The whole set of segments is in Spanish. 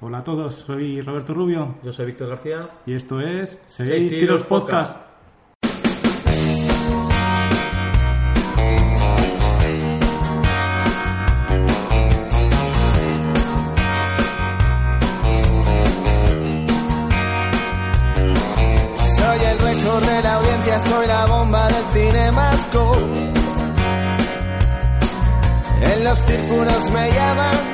Hola a todos, soy Roberto Rubio Yo soy Víctor García. y esto es Seis Seis Tiros Tiros Podcast. Podcast. Soy el récord de la audiencia, soy la bomba del cinemascope. En los círculos me llaman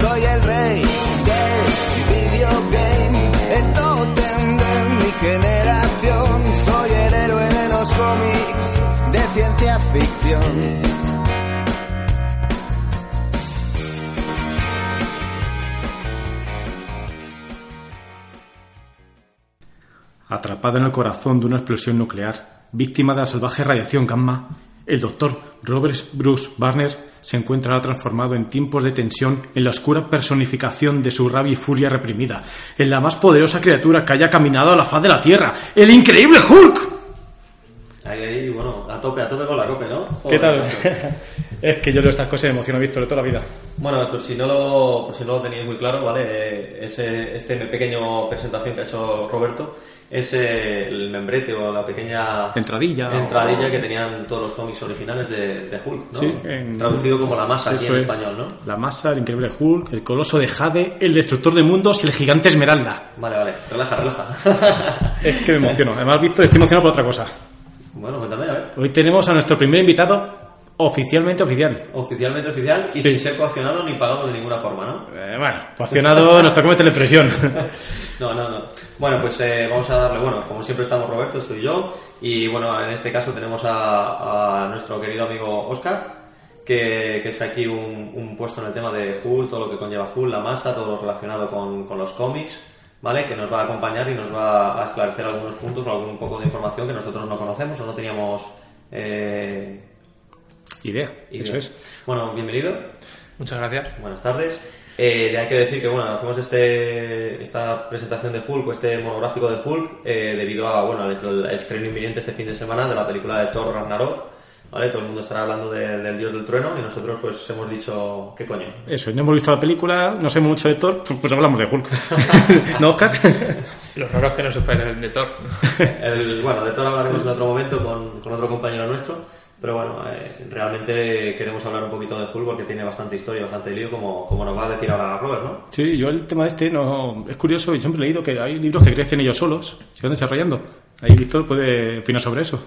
soy el rey del videogame, el totem de mi generación. Soy el héroe de los cómics de ciencia ficción. Atrapado en el corazón de una explosión nuclear, víctima de la salvaje radiación gamma, el doctor Robert Bruce Barner se encuentra transformado en tiempos de tensión en la oscura personificación de su rabia y furia reprimida, en la más poderosa criatura que haya caminado a la faz de la Tierra, el increíble Hulk. Ahí, ahí, bueno, a tope, a tope con la cope, ¿no? ¿Qué tal? es que yo leo estas cosas y me emociono, Víctor, de toda la vida. Bueno, pues si no lo, pues si no lo tenéis muy claro, ¿vale? Eh, Ese, este pequeño presentación que ha hecho Roberto es eh, el membrete o la pequeña Entradilla. entradilla que tenían todos los cómics originales de, de Hulk, ¿no? Sí, en- Traducido como la masa aquí Eso en es. español, ¿no? La masa, el increíble Hulk, el coloso de Jade, el destructor de mundos y el gigante Esmeralda. Vale, vale, relaja, relaja. Es que me emociono. Además, Víctor, estoy emocionado por otra cosa. bueno, cuéntame, a ver. Hoy tenemos a nuestro primer invitado oficialmente oficial. Oficialmente oficial y Sí. sin ser coaccionado ni pagado de ninguna forma, ¿no? Eh, bueno, coaccionado, nos tocó meterle presión. No, no, no. Bueno, pues eh, vamos a darle, bueno, como siempre estamos Roberto, estoy yo, y bueno, en este caso tenemos a, a nuestro querido amigo Oscar, que, que es aquí un, un puesto en el tema de Hulk, todo lo que conlleva Hulk, la masa, todo lo relacionado con, con los cómics, ¿vale? Que nos va a acompañar y nos va a esclarecer algunos puntos o algún poco de información que nosotros no conocemos o no teníamos eh, Idea, idea. eso es. Bueno, bienvenido. Muchas gracias. Buenas tardes. Eh, hay que decir que bueno, hacemos este, esta presentación de Hulk, o este monográfico de Hulk, eh, debido a bueno, al estreno inminente este fin de semana de la película de Thor Ragnarok. ¿vale? Todo el mundo estará hablando de- del dios del trueno y nosotros pues hemos dicho, ¿qué coño? Eso, no hemos visto la película, no sabemos mucho de Thor, pues, pues hablamos de Hulk. ¿No, Oscar? Lo raro es que no se esperen de Thor. El- bueno, de Thor hablaremos en otro momento con, con otro compañero nuestro, pero bueno, eh, realmente queremos hablar un poquito de Hulk porque tiene bastante historia, bastante lío, como, como nos va a decir ahora Robert, ¿no? Sí, yo el tema este no es curioso y siempre he leído que hay libros que crecen ellos solos, se van desarrollando. Ahí Víctor puede opinar sobre eso.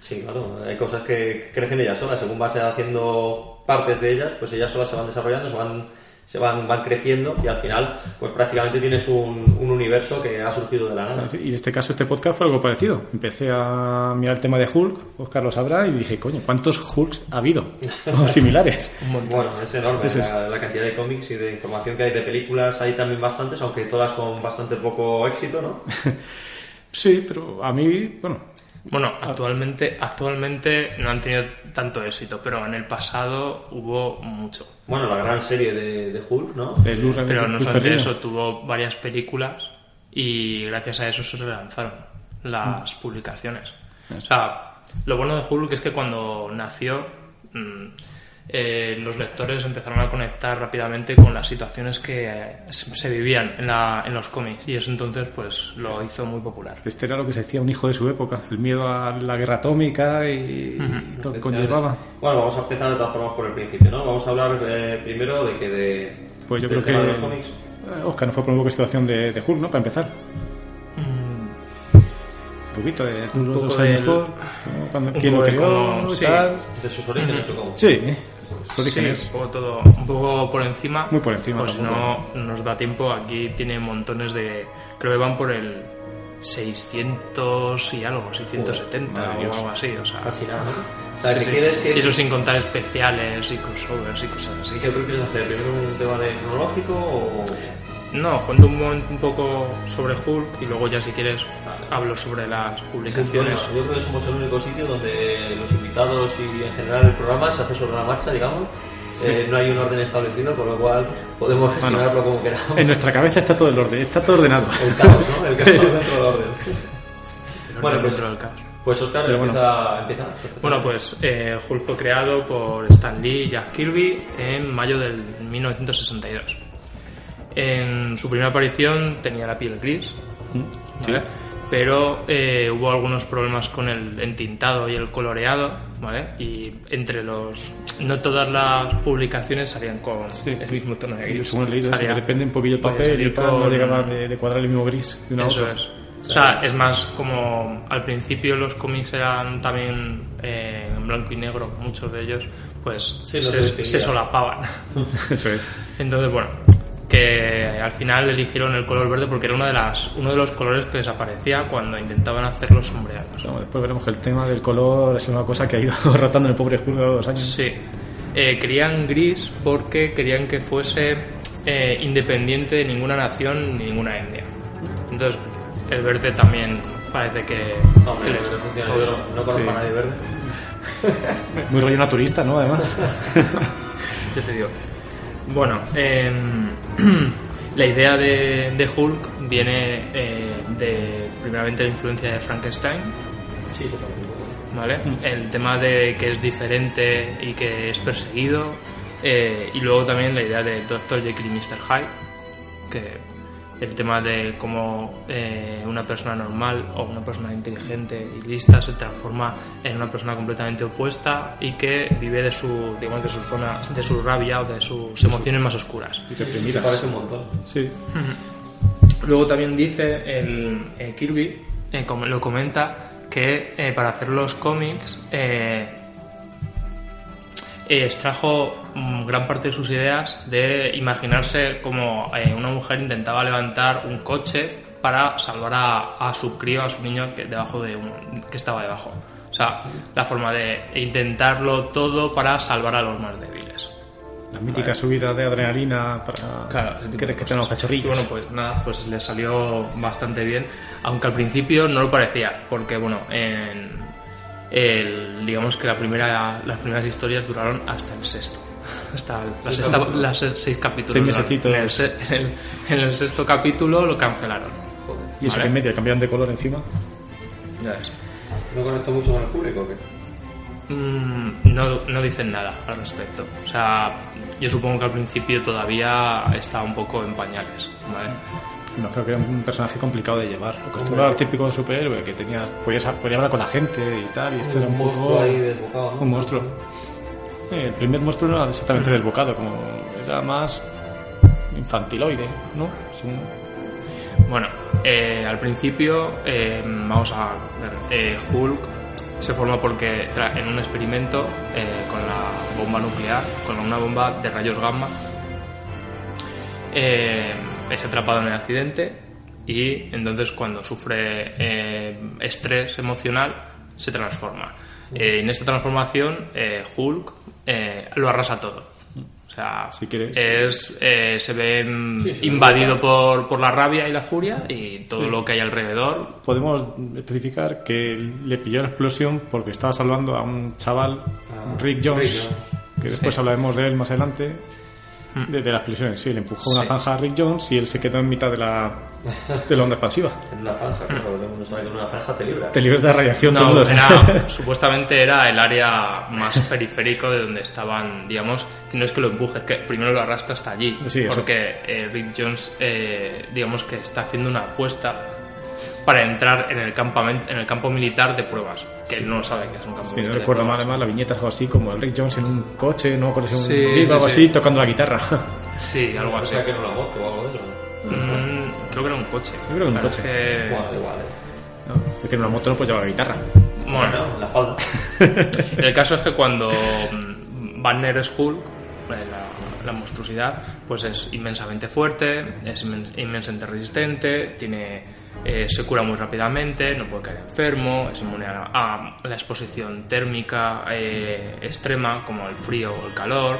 Sí, claro, hay cosas que crecen ellas solas, según vas haciendo partes de ellas, pues ellas solas se van desarrollando, se van, se van, van creciendo y al final, pues prácticamente tienes un, un universo que ha surgido de la nada. Y en este caso, este podcast fue algo parecido. Empecé a mirar el tema de Hulk, Oscar lo sabrá, y dije, coño, ¿cuántos Hulks ha habido? O similares. Bueno, es enorme es. La, la cantidad de cómics y de información que hay de películas, hay también bastantes, aunque todas con bastante poco éxito, ¿no? Sí, pero a mí, bueno, Bueno, actualmente, actualmente no han tenido tanto éxito, pero en el pasado hubo mucho. Bueno, la gran serie de, de Hulk, ¿no? el Pero no solamente eso, tuvo varias películas y gracias a eso se relanzaron las publicaciones. O sea, lo bueno de Hulk es que cuando nació, mm, eh, los lectores empezaron a conectar rápidamente con las situaciones que eh, se vivían en, la- en los cómics y eso entonces pues lo hizo muy popular. Este era lo que se decía un hijo de su época, el miedo a la guerra atómica y, y todo lo que conllevaba. Bueno, vamos a empezar de todas formas por el principio, ¿no? Vamos a hablar eh, primero de que de... Pues yo creo que de los cómics. eh, Oscar no fue por un poco situación de, de Hulk, ¿no? Para empezar. Un poquito de lo poco del- mejor, ¿no? Cuando, un quién poco de creó, y sí. De sus orígenes o cómo. Sí, los Sí, un poco todo, un poco por encima. Muy por encima, Pues no nos da tiempo. Aquí tiene montones de. Creo que van por el 600 y algo, 670 Madre o Dios. algo así. O sea, Casi nada, ¿no? O sea, sí, que sí. quieres que... Y eso sin contar especiales y crossovers y cosas así. ¿Qué prefieres hacer? ¿Primero un tema de cronológico o...? No, cuento un, momento un poco sobre Hulk y luego ya si quieres hablo sobre las publicaciones. Yo creo que somos el único sitio donde los invitados y en general el programa se hace sobre la marcha, digamos. Eh, no hay un orden establecido, por lo cual podemos gestionarlo como queramos. En nuestra cabeza está todo el orden, está todo ordenado. El caos, ¿no? El caos dentro del orden. Bueno, no pues dentro del caos. Pues Oscar Pero bueno. empieza, empieza. Bueno, pues eh, Hulk fue creado por Stan Lee y Jack Kirby en mayo del 1962. En su primera aparición tenía la piel gris, ¿vale? pero eh, hubo algunos problemas con el entintado y el coloreado, ¿vale? Y entre los... No todas las publicaciones salían con el mismo tono de gris. según he leído eso, Salía- que depende un poquillo el papel y tal, no con- llegaba de, de cuadrar el mismo gris de una a Eso otra. es. O sea, es más, como al principio los cómics eran también eh, en blanco y negro, muchos de ellos, pues Sí, no se, se solapaban. Eso es. Entonces, bueno, que al final eligieron el color verde porque era una de las, uno de los colores que desaparecía cuando intentaban hacer los sombreados. Bueno, después veremos que el tema del color es una cosa que ha ido rotando en el pobre largo de los años. Sí. Eh, querían gris porque querían que fuese eh, independiente de ninguna nación ni ninguna etnia. Entonces, el verde también parece que, Hombre, que les no no, no conozco Sí. a nadie verde. Muy rollo naturista, ¿no? Además. Yo te digo. Bueno, em, la idea de, de Hulk viene eh, de, primeramente, la influencia de Frankenstein, Sí, totalmente. ¿vale? El tema de que es diferente y que es perseguido, eh, y luego también la idea de Dr. Jekyll y Mr. Hyde, que el tema de cómo eh, una persona normal o una persona inteligente y lista se transforma en una persona completamente opuesta y que vive de su, digamos, de su zona, de su rabia o de sus emociones más oscuras. Y te parece un montón. Sí. Luego también dice el, el Kirby, eh, como lo comenta, que eh, para hacer los cómics eh, eh, extrajo mm, gran parte de sus ideas de imaginarse como eh, una mujer intentaba levantar un coche para salvar a, a su crío, a su niño que, debajo de un, que estaba debajo. O sea, la forma de intentarlo todo para salvar a los más débiles. La mítica subida de adrenalina para Claro, que, que tengan los Y cachorrillos. bueno, pues nada, pues le salió bastante bien, aunque al principio no lo parecía, porque bueno, en el, digamos que la primera, las primeras historias duraron hasta el sexto. Hasta la sexta- las se- seis capítulos. Seis. En el, en el- en el sexto capítulo lo cancelaron. Joder. y eso vale. que en medio cambiaron de color encima. Ya ves. ¿No conecto mucho con el público o qué? Mm, no, no dicen nada al respecto. O sea, yo supongo que al principio todavía estaba un poco en pañales. ¿vale? No, creo que era un personaje complicado de llevar. Acostumbrado al típico superhéroe que tenías, podías, podía hablar con la gente y tal, y este era un monstruo poco ahí desbocado, ¿no? un monstruo. Sí, el primer monstruo no era exactamente Mm. desbocado, como era más infantiloide, ¿no? Sí. Bueno, eh, al principio, eh, vamos a ver, eh, Hulk se forma porque en un experimento eh, con la bomba nuclear, con una bomba de rayos gamma, eh, es atrapado en el accidente y entonces cuando sufre eh, estrés emocional se transforma. Eh, en esta transformación eh, Hulk eh, lo arrasa todo. O sea, Si quieres. es, eh, se ve mm, Sí, sí, invadido por, por la rabia y la furia y todo lo que hay alrededor. Podemos especificar que le pilló la explosión porque estaba salvando a un chaval, Ah, Rick Jones, Rick que después Sí. hablaremos de él más adelante, de, de la explosión. Sí, le empujó una Sí. zanja a Rick Jones y él se quedó en mitad de la, de la onda expansiva. En una franja, claro, todo el mundo sabe que en una franja te libra. Te libras de radiación todo el No, mundo era, supuestamente era el área más periférico de donde estaban, digamos, que no es que lo empuje, es que primero lo arrastra hasta allí, Sí, porque eh, Rick Jones, eh, digamos que está haciendo una apuesta para entrar en el campamento, en el campo militar de pruebas, que él no sabe que es un campo Sí, no militar. de recuerdo mal, además la viñeta es algo así como el Rick Jones en un coche, no con un Sí, algo sí, sí. así, tocando la guitarra. Sí, algo O así. sea que no la moto o algo de eso. ¿no? Mm, creo que era un coche. Yo creo que era un coche. que- da igual, ¿eh? No, es que en una moto no puedes llevar la guitarra. Bueno, Bueno, la falda. El caso es que cuando Banner es Hulk, la, la monstruosidad, pues es inmensamente fuerte, es inmen- inmensamente resistente, tiene, eh, se cura muy rápidamente, no puede caer enfermo, es inmune a la, a la exposición térmica eh, extrema, como el frío o el calor,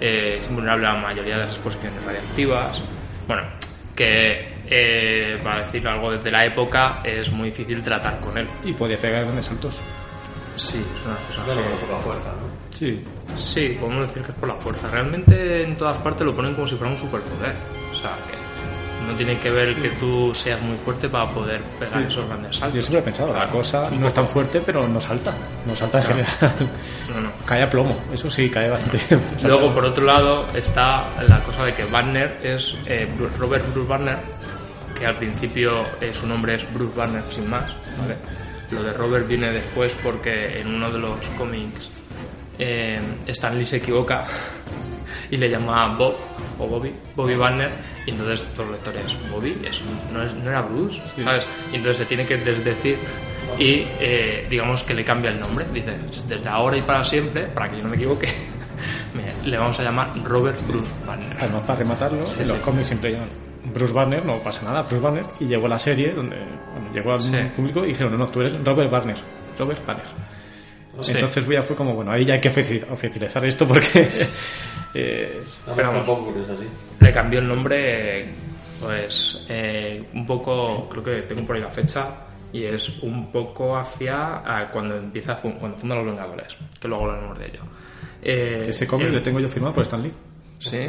eh, es invulnerable a la mayoría de las exposiciones radiactivas. Bueno, que eh, para decir algo desde la época es muy difícil tratar con él. Y podía pegar grandes saltos. Sí, es una cosa que- por la fuerza, ¿no? Sí. Sí, podemos decir que es por la fuerza. Realmente en todas partes lo ponen como si fuera un superpoder. O sea, que no tiene que ver que tú seas muy fuerte para poder pegar esos grandes Yo saltos. siempre he pensado, la cosa no es tan fuerte, pero no salta. No salta en general. No, no. cae a plomo, eso sí, cae bastante. Luego, por otro lado, está la cosa de que Banner es eh, Robert Bruce Banner, que al principio eh, su nombre es Bruce Banner sin más, ¿vale? Lo de Robert viene después porque en uno de los cómics eh, Stan Lee se equivoca y le llama Bob o Bobby, Bobby Banner, y entonces todos los lectores, Bobby, eso no, es- no era Bruce, ¿sabes? Y entonces se tiene que desdecir y eh, digamos que le cambia el nombre, dice, desde ahora y para siempre, para que yo no me equivoque, me- le vamos a llamar Robert Bruce Banner. Además, para rematarlo, Sí, en los sí. cómics siempre llaman Bruce Banner, no pasa nada, Bruce Banner, y llegó la serie donde bueno, llegó al público y dijeron, no, no, tú eres Robert Banner. Robert Banner. Sí. Entonces ya fue como, bueno, ahí ya hay que ofici- oficializar esto porque eh, Pero vamos. Le cambió el nombre, pues eh, un poco, creo que tengo por ahí la fecha, y es un poco hacia a cuando empieza, cuando fundan los Vengadores, que luego hablaremos de ello. Eh, ese cómic le tengo yo firmado por Stan Lee. Sí,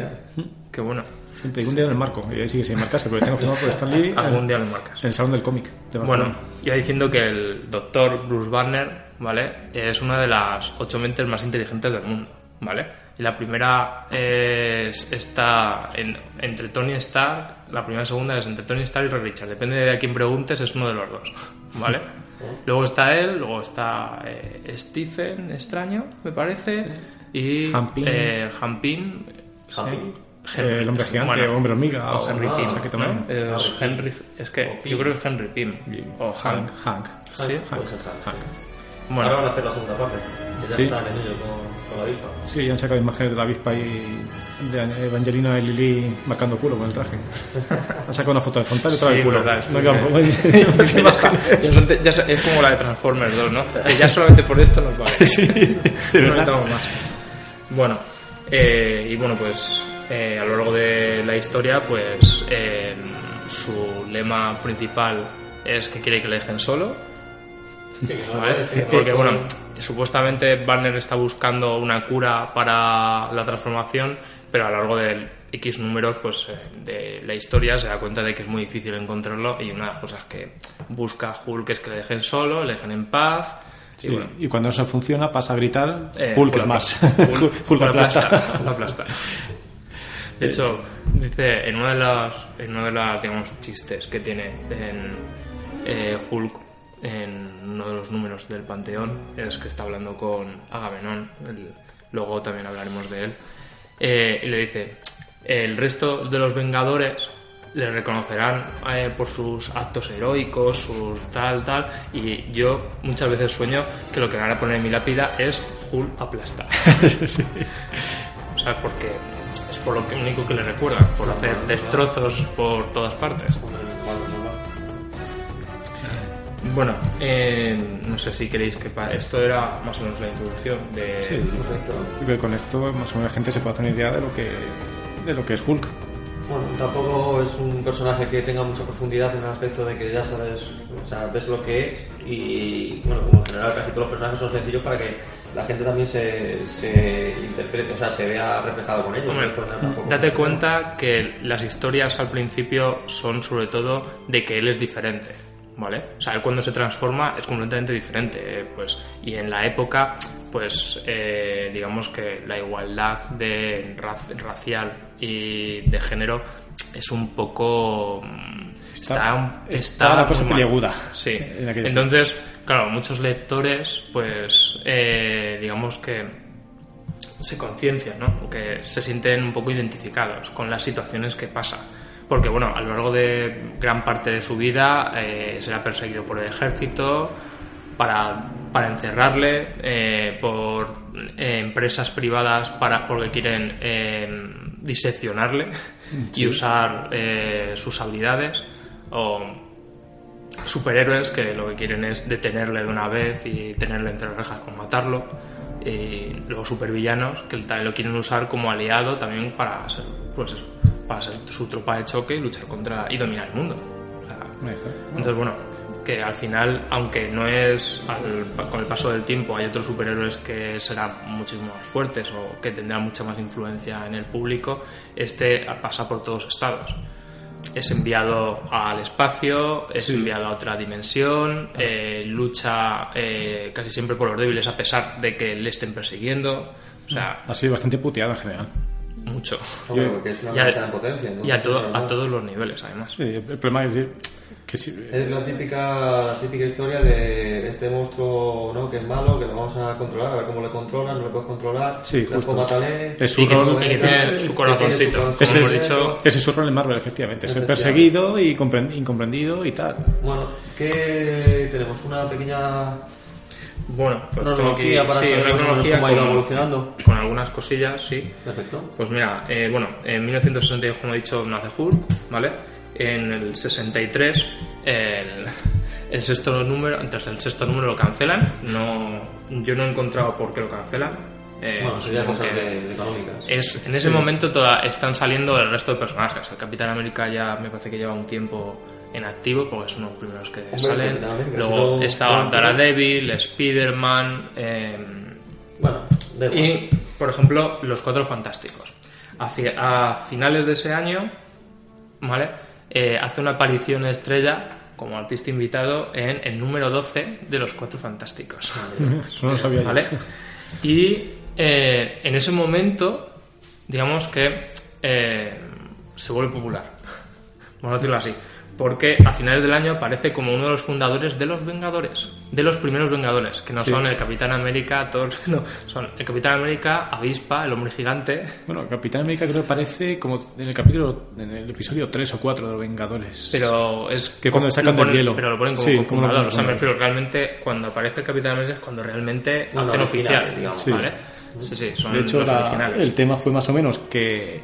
qué bueno. Siempre, un día en el marco, y ahí sigue sin marcarse, pero le tengo firmado por Stan Lee Algún en, día lo marcas. en el Salón del Cómic de Bueno, iba diciendo que el doctor Bruce Banner, ¿vale? Es una de las ocho mentes más inteligentes del mundo, ¿vale? Y la primera es, está en- entre Tony Stark, la primera y segunda es entre Tony Stark y Ray Richards. Depende de a quién preguntes, es uno de los dos, ¿vale? luego está él, luego está eh, Stephen Extraño, me parece, y Hampin. eh, Hampin. Eh, el hombre gigante, Bueno, o hombre hormiga, o Henry ah, Pym. Es Henry, es que yo creo que es Henry Pym o Hank. Hank. Sí. Ser Hank. Hank. Ahora Bueno, van a hacer la segunda parte. Que ya Sí. están en ello con, con la avispa. Sí, ya han sacado imágenes de la avispa y de Evangelina y Lili marcando culo con el traje. Han sacado una foto de frontal y otra Sí, de culo. verdad, No, ya. Ya es como la de Transformers 2, ¿no? Que ya solamente por esto nos vale. Sí, de no más. Bueno, eh, y bueno, pues eh, a lo largo de la historia, pues eh, su lema principal es que quiere que le dejen solo. Porque bueno, supuestamente Banner está buscando una cura para la transformación, pero a lo largo de X números pues, eh, de la historia se da cuenta de que es muy difícil encontrarlo y una de las cosas que busca Hulk es que le dejen solo, le dejen en paz. Sí, y bueno, y cuando eso funciona pasa a gritar eh, Hulk es más. Hulk, aplasta. De hecho, dice en una de las, en uno de las digamos, chistes que tiene en eh, Hulk en uno de los números del Panteón es que está hablando con Agamenón, el- luego también hablaremos de él, eh, y le dice, el resto de los Vengadores le reconocerán eh, por sus actos heroicos, sus tal, tal, y yo muchas veces sueño que lo que van a poner en mi lápida es Hulk aplasta. O sea, porque es por lo que- único que le recuerdan, por hacer destrozos por todas partes. Bueno, eh, no sé si queréis que pa- esto era más o menos la introducción de... Sí, Perfecto. Yo creo que con esto más o menos la gente se puede hacer una idea de lo que, de lo que es Hulk. Bueno, tampoco es un personaje que tenga mucha profundidad en el aspecto de que ya sabes, o sea, ves lo que es y, bueno, como en general casi todos los personajes son sencillos para que la gente también se, se interprete, o sea, se vea reflejado con ellos. Hombre, no date cuenta que las historias al principio son sobre todo de que él es diferente, ¿vale? O sea, él cuando se transforma es completamente diferente, eh, pues, y en la época, pues, eh, digamos que la igualdad de racial y de género es un poco... mm, Está- Está, está la cosa peliaguda Sí. en Entonces, claro, muchos lectores, pues, eh, digamos que se conciencian, ¿no? Que se sienten un poco identificados con las situaciones que pasan. Porque, bueno, a lo largo de gran parte de su vida eh, será perseguido por el ejército para, para encerrarle, eh, por eh, empresas privadas para, porque quieren diseccionarle y usar sus habilidades, o superhéroes que lo que quieren es detenerle de una vez y tenerle entre rejas con matarlo. Y luego supervillanos que también lo quieren usar como aliado también para ser, pues eso, para ser su tropa de choque y luchar contra y dominar el mundo. O sea, Ahí está. entonces, bueno, que al final, aunque no es al- con el paso del tiempo, hay otros superhéroes que serán muchísimo más fuertes o que tendrán mucha más influencia en el público, este pasa por todos estados. es enviado al espacio, es Sí. enviado a otra dimensión, eh, lucha eh, casi siempre por los débiles a pesar de que le estén persiguiendo. O sea, Ha sido bastante puteado en general. Mucho. Hombre, Yo- porque es una Y a, máquina en potencia. y entonces, a, todo- a ¿no? todos los niveles, además. Sí, el problema es decir, que sí, Es la típica, la típica historia de este monstruo ¿no? que es malo, que lo vamos a controlar, a ver cómo le controlan, no le puedes controlar. Sí, justo. mátale, Es su y que rol. no Y que tiene su que corazoncito. Como Ese es, dicho, ese es su rol en Marvel, efectivamente. Ser perseguido y compren- incomprendido y tal. Bueno, ¿qué tenemos? Una pequeña Bueno, pues cronología para sí, saber cronología cómo ha ido con- evolucionando. con algunas cosillas, sí. Perfecto. Pues mira, eh, bueno, en 1962, como he dicho, nace Hulk, ¿vale? En el 63, el, el sexto número, tras el sexto número lo cancelan. No, yo no he encontrado por qué lo cancelan. Eh, bueno, sería que de, de económicas. es, en ese momento toda, están saliendo el resto de personajes. El Capitán América ya me parece que lleva un tiempo en activo porque son los primeros que salen. Luego si no- estaba no- Daredevil, Spider-Man. em, Bueno, igual. y, por ejemplo, Los Cuatro Fantásticos. A, fi- a finales de ese año, ¿vale? Eh, hace una aparición estrella como artista invitado en el número 12 de Los Cuatro Fantásticos. Eso no lo sabía yo. ¿Vale? Y eh, en ese momento, digamos que eh, se vuelve popular. Vamos a decirlo así. Porque a finales del año aparece como uno de los fundadores de los Vengadores. De los primeros Vengadores. Que no Sí. son el Capitán América, Thor. No, son el Capitán América, Avispa, el Hombre Gigante. Bueno, Capitán América creo que aparece como en el capítulo, en el episodio 3 o 4 de los Vengadores. Pero es. Que cuando sacan del hielo. Pero lo ponen como Sí, como fundador. O sea, me refiero, realmente cuando aparece el Capitán América es cuando realmente Bueno, hacen original, oficial, digamos. Sí. ¿vale? Sí, sí, son de hecho, los la- originales. el tema fue más o menos que,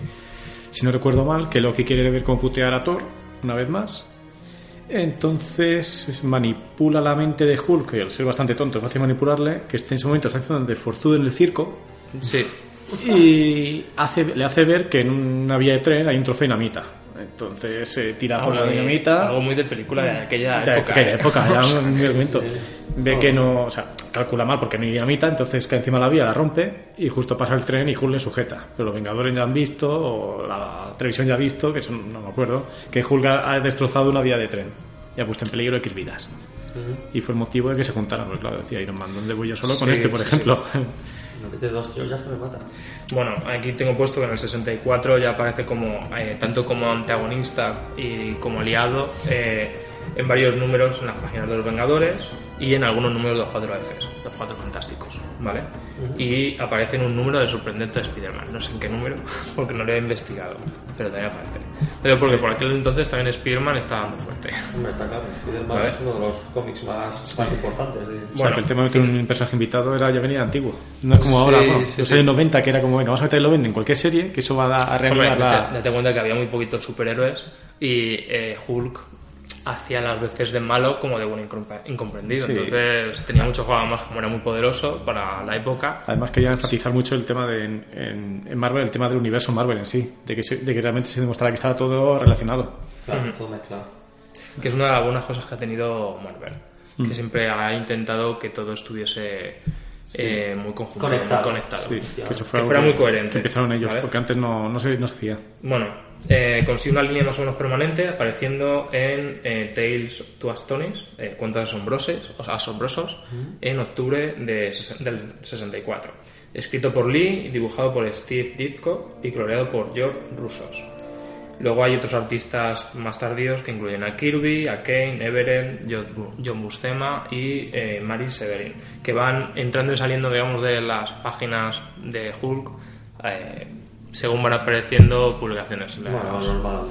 si no recuerdo mal, que Loki quiere ver cómo putear a Thor, una vez más. Entonces manipula la mente de Hulk, que al ser bastante tonto es fácil manipularle, que está en ese momento está haciendo de forzudo en el circo, Sí. y hace, le hace ver que en una vía de tren hay un trozo de dinamita. Entonces se tira Algo con la dinamita. Algo muy de película de aquella de época. aquella ¿eh? época, ya un un argumento. Ve que no, o sea, calcula mal porque no hay dinamita, entonces cae encima de la vía, la rompe y justo pasa el tren y Hulk le sujeta. Pero los Vengadores ya han visto, o la televisión ya ha visto, que eso no me acuerdo, que Hulk ha destrozado una vía de tren y ha puesto en peligro X vidas. Y fue el motivo de que se juntaran, porque claro, decía Iron Man, ¿dónde voy yo solo con Sí, este, por sí, ejemplo? Me mete dos ya se. Bueno, aquí tengo puesto que en el 64 ya aparece como eh, tanto como antagonista y como aliado eh, en varios números en las páginas de los Vengadores y en algunos números de los cuatro Fs, los cuatro fantásticos, ¿vale? Y aparece en un número de sorprendente de Spider-Man, no sé en qué número, porque no lo he investigado, pero también aparece. Pero porque por aquel entonces también Spider-Man estaba dando fuerte. Hombre, está claro. Spider-Man Vale. es uno de los cómics más, más importantes. de- O sea, Bueno, que el tema de meter un personaje invitado era ya venía antiguo. No es como ahora, Sí, ¿no? sí, Los sí. años 90, que era como, venga, vamos a meterlo en cualquier serie, que eso va a, a Hombre, reanimar la... date, date cuenta que había muy poquitos superhéroes y eh, Hulk hacía las veces de malo como de bueno incompa- incomprendido. Sí. Entonces tenía mucho juego, además como era muy poderoso para la época. Además quería enfatizar mucho el tema de, en, en- en Marvel, el tema del universo Marvel en sí, de que, se- de que realmente se demostrara que estaba todo relacionado. Claro, todo mezclado. que es una de las buenas cosas que ha tenido Marvel, Mm. que siempre ha intentado que todo estuviese eh, muy conjuntado, Conectado. muy conectado. Sí, que eso fue Que fuera muy coherente, que empezaron ellos, ¿vale? porque antes no, no, se, no se hacía. Bueno, eh, consigue una línea más o menos permanente apareciendo en eh, Tales to Astonish, eh, Cuentos asombrosos, o sea, asombrosos en octubre de del 64. Escrito por Lee, dibujado por Steve Ditko y coloreado por George Russos. Luego hay otros artistas más tardíos que incluyen a Kirby, a Kane, Everett, John Bu- John Buscema y eh, Mary Severin, que van entrando y saliendo, digamos, de las páginas de Hulk eh, según van apareciendo publicaciones. Bueno, Las- normal.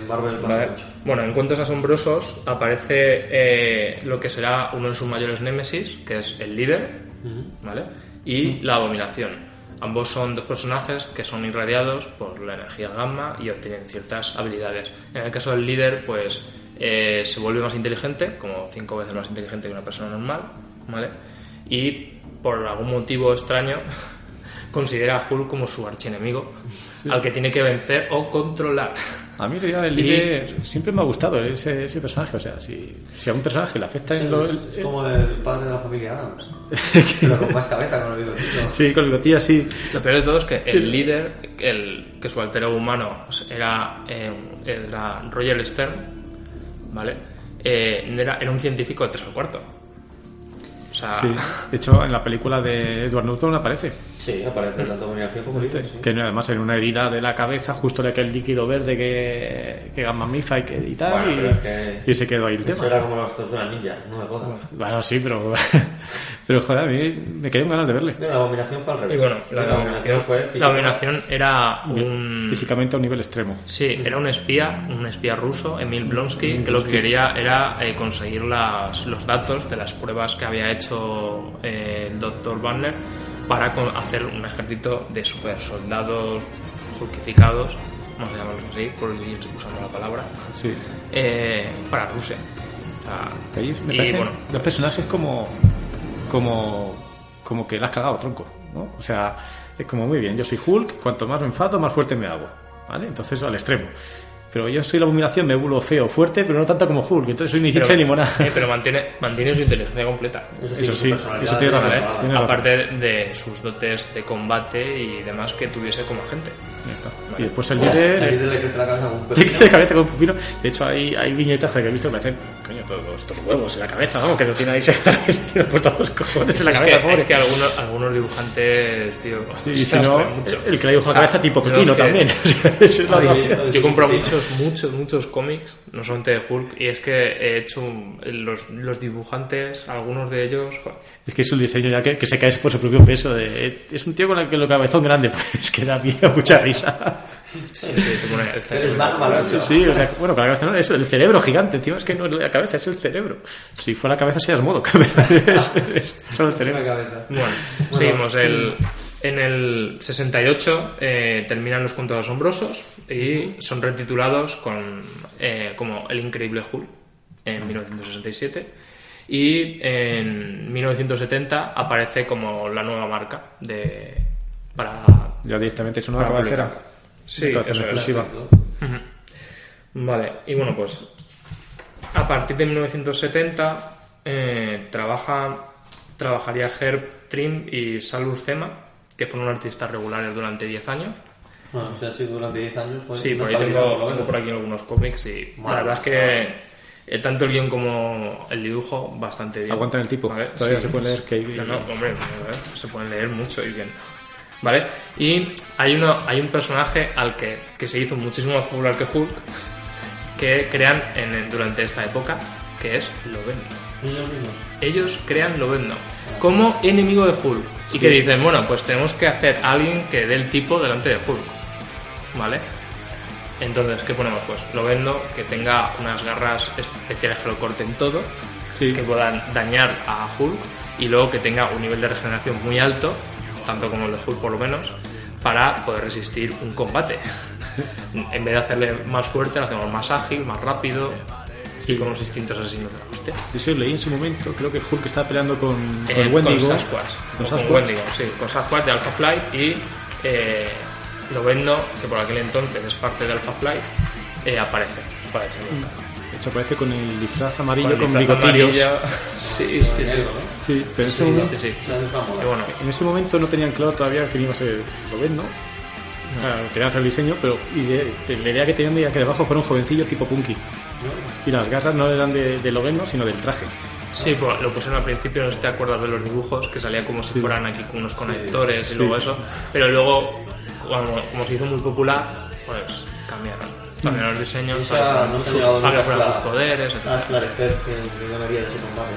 En Marvel pasa ¿vale? mucho. Bueno, en Cuentos Asombrosos aparece eh, lo que será uno de sus mayores némesis, que es el líder, ¿vale? Y la abominación. Ambos son dos personajes que son irradiados por la energía gamma y obtienen ciertas habilidades. En el caso del líder, pues eh, se vuelve más inteligente, como cinco veces más inteligente que una persona normal, ¿vale? Y por algún motivo extraño considera a Hulk como su archienemigo, al que tiene que vencer o controlar. A mí la idea del Y- líder siempre me ha gustado ese, ese personaje. O sea, si, si a un personaje le afecta en lo. Es como el padre de la familia Adams. Pero con más cabeza, con el bigotito. Sí, con el bigotilla sí. Lo peor de todo es que el líder, el, que su alter ego humano era, eh, era Roger Stern, ¿vale? Eh, era, era un científico de tres al cuarto. O sea, Sí. De hecho, en la película de Edward Norton aparece. Sí, aparece tanto Dominación como Este, líder. sí. Que además en una herida de la cabeza, justo de aquel líquido verde que, que Gamma Mifa y, que, y tal. Bueno, y, es que- y se quedó ahí el Eso tema. era como las tortugas ninja, no me jodas. Bueno, sí, pero. pero joder, a mí me quedé con ganas de verle. La abominación fue al revés. y bueno, la dominación, fue la física. dominación era un... Físicamente a un nivel extremo. Sí, era un espía, un espía ruso, Emil Blonsky, que lo que quería era eh, conseguir las- los datos de las pruebas que había hecho eh, el doctor Banner para hacer un ejército de super soldados hulkificados, vamos a llamarlos así, por ir usando la palabra, Sí. eh, para Rusia. O sea, Ahí me y parecen bueno, dos personajes como, como, como que la has cagado, tronco. ¿no? O sea, es como muy bien, yo soy Hulk, cuanto más me enfado, más fuerte me hago. ¿Vale? Entonces al extremo. Pero yo soy la abominación, me vuelvo feo, fuerte, pero no tanto como Hulk. Entonces soy ni chicha ni limonada. eh, pero mantiene, mantiene su inteligencia completa. Eso sí, eso. Tiene razón. Aparte de sus dotes de combate y demás que tuviese como agente. Ya está. Y después el líder. Ahí eh, le crece la cabeza un con un pepino. De hecho, hay, hay viñetas que he visto que me hacen, coño, todos estos huevos en la cabeza, vamos, que lo tiene ahí, se tiene por todos los cojones en la es, cabeza, que, pobre. es que algunos, algunos dibujantes, tío, si no, mucho. el que le dibuja la cabeza tipo yo pepino que- también. Yo he comprado muchos, muchos, muchos cómics, no solamente de Hulk, y es que he hecho un- los, los dibujantes, algunos de ellos, joder, Es que es un diseño ya que, que se cae por su propio peso. De, es un tío con el que lo cabezón grande, pues que da miedo, mucha risa. sí, sí, el Eres cerebro. Sí, o sea, bueno, con la cabeza no, eso, el cerebro gigante, encima es que no es la cabeza, es el cerebro. Si fuera la cabeza serías modo, es, es solo el cerebro. cabeza. Bueno, seguimos. El, en el 68 eh, terminan los cuentos asombrosos y son retitulados con, eh, como El Increíble Hulk en 1967 y en 1970 aparece como la nueva marca de para Ya directamente es una Para cabecera. Sí, eso es. exclusiva. Vale, y bueno, pues a partir de 1970 eh, trabaja, trabajaría Herb Trim y Salus Zema, que fueron artistas regulares durante 10 años. Bueno, si ha sido durante 10 años, pues. Sí, no por ahí está tengo, tengo por aquí algunos cómics y la verdad es que eh, tanto el guion como el dibujo bastante bien. Aguantan el tipo. Vale, Todavía sí. se puede leer que hay- No, no, hombre, a ver, se pueden leer mucho y bien. ¿Vale? Y hay, uno, hay un personaje al que, que se hizo muchísimo más popular que Hulk, que crean en, durante esta época, que es Lovendo. Ellos crean Lovendo como enemigo de Hulk. Y que dicen, bueno, pues tenemos que hacer a alguien que dé el tipo delante de Hulk. ¿Vale? Entonces, ¿qué ponemos? Pues Lovendo que tenga unas garras especiales que lo corten todo, Sí. que puedan dañar a Hulk y luego que tenga un nivel de regeneración muy alto, tanto como el de Hulk por lo menos, para poder resistir un combate. en vez de hacerle más fuerte, lo hacemos más ágil, más rápido y con unos instintos asesinos de la hostia. Sí, sí, leí en su momento, creo que Hulk estaba peleando con, con Eh, el Wendigo. Con Sasquatch. Con o Con Sasquatch. Wendigo, sí. Con Sasquatch de Alpha Flight y eh, Lovendo, que por aquel entonces es parte de Alpha Flight, eh, aparece para echarle un. De hecho, aparece con el disfraz amarillo Con con, bigotillos. Sí, sí, sí. ¿no? Sí, pero en ese, Sí, sí, sí. Bueno, en ese momento no tenían claro todavía que iba a ser Lovendo. O sea, querían hacer el diseño, pero y de- de- la idea que tenían era que debajo fuera un jovencillo tipo punky. Y las garras no eran de, de Lovendo, sino del traje. Sí, pues lo pusieron al principio, no sé si te acuerdas de los dibujos, que salía como si fueran aquí con unos conectores y Sí. luego eso, pero luego, como, como se hizo muy popular, pues cambiaron. Cambiaron el diseño, Esa para no sus, para que fueran a sus poderes, etc. esclarecer que que debería de ese combate.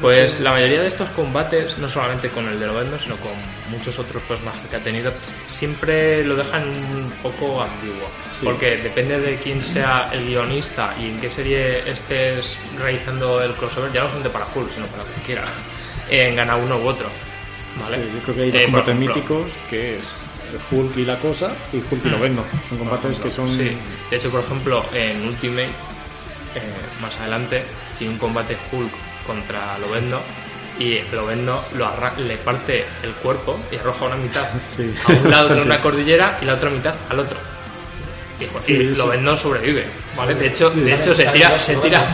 Pues la mayoría de estos combates, no solamente con el de Lovendo, sino con muchos otros personajes que ha tenido, siempre lo dejan un poco ambiguo. Porque depende de quién sea el guionista y en qué serie estés realizando el crossover, ya no son de para Hulk, sino para cualquiera. En gana uno u otro. ¿Vale? Sí, yo creo que hay dos Eh, combates ejemplo, míticos, que es Hulk y la cosa, y Hulk y Lovendo. Son combates que son... Sí, de hecho, por ejemplo, en Ultimate, eh, más adelante, tiene un combate Hulk contra Lovendo y Lovendo lo le parte el cuerpo y arroja una mitad Sí, a un lado de una cordillera y la otra mitad al otro. Y, Sí, y. Lovendo sobrevive, ¿vale? De hecho, de hecho se tira, se tira,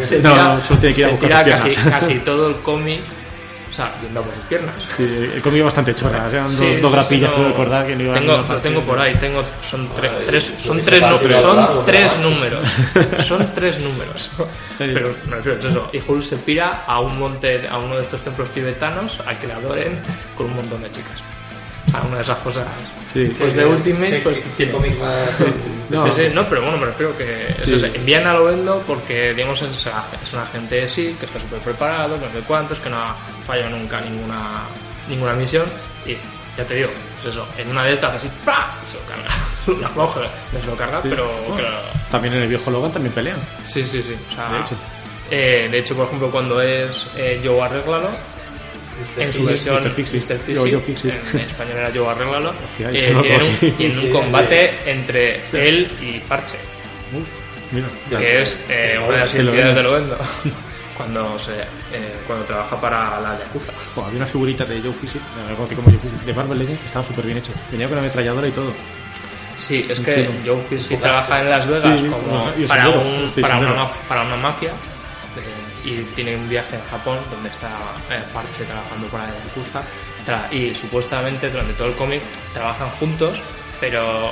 se No, tira, no, a se buscar tira casi, piernas. casi todo el cómic, sea, yendo por sus piernas. Sí, he comido bastante chorra. Eran Sí, dos, sí, dos sí, grapillas, puedo recordar que no tengo, a lo tengo por ahí, tengo, son tres, tres, son tres, son tres números, son tres números. Pero me refiero a eso. Y Hulk se pira a un monte, a uno de estos templos tibetanos, a que le adoren con un montón de chicas. A una de esas cosas. Sí. Pues de Ultimate, ¿Qué- pues tiene. más- No. Sí, sí, no, pero bueno, me refiero que es Sí. eso. envían a Lovendo porque, digamos, es, es un agente sí, que está súper preparado, que no sé cuántos, que no ha fallado nunca ninguna, ninguna misión. Y ya te digo, es eso, en una de estas así, ¡pa! se lo carga. Una floja, no se lo carga, pero. Bueno, pero- También en el viejo Logan también pelean. sí, sí, sí. O sea, De hecho. eh, de hecho, por ejemplo, cuando es eh, Joe En su versión Mr. Fixit. Mr. Fixit, Yo- yo Fixit. en español era Joe Arréglalo, Hostia, eh, no tienen, un, tienen un combate entre él y Parche Mira. que es eh, una de las identidades de vendo. Lovendo cuando se eh, cuando trabaja para la Yakuza había una figurita de Joe como Fixit, de Marvel Legends que estaba súper bien hecho. Venía con la ametralladora y todo. sí es que. Joe Fizzy trabaja en Las Vegas Sí, como para, un, sí, para, una, para una mafia y tiene un viaje en Japón donde está eh, Parche trabajando para la Yakuza tra- y supuestamente durante todo el cómic trabajan juntos pero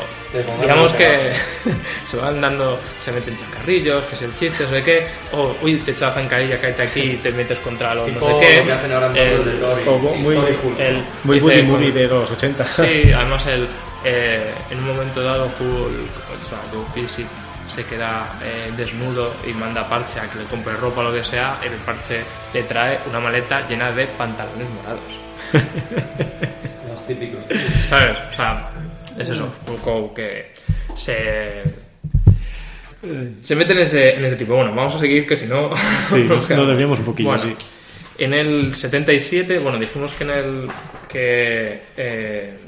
digamos que se van dando, se meten chacarrillos, que es el chiste, no sé qué, o uy, te echas zancadilla, cállate aquí y te metes contra los Tipo no sé qué. lo que hacen ahora en El- Marvel de Thor y- o muy- Hulk. el- Muy dice de los 80. Sí, además el, eh, en un momento dado Hulk, o sea, Fizzy se queda eh, desnudo y manda a Parche a que le compre ropa o lo que sea, el Parche le trae una maleta llena de pantalones morados. Los típicos. ¿Sabes? O sea, es eso, Hulk que se... Se mete en ese, en ese tipo. Bueno, vamos a seguir que si no... Sí, nos nos desviamos un poquillo, Bueno, sí. En el 77, bueno, dijimos que en el... que... Eh,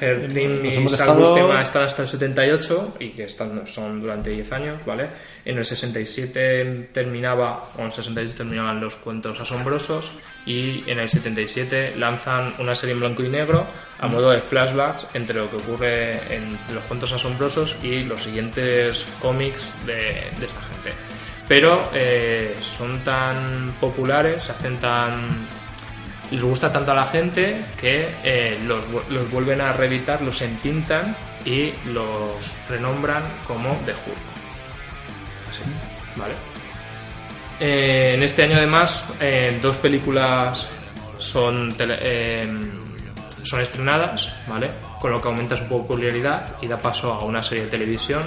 Hertling Nos y hemos Sal dejado- están hasta el 78 y que están, son durante 10 años, ¿vale? En el 67 terminaba, o en el 68 terminaban los cuentos asombrosos y en el 77 lanzan una serie en blanco y negro a modo de flashbacks entre lo que ocurre en los cuentos asombrosos y los siguientes cómics de, de esta gente. Pero eh, son tan populares, se hacen tan les gusta tanto a la gente que eh, los, los vuelven a reeditar, los entintan y los renombran como The Hulk. Así, ¿vale? Eh, en este año además eh, dos películas son, tele- eh, son estrenadas, ¿vale? Con lo que aumenta su popularidad y da paso a una serie de televisión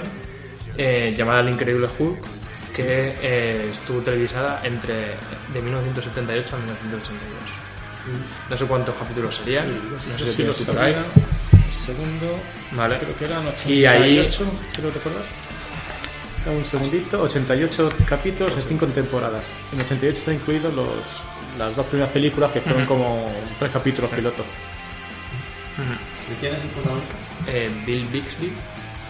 llamada El Increíble Hulk que estuvo televisada entre de 1978 a 1982. No sé cuántos capítulos serían, no sé si los por ahí. Segundo, Vale. creo que eran 88, Y ahí- creo recordar. Un segundito, 88 capítulos en 5 temporadas. En 88 están incluidos los, las dos primeras películas que fueron como tres capítulos piloto. ¿Y quién es el protagonista? Eh, Bill Bixby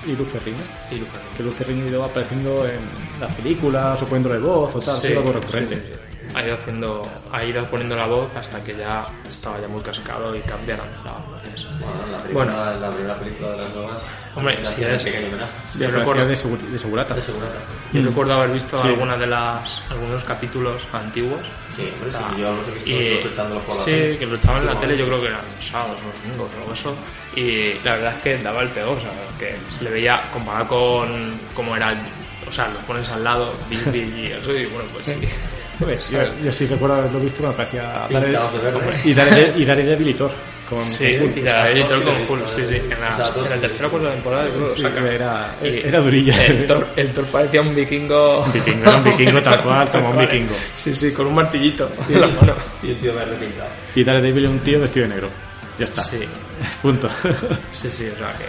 Y Luz Ferrigno, y Lufer. que Luz Ferrigno ha ido apareciendo en las películas o poniendo de voz o tal, Sí, algo recurrente. sí, sí. Ha ido haciendo, ha ido poniendo la voz hasta que ya estaba ya muy cascado y cambiaron las voces. Bueno, la, primera, Bueno. la primera película de las nuevas. Hombre, la si hacía es- pequeño. Sí, Yo recuerdo- de, segur- de segurata. De segurata. Yo Mm. recuerdo haber visto Sí. algunas de las, algunos capítulos antiguos. Sí, hombre, sí, yo los he visto Y, echándolos por la sí, tele. que lo echaban en la tele, yo creo que eran los sábados o domingos o eso. Y la verdad es que daba el peor, o sea, que se le veía comparado con cómo era, o sea, los pones al lado, Bill Bill y eso, y bueno, pues sí. Joder, yo, yo sí recuerdo haberlo visto verde. Daredevil- y Daredevil y Daredevil y. Con, Sí, con Hulk. y sí con Hulk, sí, eh. sí, en, la, en la tercera o cuarta temporada Sí, era- Y era durilla. El Thor, el Thor parecía un vikingo. Vikingo, era un vikingo tal cual, como un vikingo. Sí, sí, con un martillito la mano. Y un tío verde pintado. Y Daredevil es un tío vestido de negro. Ya está. Sí, Punto. sí, sí, o sea que...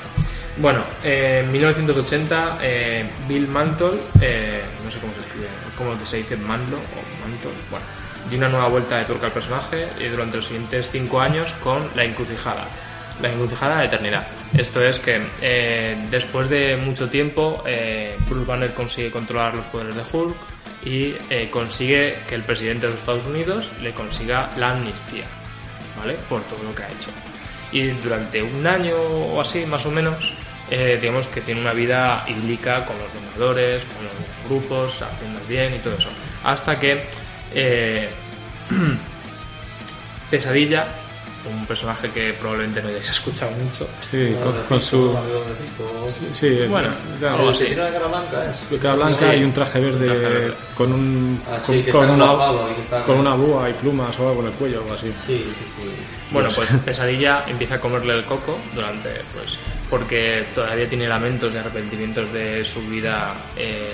Bueno, eh, en 1980, eh, Bill Mantle, eh, no sé cómo se escribe, cómo se dice o Mantle, bueno, dio una nueva vuelta de tuerca al personaje y durante los siguientes cinco años con La Encrucijada. La Encrucijada de Eternidad. Esto es que después de mucho tiempo, Bruce Banner consigue controlar los poderes de Hulk y consigue que el presidente de los Estados Unidos le consiga la amnistía, ¿vale? Por todo lo que ha hecho. Y durante un año o así, más o menos, eh, digamos que tiene una vida idílica con los Vengadores, con los grupos, haciendo bien y todo eso. Hasta que eh, Pesadilla, un personaje que probablemente no hayáis escuchado mucho, Sí, con, con su. Sí, sí, Bueno, claro, algo así. tiene la cara blanca, ¿es? cara blanca Sí. y un traje verde, Un traje verde. con un Ah, sí, con, que con está una, y que está- con una búa y plumas o algo en el cuello o algo así. Sí, sí, sí. Bueno, pues Pesadilla empieza a comerle el coco durante, pues, porque todavía tiene lamentos y arrepentimientos de su vida, eh,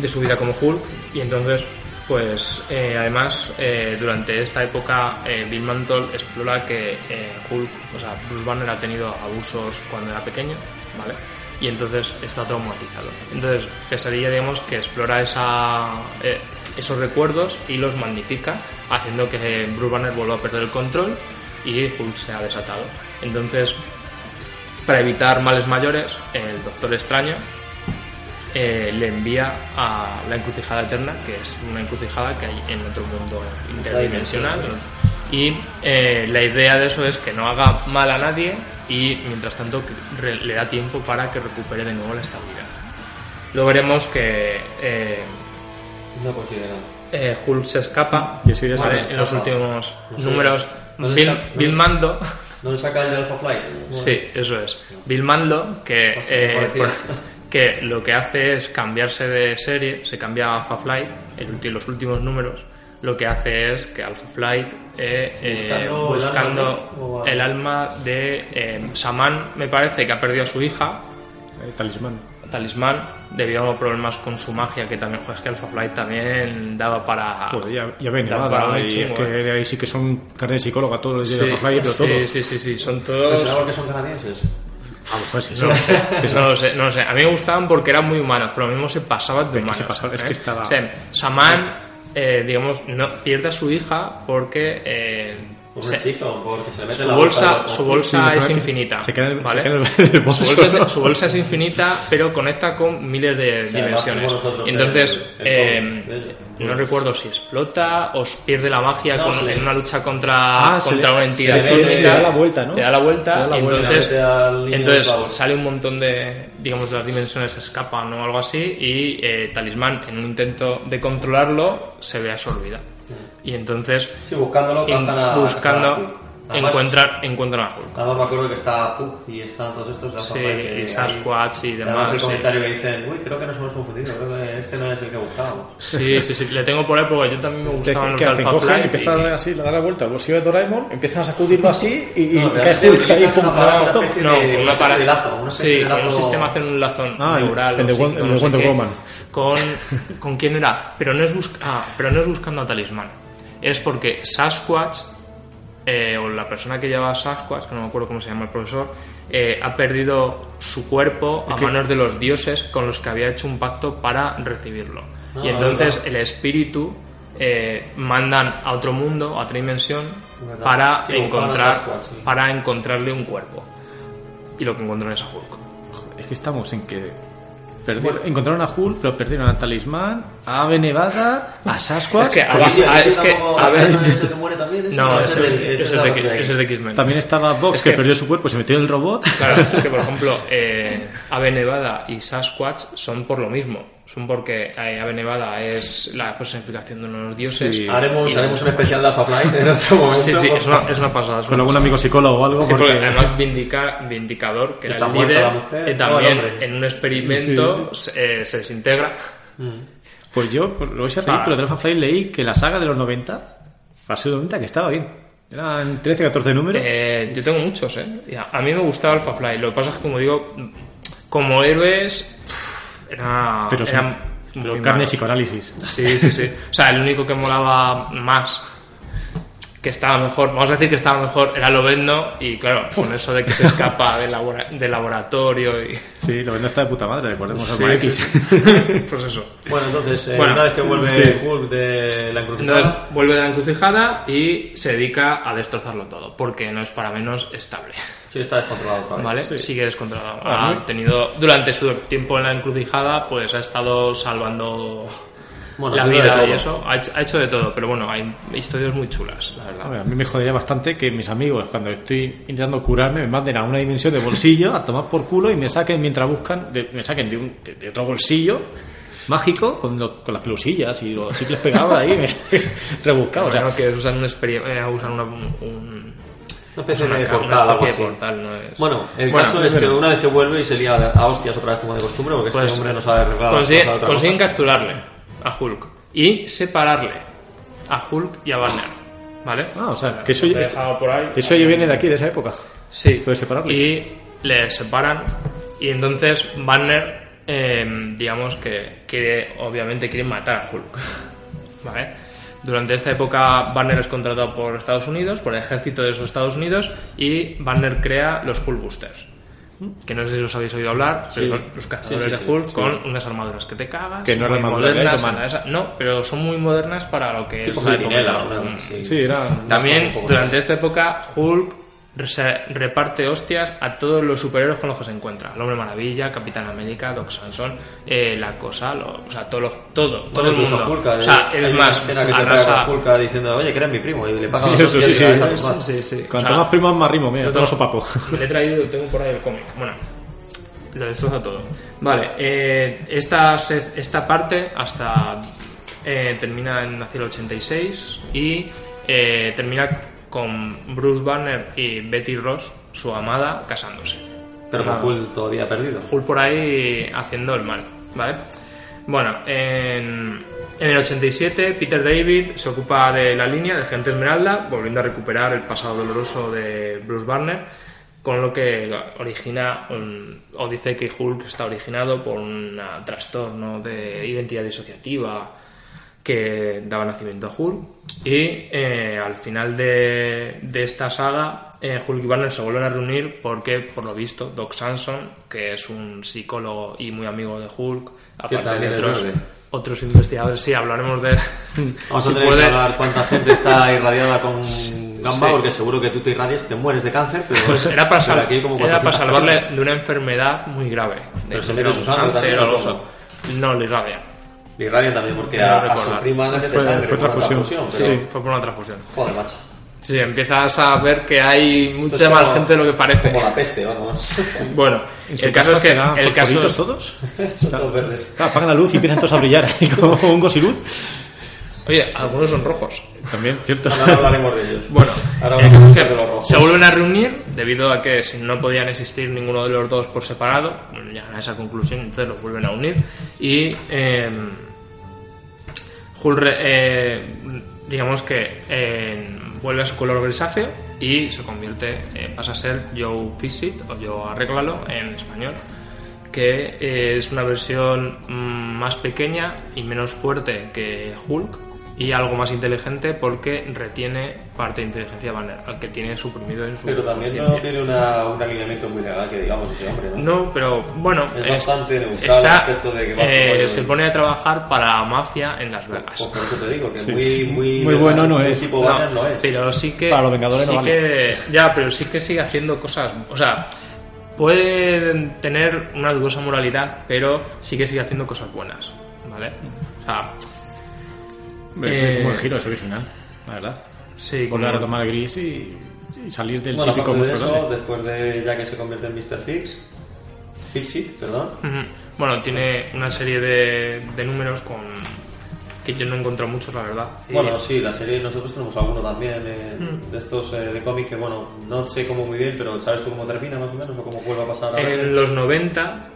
de su vida como Hulk, y entonces, pues, eh, además, eh, durante esta época, eh, Bill Mantle explora que Hulk, o sea, Bruce Banner ha tenido abusos cuando era pequeño, ¿vale? Y entonces está traumatizado. Entonces, Pesadilla, digamos, que explora esos recuerdos y los magnifica, haciendo que Bruce Banner vuelva a perder el control y Hulk se ha desatado. Entonces, para evitar males mayores, el Doctor Extraño eh, le envía a la encrucijada eterna, que es una encrucijada que hay en otro mundo interdimensional. Y eh, la idea de eso es que no haga mal a nadie y mientras tanto le da tiempo para que recupere de nuevo la estabilidad. Luego veremos que eh, No consigue nada. eh, Hulk se escapa Y eso ya ¿vale? escapa. en los últimos No sé. números. Bill, no Bill Mando ¿No le saca el de Alpha Flight? Sí, eso es. Bill Mando, que, Pues sí, que lo que hace es cambiarse de serie, se cambia a Alpha Flight, el ulti- los últimos números, lo que hace es que Alpha Flight, eh, eh, Buscando el alma, de eh, Saman, me parece que ha perdido a su hija, Eh, talismán. Talismán, debido a unos problemas con su magia, que también, joder, es que Alpha Flight también daba para... Joder, ya, ya ven, daba nada, para y chungo, es que eh. de ahí sí que son carne psicóloga todos los días Sí, de Half-Life, pero sí, todos. sí, sí, sí, son ¿Pero todos... será porque son canadienses? A lo mejor No lo sé, no lo sé, no lo sé. A mí me gustaban porque eran muy humanos, pero lo mismo se pasaban de se humanos. pasaba- es ¿eh? que estaba- O sea, Saman, eh, digamos, no, pierde a su hija porque eh, Un se- hechizo, porque se mete su la bolsa, de- su bolsa Sí, es infinita. se queda ¿vale? se queda el- el su, bolso, bolsa es, ¿no? su bolsa es infinita, pero conecta con miles de sea, dimensiones. nosotros, Entonces, el- el eh, no recuerdo si explota o pierde la magia No, con- le- en una lucha contra, Ah, se contra le- una entidad se le cósmica. le da la vuelta, ¿no? Le da la vuelta, Le da la vuelta. entonces, entonces sale un montón de, digamos, de las dimensiones escapan o algo así y eh, Talismán, en un intento de controlarlo, se ve absorbida. Y entonces, Sí, buscándolo, cazan a- buscando. Además- encuentran, encuentran a Hulk. Además me acuerdo que está Puck y están todos estos Sí, que y Sasquatch y hay- demás, Además el sí. comentario que dicen, uy, creo que nos hemos confundido, creo que este no es el que buscábamos. Sí, sí, sí, le tengo por ahí porque yo también me ¿Qué, gustaban los qué de hacen? Alpha Cogen, empiezan y- así, le dan la vuelta al bolsillo de Doraemon, empiezan a sacudirlo así y, y No, pero cae hacen- Hulk ahí, pum, una No, con para... de lazo, una sí, con un lazo- sistema hacen un lazón Ah, neural. el de Wonder. Woman. Con, ¿Con quién era? Pero no, es busc- ah, pero no es buscando a Talismán. Es porque Sasquatch, eh, o la persona que lleva a Sasquatch, que no me acuerdo cómo se llama el profesor, eh, ha perdido su cuerpo a manos de los dioses con los que había hecho un pacto para recibirlo. Ah, y entonces verdad. el espíritu eh, mandan a otro mundo, a otra dimensión, Verdad. para Sí, encontrar Sasquatch, sí. para encontrarle un cuerpo. Y lo que encontraron es a Hulk. Es que estamos en que perdieron- encontraron a Hulk, pero perdieron a Talismán, a Ave Nevada, a Sasquatch. Es que a- a- es que, a ver, ¿no es el que muere también? ese? no, ese es de es X-Men. También estaba Vox, Es que, que- perdió su cuerpo, se metió en el robot. Claro, es que por ejemplo, eh, Ave Nevada y Sasquatch son por lo mismo. Son porque eh, Ave Nevada es la personificación de unos dioses. Sí. Haremos, Y- haremos un especial de Alpha Flight en otro momento. Sí, sí, es una, es una pasada. es Con una algún pasada. amigo psicólogo o algo. Sí, porque porque- además Vindica- Vindicador, que era el líder, la mujer, eh, no, también en un experimento se, eh, se desintegra. Pues yo, pues, lo vais a reír, Ah. pero de Alpha Flight leí que la saga de los 90, la serie de los 90, que estaba bien. Eran 13, 14 números. Eh, yo tengo muchos, ¿eh? A, mí me gustaba Alpha Fly. Lo que pasa es que, como digo, como héroes, pff, era, pero son- eran pero carne psicoanálisis. Sí, sí, sí. O sea, el único que molaba más que estaba mejor, vamos a decir que estaba mejor, era Lobezno y claro, con eso de que se escapa del, labora- del laboratorio y... Sí, lo vendo está de puta madre, recordemos Sí, al sí, pues eso. Bueno, entonces, eh, Bueno, una vez que vuelve sí. Hulk de la Entonces encrucijada, vuelve de la encrucijada y se dedica a destrozarlo todo, porque no es para menos estable. sí está descontrolado vez. ¿Vale? Sigue descontrolado. Ah, Ha tenido, durante su tiempo en la encrucijada, pues ha estado salvando Bueno, la vida y eso. Ha hecho, ha hecho de todo, pero bueno, hay historias muy chulas, la A, verdad. ver, a mí me jodería bastante que mis amigos, cuando estoy intentando curarme, me manden a una dimensión de bolsillo a tomar por culo y me saquen mientras buscan, de- me saquen de, un- de- de otro bolsillo mágico con, lo- con las pelusillas y los chicles pegados ahí, me, rebuscado. O sea, Bueno, que usan un, eh, usan una, un, Una especie una de una portal, algo especie de así. portal, no es... Bueno, el Bueno, caso es que una vez que vuelve y se lía a hostias otra vez como de costumbre, porque Pues, este hombre no sabe consigue- consiguen capturarle a Hulk y separarle a Hulk y a Banner. ¿Vale? Ah, o sea, que eso ya- por ahí. eso ya viene de aquí, de esa época. Sí. Puedes separarles. Y le separan. Y entonces Banner, eh, digamos que quiere, obviamente quiere matar a Hulk. ¿Vale? Durante esta época Banner es contratado por Estados Unidos, por el ejército de esos Estados Unidos, y Banner crea los Hulk Boosters. Que no sé si os habéis oído hablar, pero son los cazadores Sí, sí, de Hulk sí. con unas armaduras que te cagas. Que no muy modernas, de esa- No, pero son muy modernas para lo que Tipo es la época los-. Sí, era... también durante esta época Hulk se reparte hostias a todos los superhéroes con los que se encuentra. El Hombre Maravilla, Capitán América, Doc Samson, eh, La Cosa, lo- o sea, todo, lo- todo, todo el mundo. Hulk, o sea, hay es una más, escena que se arrasa- pega con Hulk diciendo, oye, que eres mi primo, y le paga sí, sí. Sí, sí. Cuanto O sea, más primos, más rimo, mira, todo tengo- sopapo. Le he traído, tengo por ahí el cómic. Bueno, lo destroza todo. Vale, eh, esta, se- esta parte hasta eh, termina en hacia el 86 y eh, termina con Bruce Banner y Betty Ross, su amada, casándose. Pero con Claro. Hulk todavía perdido. Hulk por ahí haciendo el mal, ¿vale? Bueno, en, en el 87 Peter David se ocupa de la línea del Gente Esmeralda, volviendo a recuperar el pasado doloroso de Bruce Banner, con lo que origina, un- o dice que Hulk está originado por un trastorno de identidad disociativa que daba nacimiento a Hulk. Y eh, al final de, de esta saga, eh, Hulk y Banner se vuelven a reunir porque, por lo visto, Doc Samson, que es un psicólogo y muy amigo de Hulk, aparte de otros, otros investigadores, sí, hablaremos de... Vamos si a tener puede- que hablar cuánta gente está irradiada con gamba, Sí. porque seguro que tú te irradias te mueres de cáncer, pero, Pues era para, pero sal- aquí hay como era para 400 salvarle de una enfermedad muy grave. De Pero se sangre cáncer o. No, le irradia. Le irradian también porque Quiero a, a su mete Fue- sangre fue por una transfusión. pero, Sí, fue por una transfusión. Joder, macho. Sí, empiezas a ver que hay mucha más como- gente de lo que parece. Como la peste, vamos. Bueno, el caso es que el caso es- todos? Son todos verdes. Claro, apagan la luz y empiezan todos a brillar ahí como hongos y luz. Oye, algunos son rojos. También, cierto. Ahora hablaremos de ellos. Bueno, Ahora el hablamos caso es de los que rojos. se vuelven a reunir debido a que si no podían existir ninguno de los dos por separado, bueno, llegan a esa conclusión, entonces los vuelven a unir y eh, Hulk, re- eh, digamos que eh, vuelve a su color grisáceo y se convierte, eh, pasa a ser Joe Fixit o Joe Arréglalo en español, que eh, es una versión mm, más pequeña y menos fuerte que Hulk y algo más inteligente porque retiene parte de inteligencia Banner, al que tiene suprimido en su Pero también no tiene una, un alineamiento muy legal que digamos ese hombre, ¿no? No, pero bueno, Es es- bastante neutral respecto de que eh, se pone a trabajar para la mafia en Las Vegas. Pues por eso te digo, que muy, muy, Muy bueno no es. tipo No, Banner no es. pero sí que Para los Vengadores no sí vale. que ya, pero sí que sigue haciendo cosas, o sea, pueden tener una dudosa moralidad, pero sí que sigue haciendo cosas buenas, ¿vale? O sea, Sí, es un Eh, buen giro, es original, la verdad. sí, Volver a el gris y, y salir del Bueno, típico de eso, grande. después de ya que se convierte en Mr. Fix, Fixit, perdón, Ujú. Bueno, tiene una serie de, de números con que yo no he encontrado muchos, la verdad. Y- Bueno, sí, la serie nosotros tenemos alguno también eh, Mm. de estos eh, de cómic que, bueno, no sé cómo muy bien, pero ¿sabes tú cómo termina más o menos o cómo vuelve a pasar? a en los 90,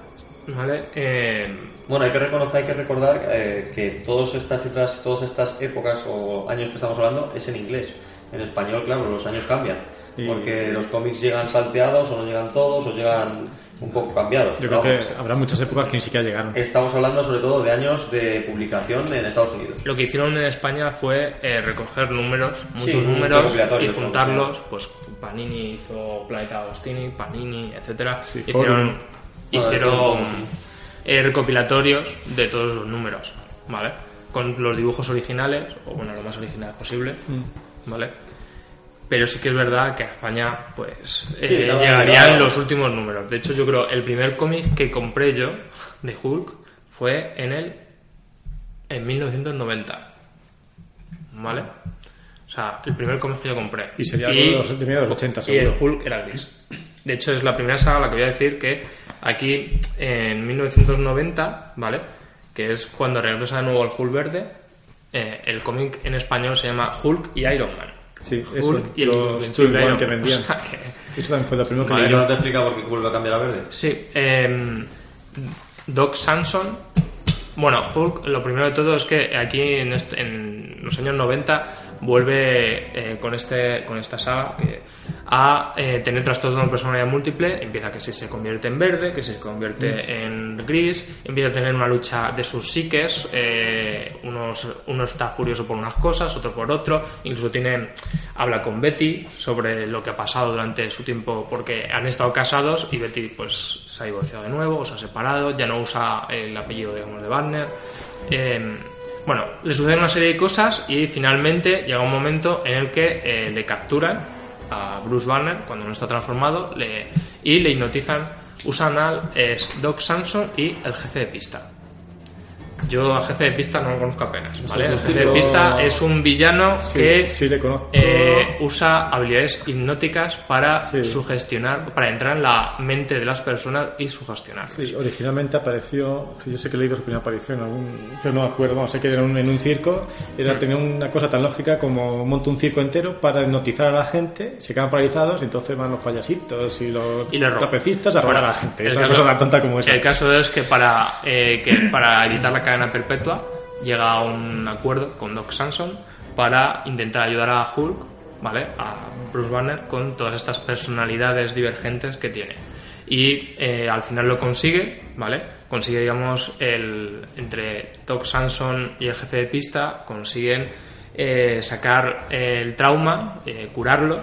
¿vale? Eh, Bueno, hay que reconocer, hay que recordar eh, que todas estas cifras, todas estas épocas o años que estamos hablando es en inglés. En español, claro, los años cambian. Y- Porque los cómics llegan salteados o no llegan todos o llegan un poco cambiados. Yo creo que habrá muchas épocas que ni siquiera llegaron. Estamos hablando sobre todo de años de publicación en Estados Unidos. Lo que hicieron en España fue eh, recoger números, muchos Sí, números, y juntarlos. Pues Panini hizo Planeta Agostini, Panini, etcétera. Sí, hicieron hicieron sí. Eh, recopilatorios de todos los números, ¿vale? Con los dibujos originales, o bueno, lo más original posible, Mm. ¿vale? Pero sí que es verdad que a España, pues, eh, Sí, llegarían los últimos números. De hecho, yo creo el primer cómic que compré yo de Hulk fue en el en 1990. ¿Vale? O sea, el primer cómic que yo compré. Y sería algo de los- de los 80 Y el seguro. Hulk era gris. De hecho, es la primera saga la que voy a decir que aquí, en 1990, ¿vale? Que es cuando regresa de nuevo el Hulk verde, eh, el cómic en español se llama Hulk y Iron Man. Sí, Hulk eso, y el los Iron que vendían. O sea que- Eso también fue lo primero que Vale, leí que yo. no te explica por qué vuelve a cambiar a verde. Sí, eh, Doc Samson. Bueno, Hulk, lo primero de todo es que aquí en, este- en los años 90 vuelve eh, con, este, con esta saga que, a eh, tener trastorno de personalidad múltiple. Empieza que si se convierte en verde, que se convierte en gris, empieza a tener una lucha de sus psiques. eh, unos, uno está furioso por unas cosas, otro por otro. Incluso tiene, habla con Betty sobre lo que ha pasado durante su tiempo, porque han estado casados y Betty pues se ha divorciado de nuevo, o se ha separado, ya no usa el apellido digamos, de Barner. Eh, bueno, le suceden una serie de cosas y finalmente llega un momento en el que eh, le capturan a Bruce Banner cuando no está transformado le, y le hipnotizan. Usan al es Doc Samson y el jefe de pista. Yo al jefe de pista no lo conozco apenas, ¿vale? El jefe de pista es un villano Sí, que sí le eh, usa habilidades hipnóticas para Sí. sugestionar, para entrar en la mente de las personas y sugestionarlas. Sí, originalmente apareció, yo sé que he leído su primera aparición, algún, pero no me acuerdo, vamos, sé que era un- en un circo, era tener una cosa tan lógica como monto un circo entero para hipnotizar a la gente, se quedan paralizados y entonces van los payasitos y los y trapecistas a robar Bueno, a la gente. Es una caso- cosa tan tonta como esa. El caso es que para, eh, que para evitar la perpetua llega a un acuerdo con Doc Samson para intentar ayudar a Hulk, ¿vale? A Bruce Banner con todas estas personalidades divergentes que tiene. Y eh, al final lo consigue, ¿vale? Consigue, digamos, el, entre Doc Samson y el jefe de pista, consiguen eh, sacar el trauma, eh, curarlo,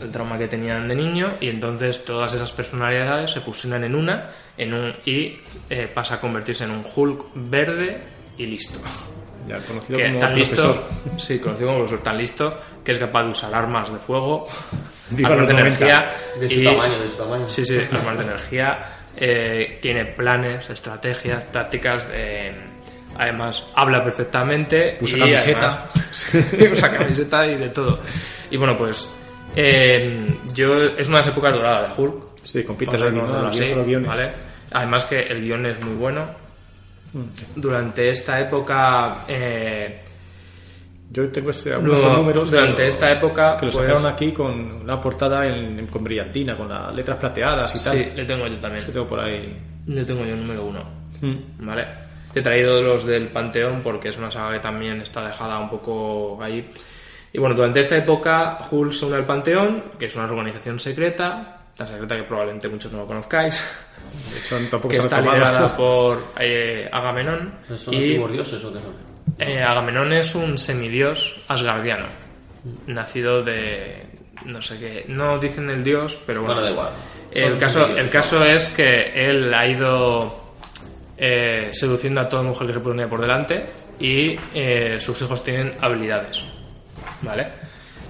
el trauma que tenían de niño y entonces todas esas personalidades se fusionan en una en un, y eh, pasa a convertirse en un Hulk verde y listo. Ya, conocido Que como tan profesor. listo, sí, conocido como profesor, tan listo que es capaz de usar armas de fuego, armas de 90. energía De su y- tamaño, de su tamaño. Sí, sí, armas de energía. eh, tiene planes, estrategias, tácticas. eh, además, habla perfectamente. Usa y camiseta. además- usa camiseta y de todo. Y bueno, pues. Eh, yo Es una de las épocas doradas de Hulk. Sí, con Peter David, ¿no? guiones. ¿vale? Además que el guion es muy bueno. Mm. Durante esta época. eh, Yo tengo ese, lo- algunos números que durante lo- esta época. que lo pues, sacaron aquí con una portada en, con brillantina, con las letras plateadas y tal. Sí, le tengo yo también. Que tengo por ahí. Le tengo yo el número uno. Mm. ¿Vale? Te he traído los del Panteón porque es una saga que también está dejada un poco ahí. Y bueno, durante esta época, Hulk se une al Panteón, que es una organización secreta, tan secreta que probablemente muchos no lo conozcáis, De hecho, tampoco que se está liderada por eh, Agamenón. ¿Son Y antiguos dioses o qué son? eh, Agamenón es un semidios asgardiano, nacido de... no sé qué, no dicen el dios, pero bueno. Bueno, da igual. El caso, el caso es que él ha ido eh, seduciendo a toda mujer que se ponía por delante y eh, sus hijos tienen habilidades. ¿Vale?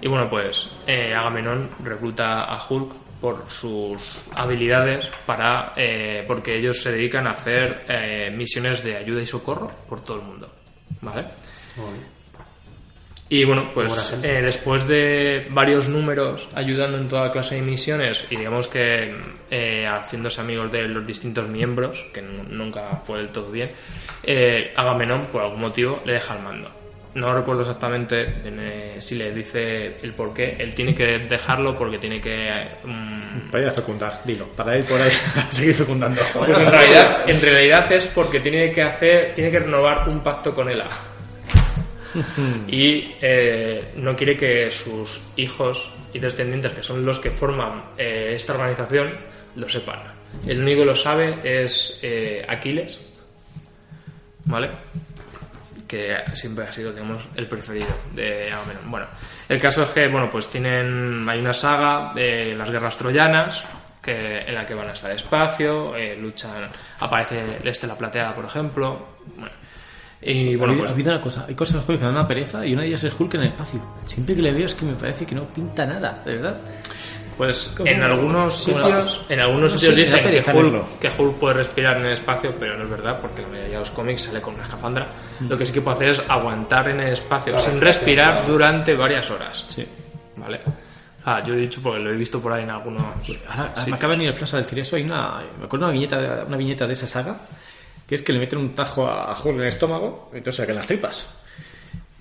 Y bueno, pues eh, Agamenón recluta a Hulk por sus habilidades para eh, porque ellos se dedican a hacer eh, misiones de ayuda y socorro por todo el mundo. ¿Vale? Y bueno, pues eh, después de varios números ayudando en toda clase de misiones y digamos que eh, haciéndose amigos de los distintos miembros, que nunca fue del todo bien, eh, Agamenón por algún motivo le deja el mando. No recuerdo exactamente eh, si le dice el por qué. Él tiene que dejarlo porque tiene que... mm, Para ir a fecundar, dilo. Para ir por ahí a seguir fecundando. pues en realidad, en realidad es porque tiene que hacer, tiene que renovar un pacto con Ela. y eh, no quiere que sus hijos y descendientes, que son los que forman eh, esta organización, lo sepan. El único que lo sabe es eh, Aquiles, ¿vale? Que siempre ha sido, digamos, el preferido de Agamenón. Bueno, el caso es que, bueno, pues tienen, hay una saga de las guerras troyanas, que, en la que van hasta el espacio, eh, luchan, aparece el Estela Plateada, por ejemplo. Bueno, y bueno, pues una cosa, hay cosas en los juegos que me dan una pereza y una de ellas es Hulk en el espacio. Siempre que le veo es que me parece que no pinta nada, de verdad. Pues en algunos sitios, en algunos no sitios da dicen que Hulk, que Hulk puede respirar en el espacio, pero no es verdad, porque la mayoría de los cómics sale con una escafandra. Lo que sí que puede hacer es aguantar en el espacio Claro, sin respirar claro. durante varias horas. Sí. ¿Vale? Ah, yo he dicho porque lo he visto por ahí en algunos. Ahora, ahora me acaba de venir el flash al decir eso. Hay una, me acuerdo una viñeta, de, una viñeta de esa saga que es que le meten un tajo a, a Hulk en el estómago y entonces caen las tripas.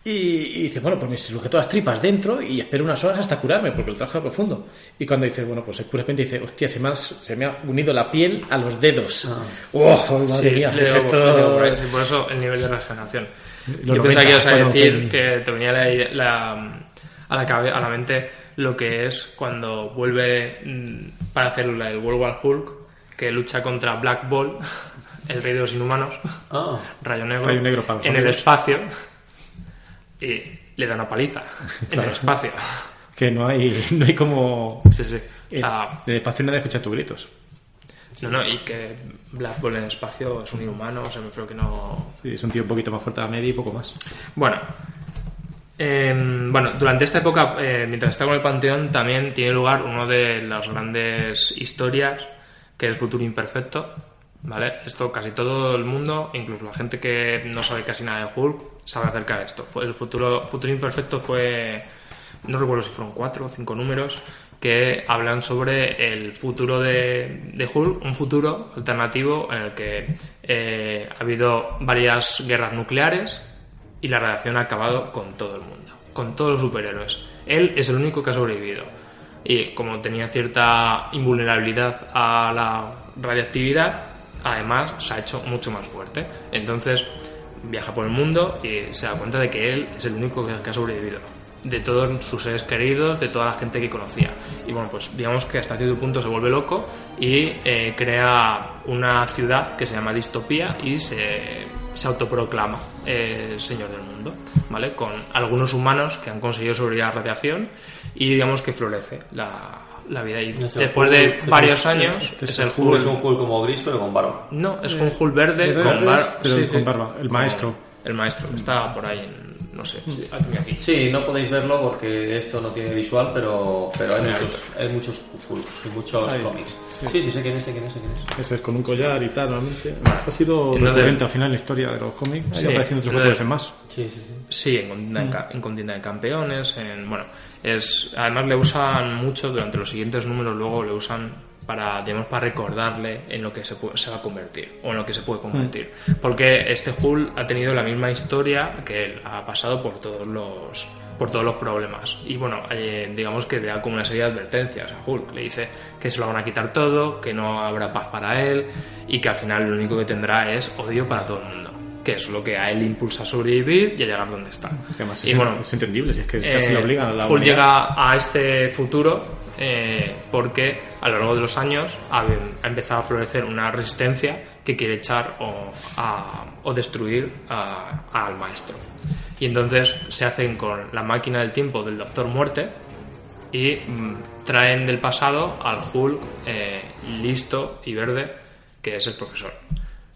Y, y dice, bueno, pues me sujeto las tripas dentro y espero unas horas hasta curarme porque el traje era profundo. Y cuando dice, bueno, pues de repente dice, hostia, se me, ha, se me ha unido la piel a los dedos. ¡Oh, madre Sí, mía! digo- esto- por, ahí, sí, por eso el nivel de regeneración. Los Yo pensaba que ibas a 90, decir que te venía la- la- a, la cabe- a la mente lo que es cuando vuelve mm, para hacer el World War Hulk, que lucha contra Black Ball, el rey de los inhumanos, Ah, Rayo Negro, Rayo Negro en el amigos. espacio y le da una paliza en el espacio. Que no hay, no hay como... Sí, sí. O En sea, el espacio nadie escucha tus gritos. no, no, y que Black Ball en el espacio es un inhumano, o sea, me creo que no, Sí, Es un tío un poquito más fuerte a media y poco más. Bueno, em, bueno, durante esta época, eh, mientras está con el Panteón, también tiene lugar una de las grandes historias, que es Futuro Imperfecto. ¿Vale? Esto casi todo el mundo, incluso la gente que no sabe casi nada de Hulk, sabe acerca de esto. El futuro, futuro Imperfecto fue, no recuerdo si fueron cuatro o cinco números, que hablan sobre el futuro de, de Hulk, un futuro alternativo en el que eh, ha habido varias guerras nucleares, y la radiación ha acabado con todo el mundo, con todos los superhéroes. Él es el único que ha sobrevivido. Y como tenía cierta invulnerabilidad a la radiactividad, además se ha hecho mucho más fuerte. Entonces viaja por el mundo y se da cuenta de que él es el único que ha sobrevivido. De todos sus seres queridos, de toda la gente que conocía. Y bueno, pues digamos que hasta cierto punto se vuelve loco y eh, crea una ciudad que se llama Distopía y se, autoproclama eh, señor del mundo, ¿vale? Con algunos humanos que han conseguido sobrevivir a la radiación y digamos que florece la, la vida. Y Es el después Hulk, de varios un- años es es el Hulk Hulk. es un Hulk como gris, pero con barba. No, es un Hulk verde con pero sí, con sí. barba, el maestro. El maestro, que está por ahí, en- no sé, aquí, aquí. Sí, no podéis verlo porque esto no tiene visual, pero, pero hay, muchos, hay muchos y muchos Ahí. cómics. Sí. Sí. sí, sé quién es, sé quién es, sé quién es. Eso es, con un collar y tal, normalmente. Esto ha sido recurrente al final en la historia de los cómics. Ha Sí, ido apareciendo otros veces más. Sí, sí, sí. Sí, en contienda, de, ca- en contienda de campeones, en, bueno, es, además le usan mucho durante los siguientes números, luego le usan para, digamos, para recordarle en lo que se, va a convertir o en lo que se puede convertir. Porque este Hulk ha tenido la misma historia que él, ha pasado por todos los por todos los problemas. Y bueno, eh, digamos que le da como una serie de advertencias a Hulk. Le dice que se lo van a quitar todo, que no habrá paz para él y que al final lo único que tendrá es odio para todo el mundo. Que es lo que a él impulsa a sobrevivir y a llegar donde está. Y es, bueno, es entendible, si es que eh, casi le obligan a la Hulk humanidad. llega a este futuro eh, porque a lo largo de los años ha, ha empezado a florecer una resistencia que quiere echar o, a- o destruir a- al maestro. Y entonces se hacen con la máquina del tiempo del Doctor Muerte y mm, traen del pasado al Hulk eh, listo y verde que es el profesor.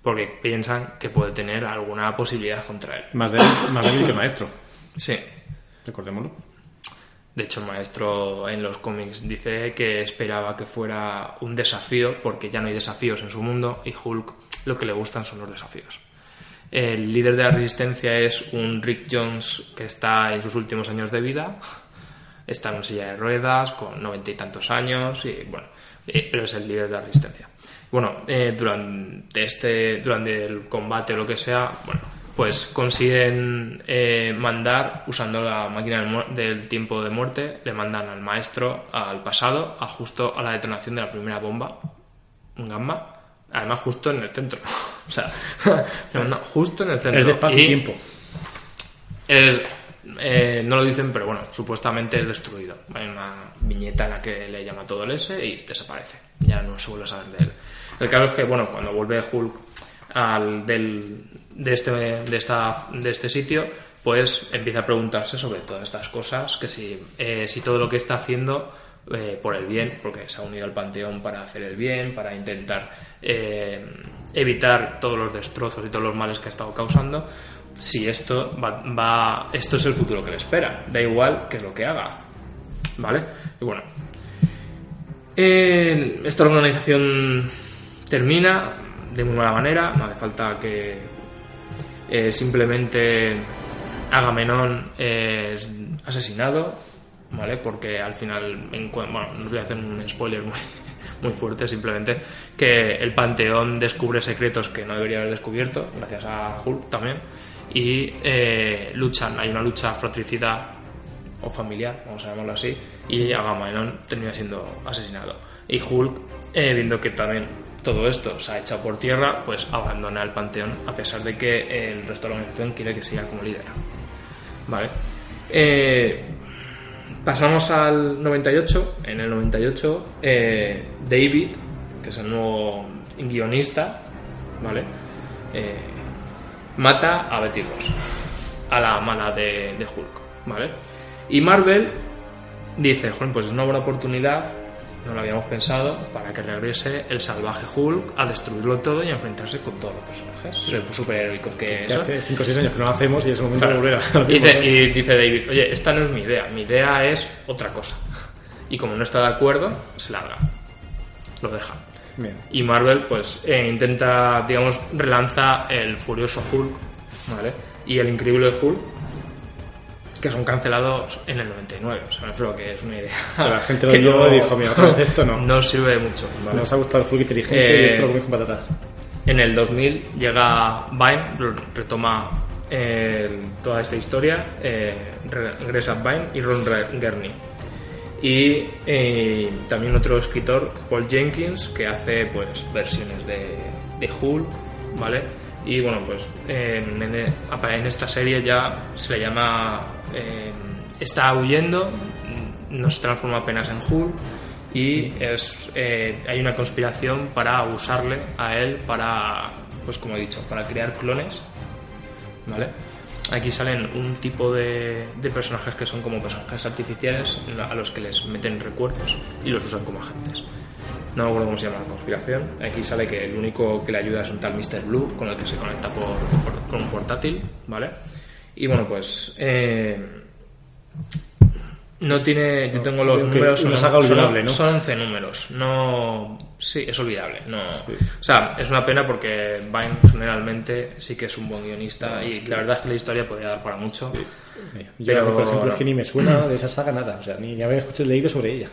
Porque piensan que puede tener alguna posibilidad contra él. Más débil, más débil que el maestro, Sí, recordémoslo. De hecho, el maestro en los cómics dice que esperaba que fuera un desafío, porque ya no hay desafíos en su mundo, y Hulk lo que le gustan son los desafíos. El líder de la resistencia es un Rick Jones que está en sus últimos años de vida, está en una silla de ruedas, con noventa y tantos años, y bueno, eh, pero es el líder de la resistencia. Bueno, eh, durante este, durante el combate o lo que sea, bueno, pues consiguen eh, mandar, usando la máquina del, tiempo de muerte, le mandan al maestro al pasado, a justo a la detonación de la primera bomba, un gamma, además justo en el centro. o sea, se manda justo en el centro. Es de espacio Y tiempo. es, eh, no lo dicen, pero bueno, supuestamente es destruido. Hay una viñeta en la que le llama todo el S y desaparece. Ya no se vuelve a saber de él. El caso es que, bueno, cuando vuelve Hulk al del, de, este, de, esta, de este sitio, pues empieza a preguntarse sobre todas estas cosas, que si, eh, si todo lo que está haciendo eh, por el bien, porque se ha unido al panteón para hacer el bien, para intentar eh, evitar todos los destrozos y todos los males que ha estado causando, si esto va, va, esto es el futuro que le espera, da igual que lo que haga, ¿vale? Y bueno, esta organización termina de muy mala manera, no hace falta que eh, simplemente Agamenón es asesinado, ¿vale? Porque al final, en, bueno, no voy a hacer un spoiler muy, muy fuerte, simplemente que el Panteón descubre secretos que no debería haber descubierto, gracias a Hulk también, y eh, luchan, hay una lucha fratricida o familiar, vamos a llamarlo así, y Agamenón termina siendo asesinado. Y Hulk, eh, viendo que también todo esto se ha echado por tierra, pues abandona el panteón a pesar de que el resto de la organización quiere que siga como líder. Vale. Eh, pasamos al 98. En el 98, eh, David, que es el nuevo guionista, ¿vale? Eh, mata a Betty Ross, a la mala de, Hulk, ¿vale? Y Marvel dice, joder, pues es una buena oportunidad, no lo habíamos pensado, para que regrese el salvaje Hulk a destruirlo todo y a enfrentarse con todos los personajes superheroicos que Que son. hace 5 o 6 años que no lo hacemos y es el momento Claro. de volver a... Y dice, y dice David, oye, esta no es mi idea, mi idea es otra cosa. Y como no está de acuerdo, se larga. Lo deja. Bien. Y Marvel, pues, eh, intenta, digamos, relanza el furioso Hulk, ¿vale? Y el increíble Hulk, que son cancelados en el 99. O sea, me refiero que es una idea. La gente lo que vio y dijo, mira, otra vez esto no. No sirve mucho, ¿vale? Nos ha gustado el Hulk inteligente Eh, y esto lo comemos con patatas. En el 2000 llega Vine, re- retoma eh, toda esta historia, eh, re- regresa Vine y Ron Gurney. Y eh, también otro escritor, Paul Jenkins, que hace pues versiones de, de Hulk, ¿vale? Y bueno, pues en, en- en esta serie ya se le llama... eh, está huyendo, no se transforma apenas en Hulk y eh, hay una conspiración para usarle a él para, pues como he dicho, para crear clones, ¿vale? Aquí salen un tipo de, personajes que son como personajes artificiales a los que les meten recuerdos y los usan como agentes. No me acuerdo cómo se llama la conspiración. Aquí sale que el único que le ayuda es un tal Mr. Blue con el que se conecta por- con un portátil, ¿vale? Y bueno, pues eh, no tiene. Yo tengo los números. una son- ¿no? Son 11 números. No. Sí, es olvidable. No. O sea, es una pena porque Vine generalmente sí que es un buen guionista y la verdad es que la historia podría dar para mucho. Yo, Pero- por ejemplo, es que ni me suena de esa saga nada. O sea, ni, ni había escuchado leído sobre ella.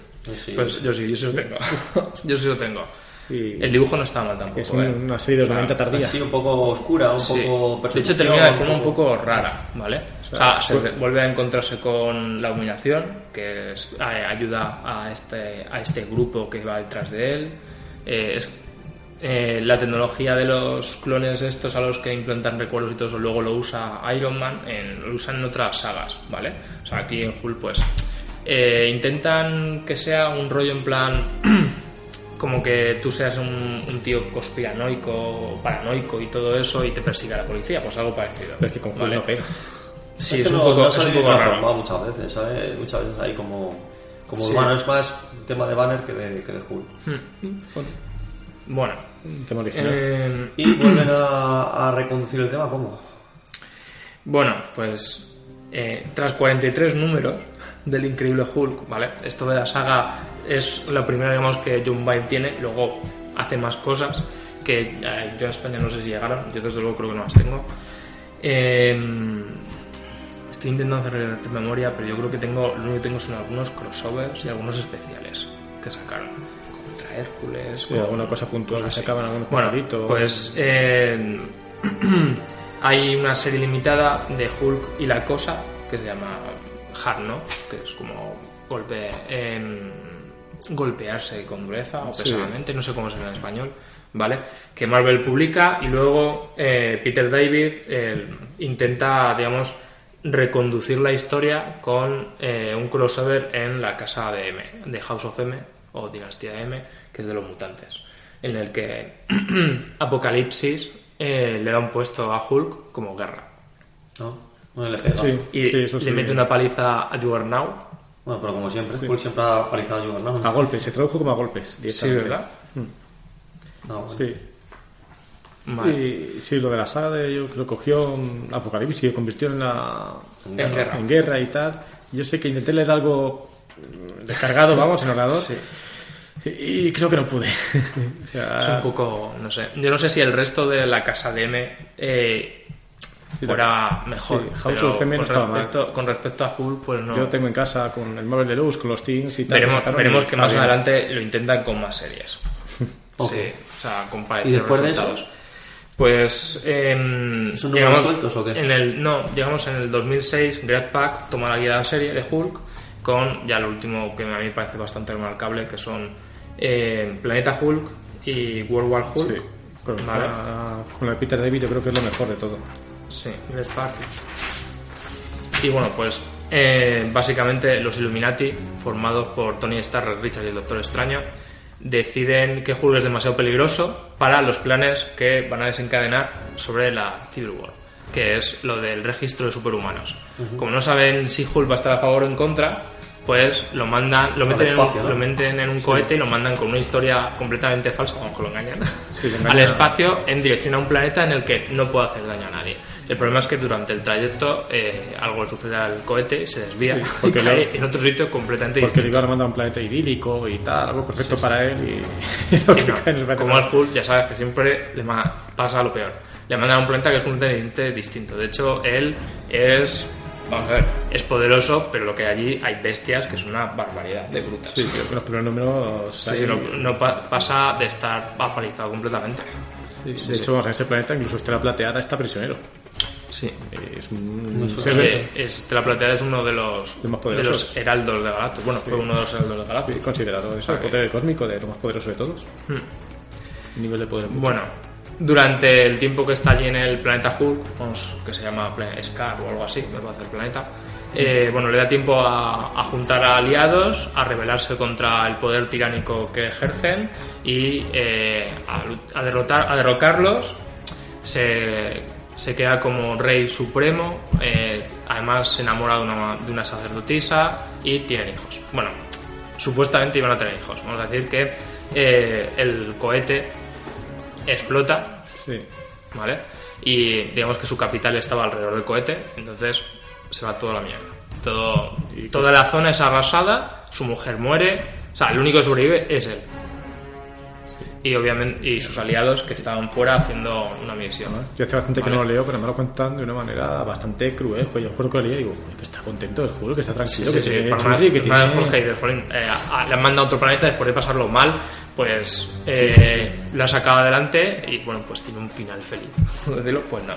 Pues yo sí, yo sí lo tengo. yo sí lo tengo. Y El dibujo no está mal tampoco. es un- ¿eh? una serie de los 90 tardía. Así un poco oscura, un Sí. poco De hecho, termina de forma un poco rara, ¿vale? O sea, sea, se vuelve a encontrarse con la humillación, que es- eh, ayuda a este, a este grupo que va detrás de él. Eh, es, eh, la tecnología de los clones estos a los que implantan recuerdos y todo eso luego lo usa Iron Man, en, lo usan en otras sagas, ¿vale? O sea, aquí en Hulk, pues, eh, intentan que sea un rollo en plan como que tú seas un, un tío conspiranoico, paranoico y todo eso y te persiga la policía, pues algo parecido. Pero es que con Hulk ¿vale? no pega. Sí, Es es que un no- poco, no es se un ha poco transformado raro. muchas veces, ¿sabes? Muchas veces hay como... Como Sí. bueno, es más un tema de banner que de, que de Hulk. Bueno, Un tema original. eh, Y vuelven a, a reconducir el tema, ¿cómo? bueno, pues eh, tras 43 números del increíble Hulk, ¿vale? Esto de la saga es la primera, digamos, que John Byrne tiene, luego hace más cosas que eh, yo en España no sé si llegaron, yo desde luego creo que no las tengo. Eh, estoy intentando hacer memoria, pero yo creo que tengo, lo único que tengo son algunos crossovers y algunos especiales que sacaron. Contra Hércules, con- alguna cosa puntual que sacaban algún Bueno, pajarito. pues eh, hay una serie limitada de Hulk y la cosa que se llama Hard Knock, que es como golpe, em, golpearse con dureza o Sí. pesadamente, no sé cómo se llama en español, ¿vale? Que Marvel publica y luego eh, Peter David eh, intenta, digamos, reconducir la historia con eh, un crossover en la casa de M, de House of M o Dinastía M, que es de los mutantes, en el que Apocalipsis eh, le da un puesto a Hulk como guerra. ¿No? Bueno, le pega. Sí. Y Sí, eso sí. le mete una paliza a Juggernaut. Bueno, pero como siempre, Hulk siempre ha palizado a Juggernaut. A golpes, se tradujo como a golpes. Sí, directamente. ¿verdad? No, bueno. Sí. Vale. Y sí, lo de la saga de yo creo cogió Apocalipsis y lo convirtió en la En guerra. en guerra y tal. Yo sé que intenté leer algo mm, descargado, vamos, en ordenador. Sí. Y y creo que no pude. O sea, Es un poco, no sé. Yo no sé si el resto de la casa de M eh, fuera mejor. sí, House of M no con, estaba respecto, con respecto a Hulk, pues no. Yo tengo en casa con el Marvel Deluxe, con los Teams y tal. veremos que más bien. adelante lo intentan con más series. Sí, o sea, con ¿Y después de eso? Pues em, ¿Son sueltos o qué? En el, no, llegamos en el 2006, Greg Pak toma la guía de la serie de Hulk con ya lo último que a mí me parece bastante remarcable, que son eh, Planeta Hulk y World War Hulk. Sí. Con, Vale. la- con de Peter David yo creo que es lo mejor de todo. Sí, Greg Pak. Y bueno, pues eh, básicamente los Illuminati, formados por Tony Stark, Richard y el Doctor Extraño, deciden que Hulk es demasiado peligroso para los planes que van a desencadenar sobre la Civil War, que es lo del registro de superhumanos. Como no saben si Hulk va a estar a favor o en contra, pues lo mandan, lo meten, en espacio, un, ¿no? lo meten en un cohete y lo mandan con una historia completamente falsa, aunque lo engañan, Sí, le engañan. al espacio en dirección a un planeta en el que no puede hacer daño a nadie. El problema es que durante el trayecto eh, algo sucede al cohete, se desvía Sí, y porque cae lo- en otro sitio completamente Porque distinto. iban a mandar a un planeta idílico y tal, algo perfecto para él y, y lo Y que no, en como al Hulk, ya sabes que siempre le pasa lo peor. Le mandan a un planeta que es completamente distinto. De hecho, él es. Vamos a ver, es poderoso, pero lo que hay allí hay bestias que es una barbaridad de brutas. Sí, creo que los primeros números. Sí, ahí- no, no pa- pasa de estar apalizado completamente. sí, de hecho, vamos, en ese planeta incluso Estela Plateada está prisionero. Sí. Es un Eh, Estela Plateada es uno de los, De más de los heraldos de Galactus. Bueno, fue uno de los heraldos de Galactus. considerado eso, el poder cósmico de lo más poderoso de todos. Nivel de poder. Bueno, durante el tiempo que está allí en el planeta Hulk, que se llama Scar o algo así, me parece el planeta, eh, bueno, le da tiempo a, a juntar a aliados, a rebelarse contra el poder tiránico que ejercen y eh, a, derrotar, a derrocarlos. Se, se queda como rey supremo, eh, además se enamora de una, de una sacerdotisa y tienen hijos. Bueno, supuestamente iban a tener hijos. Vamos a decir que el cohete explota, Sí. ¿vale? Y digamos que su capital estaba alrededor del cohete, entonces se va toda la mierda. Todo, toda la zona es arrasada, su mujer muere, o sea, el único que sobrevive es él. Y obviamente, y sus aliados que estaban fuera haciendo una misión. Yo hace bastante Vale. que no lo leo, pero me lo cuentan de una manera bastante cruel. Joder, yo recuerdo que lo leía y digo, "Joder, que está contento, juro que está tranquilo, Sí, que sí, tiene que. Jorge jolín, eh, a- le han mandado a otro planeta después de pasarlo mal, pues eh, lo ha sacado adelante y bueno, pues tiene un final feliz. Pues no.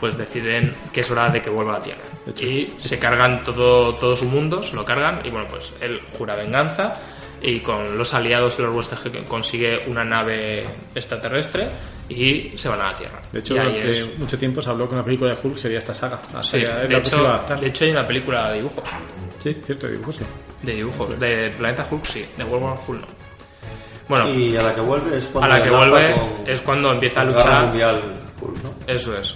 Pues deciden que es hora de que vuelva a la Tierra. De hecho, Y se cargan todo, todo su mundo, se lo cargan y bueno, pues él jura venganza y con los aliados y los que consigue una nave extraterrestre y se van a la Tierra. De hecho, durante es- mucho tiempo se habló que una película de Hulk sería esta saga. Sí, de, la hecho, adaptar. de hay una película de dibujos. Sí, cierto, dibujo, sí. De dibujos. De Planeta Hulk sí, de World War Hulk no. Bueno, Y a la que vuelve es a cuando la que vuelve con- es cuando empieza a luchar. Mundial ¿no? Eso es.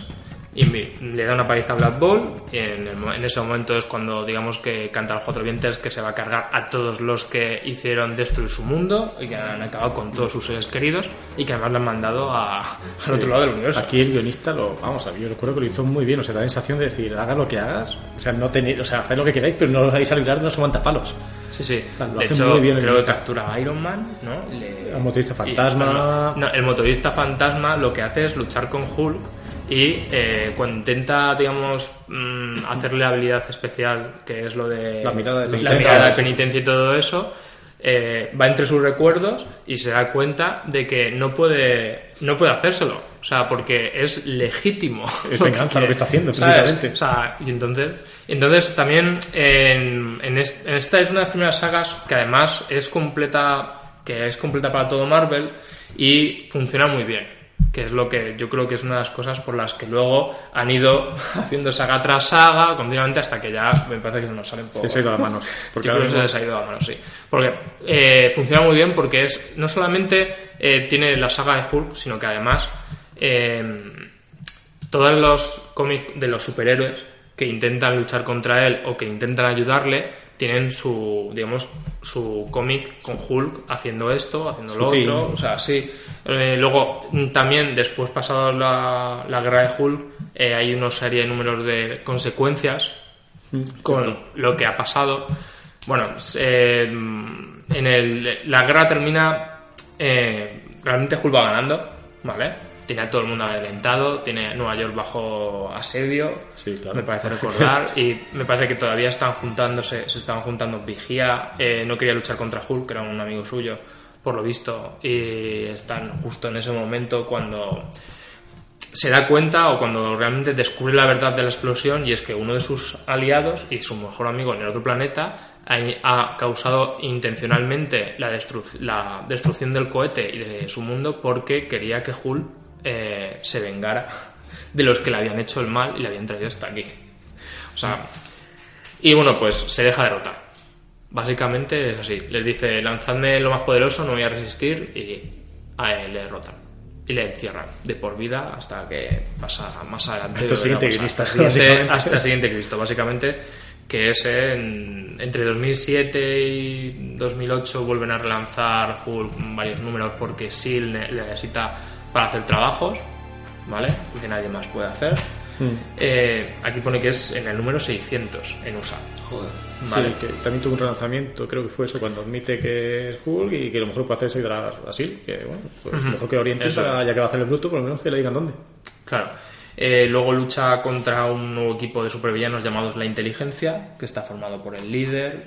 Y le da una paliza a Black Ball y en, el en ese momento es cuando digamos que canta los cuatro vientos que se va a cargar a todos los que hicieron destruir su mundo y que han acabado con todos sus seres queridos y que además le han mandado a, al otro lado del universo. Aquí el guionista lo, vamos a ver, yo recuerdo que lo hizo muy bien, o sea, da la sensación de decir, haga lo que hagas, o sea, no tenéis, o sea, haced lo que queráis, pero no os vais a librar de los palos. Sí, sí. sea, lo de hace hecho, muy bien el creo que captura a Iron Man, ¿no? Le- El motorista y- fantasma. no, no, el motorista fantasma lo que hace es luchar con Hulk y eh, cuando intenta, digamos, mm, hacerle la habilidad especial, que es lo de La mirada de la penitencia. mirada de penitencia y todo eso, eh, va entre sus recuerdos y se da cuenta de que no puede no puede hacérselo o sea porque es legítimo Es venganza lo que está haciendo, ¿sabes? precisamente. o sea y entonces entonces también en, en es- en esta es una de las primeras sagas que además es completa que es completa para todo Marvel y funciona muy bien que es lo que yo creo que es una de las cosas por las que luego han ido haciendo saga tras saga continuamente hasta que ya me parece que nos salen poco. Se ha ido a manos. Porque yo creo que se les ha ido a manos, sí. Porque eh, funciona muy bien porque es no solamente eh, tiene la saga de Hulk, sino que además eh, todos los cómics de los superhéroes que intentan luchar contra él o que intentan ayudarle tienen su, digamos, su cómic con Hulk haciendo esto, haciendo lo otro, o sea, sí. Eh, luego, mm, también, después pasado la, la guerra de Hulk, eh, hay una serie de números de consecuencias con lo que ha pasado. Bueno, eh, en el, la guerra termina, eh, realmente Hulk va ganando, ¿vale? Tiene a todo el mundo adelantado, tiene a Nueva York bajo asedio, Sí, claro. me parece recordar, y me parece que todavía están juntándose, se estaban juntando Vigía, eh, no quería luchar contra Hulk, que era un amigo suyo, por lo visto, y están justo en ese momento cuando se da cuenta o cuando realmente descubre la verdad de la explosión y es que uno de sus aliados y su mejor amigo en el otro planeta ha, causado intencionalmente la, destru- la destrucción del cohete y de su mundo porque quería que Hulk eh, se vengara de los que le habían hecho el mal y le habían traído hasta aquí. O sea, y bueno, pues se deja derrotar. Básicamente es así. Les dice, lanzadme lo más poderoso, no voy a resistir y a él le derrotan. Y le encierran de por vida hasta que pasa más adelante. Hasta el siguiente. Cristo, Hasta- básicamente. hasta el siguiente Cristo, básicamente. Que es en- entre 2007 y 2008 vuelven a relanzar Hulk varios números porque sí necesita para hacer trabajos, ¿vale? Que nadie más puede hacer. Eh, aquí pone que es en el número 600 en USA. Joder. Vale. Sí, que también tuvo un relanzamiento, creo que fue eso, cuando admite que es Hulk y que lo mejor puede hacer es ayudar a Brasil, que bueno, pues mejor que oriente para, ya que va a hacer el bruto, por lo menos que le digan dónde. Claro. Eh, luego lucha contra un nuevo equipo de supervillanos llamados La Inteligencia, que está formado por el líder,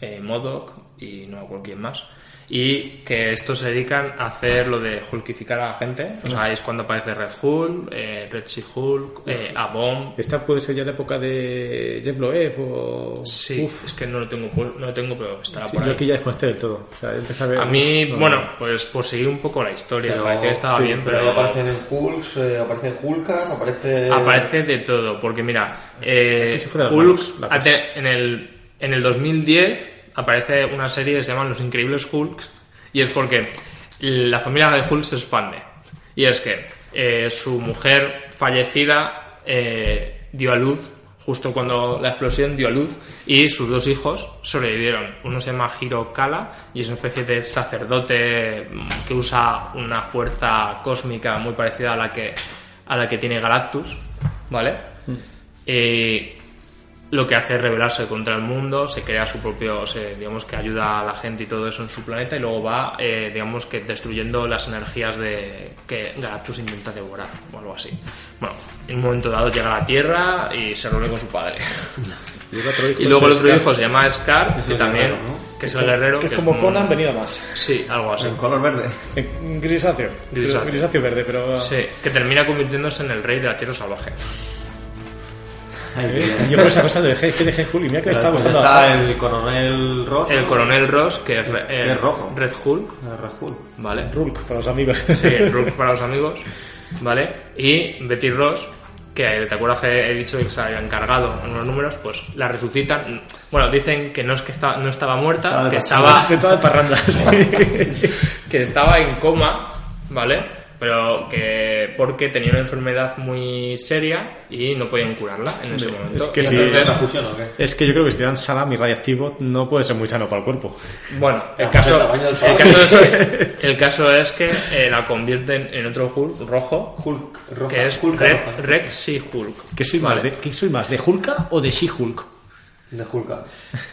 eh, Modoc y no acuerdo quién más. Y que estos se dedican a hacer lo de hulkificar a la gente. O sea, es cuando aparece Red Hulk, eh, Red She-Hulk, eh, A-Bomb. Esta puede ser ya la época de Jeff Loeb o... Sí, Uf, es que no lo tengo, no lo tengo pero estará sí, por yo ahí. aquí ya desconecté del todo. O sea, empecé a ver... A mí, no, bueno, pues por seguir un poco la historia, Pero- me parecía que estaba sí, bien, pero pero... ahí aparecen en Hulks, eh, aparecen Hulkas, aparece... Aparece de todo, porque mira, eh, Hulk, en, el, en el 2010 aparece una serie que se llama Los Increíbles Hulks, y es porque la familia de Hulk se expande. Y es que eh, su mujer fallecida eh, dio a luz, justo cuando la explosión dio a luz, y sus dos hijos sobrevivieron. Uno se llama Hiro Kala y es una especie de sacerdote mm, que usa una fuerza cósmica muy parecida a la que, a la que tiene Galactus, ¿vale? Y lo que hace es rebelarse contra el mundo, se crea su propio, se- digamos que ayuda a la gente y todo eso en su planeta y luego va, eh, digamos que destruyendo las energías de que Galactus intenta devorar o algo así. Bueno, en un momento dado llega a la Tierra y se reúne con su padre. Y, el otro hijo Y luego el es otro Scar. hijo se llama Scar, es que también, guerrero, ¿no? que es el guerrero. Que es como Conan venido a más. Sí, algo así. En color verde. En Grisáceo. Grisáceo. Grisáceo verde, pero... Sí, que termina convirtiéndose en el rey de la Tierra salvaje. Eh, Yo por esa cosa de G, que de G Hulk y mira que me está Pues gustando está el coronel Ross. El coronel Ross, que es, Que eh, es rojo. Red Hulk, El Red Hulk. ¿vale? Hulk, para los amigos. Sí, Hulk para los amigos, ¿vale? Y Betty Ross, que te acuerdas que he dicho que se había encargado en unos números, pues la resucitan. Bueno, dicen que no es que estaba, no estaba muerta, Estaba que estaba, De parrandas. que estaba en coma, ¿vale? Pero que porque tenía una enfermedad muy seria y no podían curarla en ese momento. es que Y sí. ¿Otra entonces, fusión o qué? Es que yo creo que si te dan salami radiactivo no puede ser muy sano para el cuerpo. Bueno, el caso, el caso es que, el caso es que eh, la convierten en otro Hulk rojo, Hulk roja. que es Hulk Red, roja. Sea Hulk. ¿Qué soy más, Vale. de, ¿qué soy más, de Hulka o de She-Hulk? De Hulka.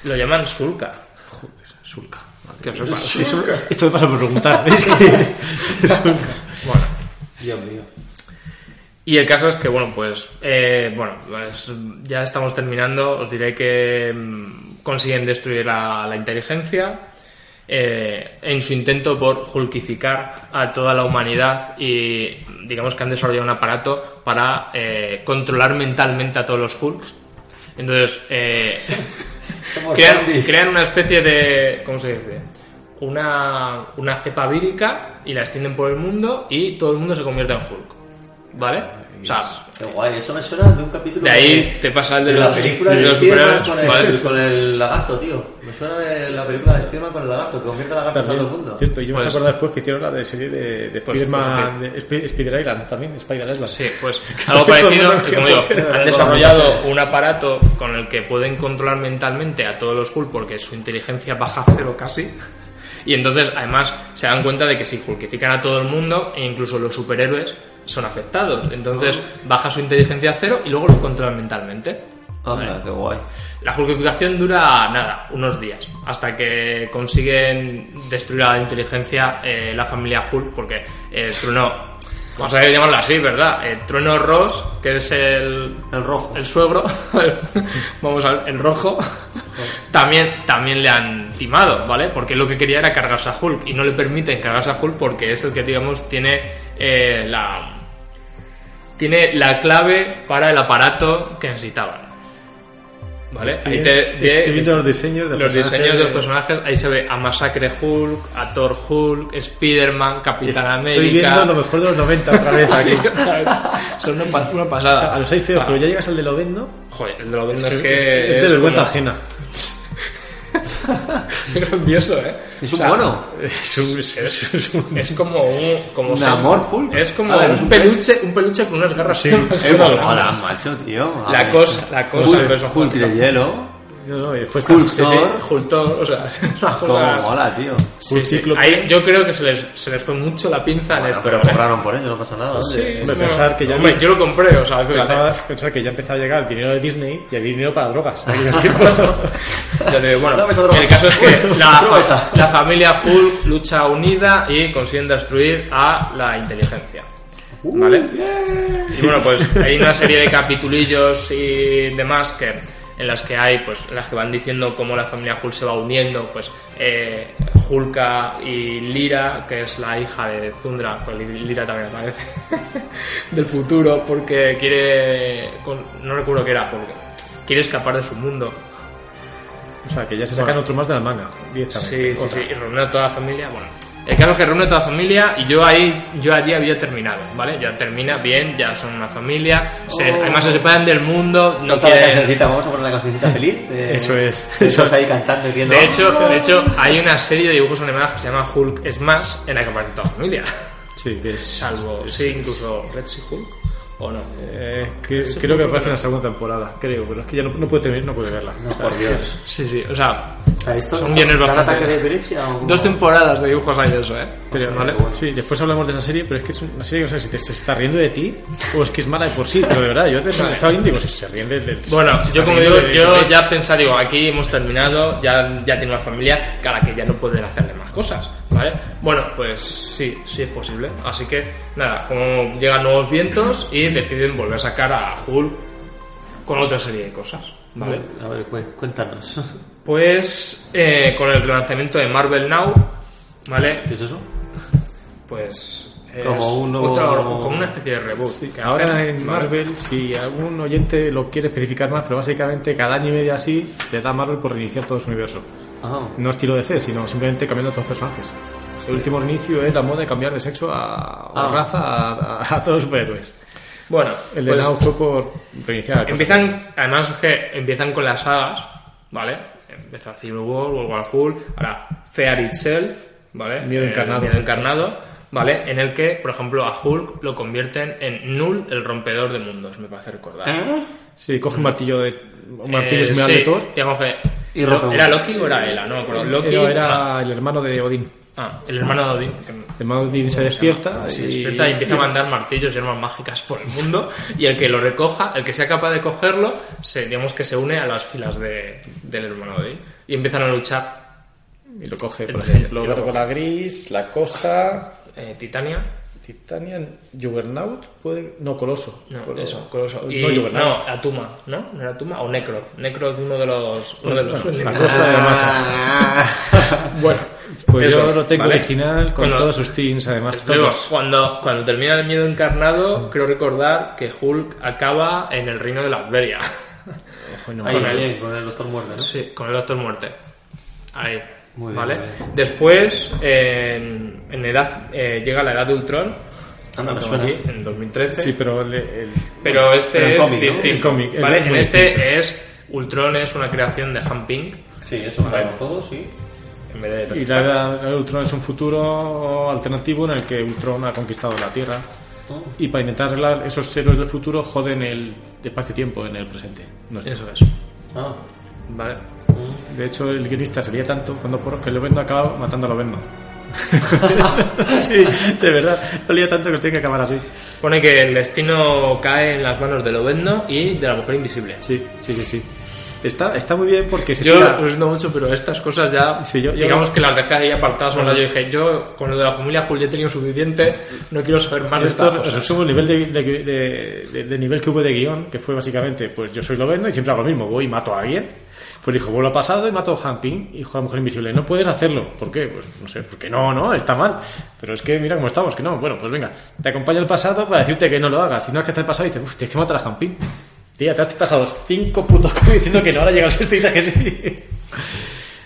Lo llaman Sulka. Sulka. Que os. Eso- esto me pasa por preguntar. Es que... Sulka. Bueno. Dios mío. Y el caso es que, bueno, pues, eh, bueno, pues ya estamos terminando. Os diré que mm, consiguen destruir la, la inteligencia eh, en su intento por hulkificar a toda la humanidad y digamos que han desarrollado un aparato para eh, controlar mentalmente a todos los Hulks. Entonces, eh, crean, crean una especie de. ¿Cómo se dice? Una, una cepa vírica y la extienden por el mundo y todo el mundo se convierte en Hulk. ¿Vale? O sea, Qué guay, eso me suena de un capítulo de ahí te pasa el de, de la los, película de de los superhéroes. con, el- ¿vale? con el lagarto, tío. Me suena de la película de Spiderman con el lagarto, que convierte a lagartos a todo el mundo. Cierto, y yo me Pues- acuerdo después que hicieron la de serie de, de Pues- Spider-Man, de Sp- Spider Island también, Spider Island. Sí, pues algo parecido, que como digo, han desarrollado un aparato con el que pueden controlar mentalmente a todos los Hulk porque su inteligencia baja a cero casi. Y entonces, además, se dan cuenta de que si hulkifican a todo el mundo, e incluso los superhéroes son afectados. Entonces, baja su inteligencia a cero y luego lo controlan mentalmente. Anda, qué guay. La hulkificación dura nada, unos días, hasta que consiguen destruir a la inteligencia eh, la familia Hulk, porque eh, Trueno, vamos a llamarlo así, ¿verdad? Eh, Trueno Ross, que es el, El rojo. el suegro, vamos a ver, el rojo, también, también le han timado, ¿vale? Porque lo que quería era cargarse a Hulk y no le permiten cargarse a Hulk porque es el que, digamos, tiene eh, la. Tiene la clave para el aparato que necesitaban. ¿Vale? Estoy, Ahí te, estoy te- viendo los diseños de los diseños de los personajes, ahí se ve a Masacre Hulk, a Thor Hulk, Spider-Man, Capitán Estoy viendo América. lo mejor de los 90 otra vez Sí, aquí. otra vez. Son una, pa- una O sea, pasada. a los seis feos, Ah, pero ya llegas al de Lovendo, Joder, el de los es, es, que. es de vergüenza como- ajena. Es grandioso, ¿eh? Es O un sea, mono. Es un, es, es un- Es como un. Como ¿Un amor Hulk? Es como es un un peluche, un peluche con unas garras Sí, Es mola, macho, tío. A La ver. cosa, la cosa. Hulk, Hulk de hielo. No, no, y después Hulk sí, sí, Thor. Hultor, o sea, es una Como cosa. mola, tío. Sí, sí. Ahí yo creo que se les, se les fue mucho la pinza en Bueno, esto. pero cobraron por ello, no pasa nada. Sí, oye. Hombre, bueno, pensar que ya- hombre, yo lo compré, o sea. Pensaba, pensaba que ya empezaba a llegar el dinero de Disney y había dinero para drogas. Ya te digo, bueno, el caso es que la, la familia Hulk lucha unida y consiguen destruir a la inteligencia. Uh, ¿Vale? Y bueno, pues hay una serie de capitulillos y demás que en las que hay, pues, en las que van diciendo cómo la familia Hulk se va uniendo, pues, eh, Hulka y Lira, que es la hija de Zundra, pues Lira también aparece, del futuro, porque quiere, con- no recuerdo qué era, porque quiere escapar de su mundo, O sea, que ya se sacan Bueno. otro más de la manga directamente. Sí, sí, Otra. sí, y reúne a toda la familia. Bueno, el caso es que reúne a toda la familia y yo ahí, yo allí había terminado, ¿vale? Ya termina bien, ya son una familia, se- Oh. además se separan del mundo, no la quieren... cancioncita, vamos a poner la cancioncita feliz. de- Eso es. Esos ahí cantando y viendo. De hecho, de hecho, hay una serie de dibujos animados que se llama Hulk Smash en la que aparece toda la familia. Sí, que es. Salvo, sí, incluso Red Sea Hulk, ¿o no? Eh, que- creo que aparece en la segunda temporada, creo, pero es que ya no, no puede terminar, no puede verla. No, por Dios. Sí, sí, o sea, ¿esto, Son guiones ¿dan bastante- ataque de epilepsia o cómo? dos temporadas de dibujos hay de eso, ¿eh? Pero, Vale. sí, después hablamos de esa serie, pero es que es una serie que no sé si te, se está riendo de ti o es que es mala de por sí, pero de verdad, yo te estaba viendo y digo, si se ríen de, de- Bueno, yo como digo, de- yo de- ya pensaba, digo, aquí hemos terminado, ya, ya tiene una familia, cara que ya no pueden hacerle cosas, ¿vale? Bueno, pues sí, sí es posible. Así que, nada, como llegan nuevos vientos y deciden volver a sacar a Hulk con otra serie de cosas, ¿vale? A ver, cu- cuéntanos. Pues eh, con el lanzamiento de Marvel Now, ¿vale? ¿Qué es eso? Pues... es Como un nuevo- otra- como una especie de reboot. que Ahora hacen, en ¿vale? Marvel, si algún oyente lo quiere especificar más, pero básicamente cada año y medio así le da a Marvel por reiniciar todo su universo. Ah, No estilo DC, sino simplemente cambiando a todos los personajes. El último reinicio es la moda de cambiar de sexo a, o Ah. raza a, a- a todos los superhéroes. Bueno, El de pues- Now fue por reiniciar. Empiezan, además es que empiezan con las sagas, ¿vale? Empieza Civil War, World War Hulk, ahora Fear Itself, ¿vale? Miedo Eh, encarnado. Miedo encarnado, ¿vale? En el que, por ejemplo, a Hulk lo convierten en Null, el rompedor de mundos, me parece recordar. ¿Eh? Sí, coge un martillo de un martillo Eh, similar sí, de Thor. digamos que- Y ¿Era. Loki o era Ela? No me acuerdo. Loki Era, era el hermano de Odín. Ah, el hermano de Odín. El hermano de Odín se despierta Se y, despierta y empieza a mandar martillos y armas mágicas por el mundo y el que lo recoja, el que sea capaz de cogerlo, se, digamos que se une a las filas de, del hermano de Odín y empiezan a luchar y lo coge, por Entre- ejemplo, Gárgola Gris, La Cosa, eh, Titania. Titania, Juggernaut, puede... no, Coloso. No, Colo- eso, Coloso. No, Y, Juggernaut. no, Atuma, ¿no? ¿No era Atuma? O Necro. Necro es uno de los... Uno de los Bueno, la cosa de la masa. Bueno, Pues eso, yo lo tengo ¿vale? original con Bueno, todos sus teams, además Luego, todos. cuando, cuando termina el miedo encarnado, creo recordar que Hulk acaba en el reino de la Alberia. Ojo, no, Ahí, Con el- con el doctor muerte, ¿no? Sí, con el Doctor Muerte. Ahí. Muy bien, ¿vale? bien. Después, en, en edad, eh, llega la edad de Ultron, Anda, me suena. aquí, en 2013. Sí, pero el, el- Pero este Pero el es cómic, ¿no? distinto. El cómic, es ¿vale? En este distinto. es Ultron es una creación de Han Ping Sí, eso lo sabemos todos, sí. en vez de y la edad de Ultron es un futuro alternativo en el que Ultron ha conquistado la Tierra. Oh. Y para intentar arreglar esos héroes del futuro joden el espacio-tiempo en el presente. nuestro. Eso es. Ah. ¿Vale? De hecho, el guionista sería tanto cuando por que lo vendo acaba matando a lo vendo. sí, de verdad, lo lía tanto que tiene que acabar así. Pone que el destino cae en las manos de Lovendo y de la mujer invisible. Sí, sí, sí, sí. Está, está muy bien porque se Yo tira- lo siento mucho, pero estas cosas ya, Sí, yo- yo- digamos que las dejé ahí apartadas lado. Yo dije, yo con lo de la familia Julia he tenido suficiente, no quiero saber más de Esto estas cosas. resume el nivel de, de- de- de- de nivel que hubo de guion, que fue básicamente, pues yo soy Lovendo y siempre hago lo mismo, voy y mato a alguien. Pues dijo, vuelvo al pasado y mato a Hamping, hijo de la mujer invisible. No puedes hacerlo. ¿Por qué? Pues no sé, porque no, no, está mal. Pero es que mira cómo estamos, que no. Bueno, pues venga, te acompaño al pasado para decirte que no lo hagas. Si no es que está el pasado y dices, uff, tienes que matar a Hamping. Tía, te has pasado cinco putos cómics diciendo que no, ahora llega el sexto y dices que sí.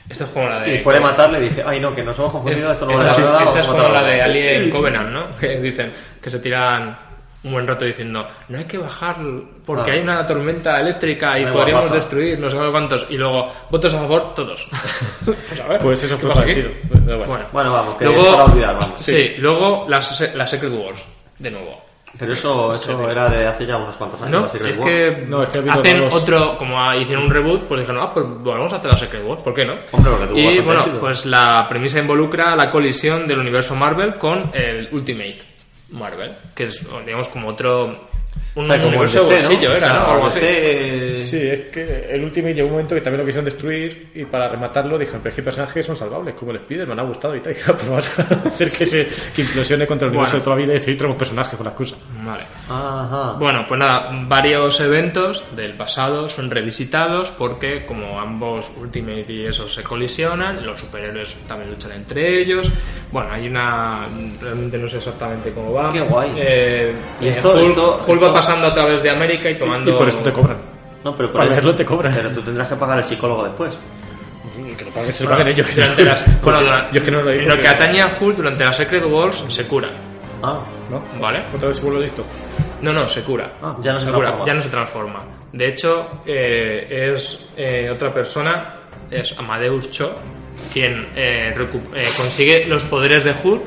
Esto es como la de... Y puede matarle y dice, ay no, que nos hemos confundido, esto no la verdad, esta es a como la matarlo". de Alien Covenant, ¿no? Que dicen que se tiran un buen rato diciendo no hay que bajar porque Ah. hay una tormenta eléctrica y podríamos destruir no sé cuántos y luego votos a favor todos pues, a ver, Pues eso ¿qué fue parecido. Pero bueno. bueno, Bueno, vamos, que luego para olvidar, vamos. sí, luego las, las Secret Wars de nuevo Pero eso, eso era de hace ya unos cuantos años, no, la Secret es Wars. que, No, es que ha habido hacen otro, como hicieron un reboot, pues dijeron, ah, pues volvemos a hacer la Secret Wars, ¿por qué no? Hombre, porque tuvo y bueno, éxito. pues la premisa involucra la colisión del universo Marvel con el Ultimate Marvel, que es, digamos, como otro... Un O sea, como el universo DC, ¿no? bolsillo O era, sea, ¿no? Algo así. DC, Sí, es que el Ultimate llegó un momento que también lo quisieron destruir y para rematarlo dijeron, pero es que personajes son salvables, como el Spider, me han gustado y tal, pues vamos a hacer que, se, que implosione contra el universo Bueno. de toda la vida y destruir todos los personajes con la excusa. Vale. Ajá. Bueno, pues nada, varios eventos del pasado son revisitados porque como ambos Ultimate y esos se colisionan, los superhéroes también luchan entre ellos. Bueno, hay una... realmente no sé exactamente cómo va. Qué guay. Eh, Y eh, esto- Hulk, esto- Hulk esto- va pasando a través de América y tomando... Y por esto te cobran. No, pero por Para verlo te cobran. Pero tú tendrás que pagar al psicólogo después. Que lo paguen, se lo paguen ellos. durante las- bueno, yo es que no lo he en lo que atañe a Hulk, durante la Secret Wars se cura. Ah, ¿No? ¿Vale? Otra vez se vuelve listo. No, no, se cura. Ah, ya no se cura, transforma. ya no se transforma. De hecho, eh, es eh, otra persona, es Amadeus Cho, quien eh, eh, consigue los poderes de Hulk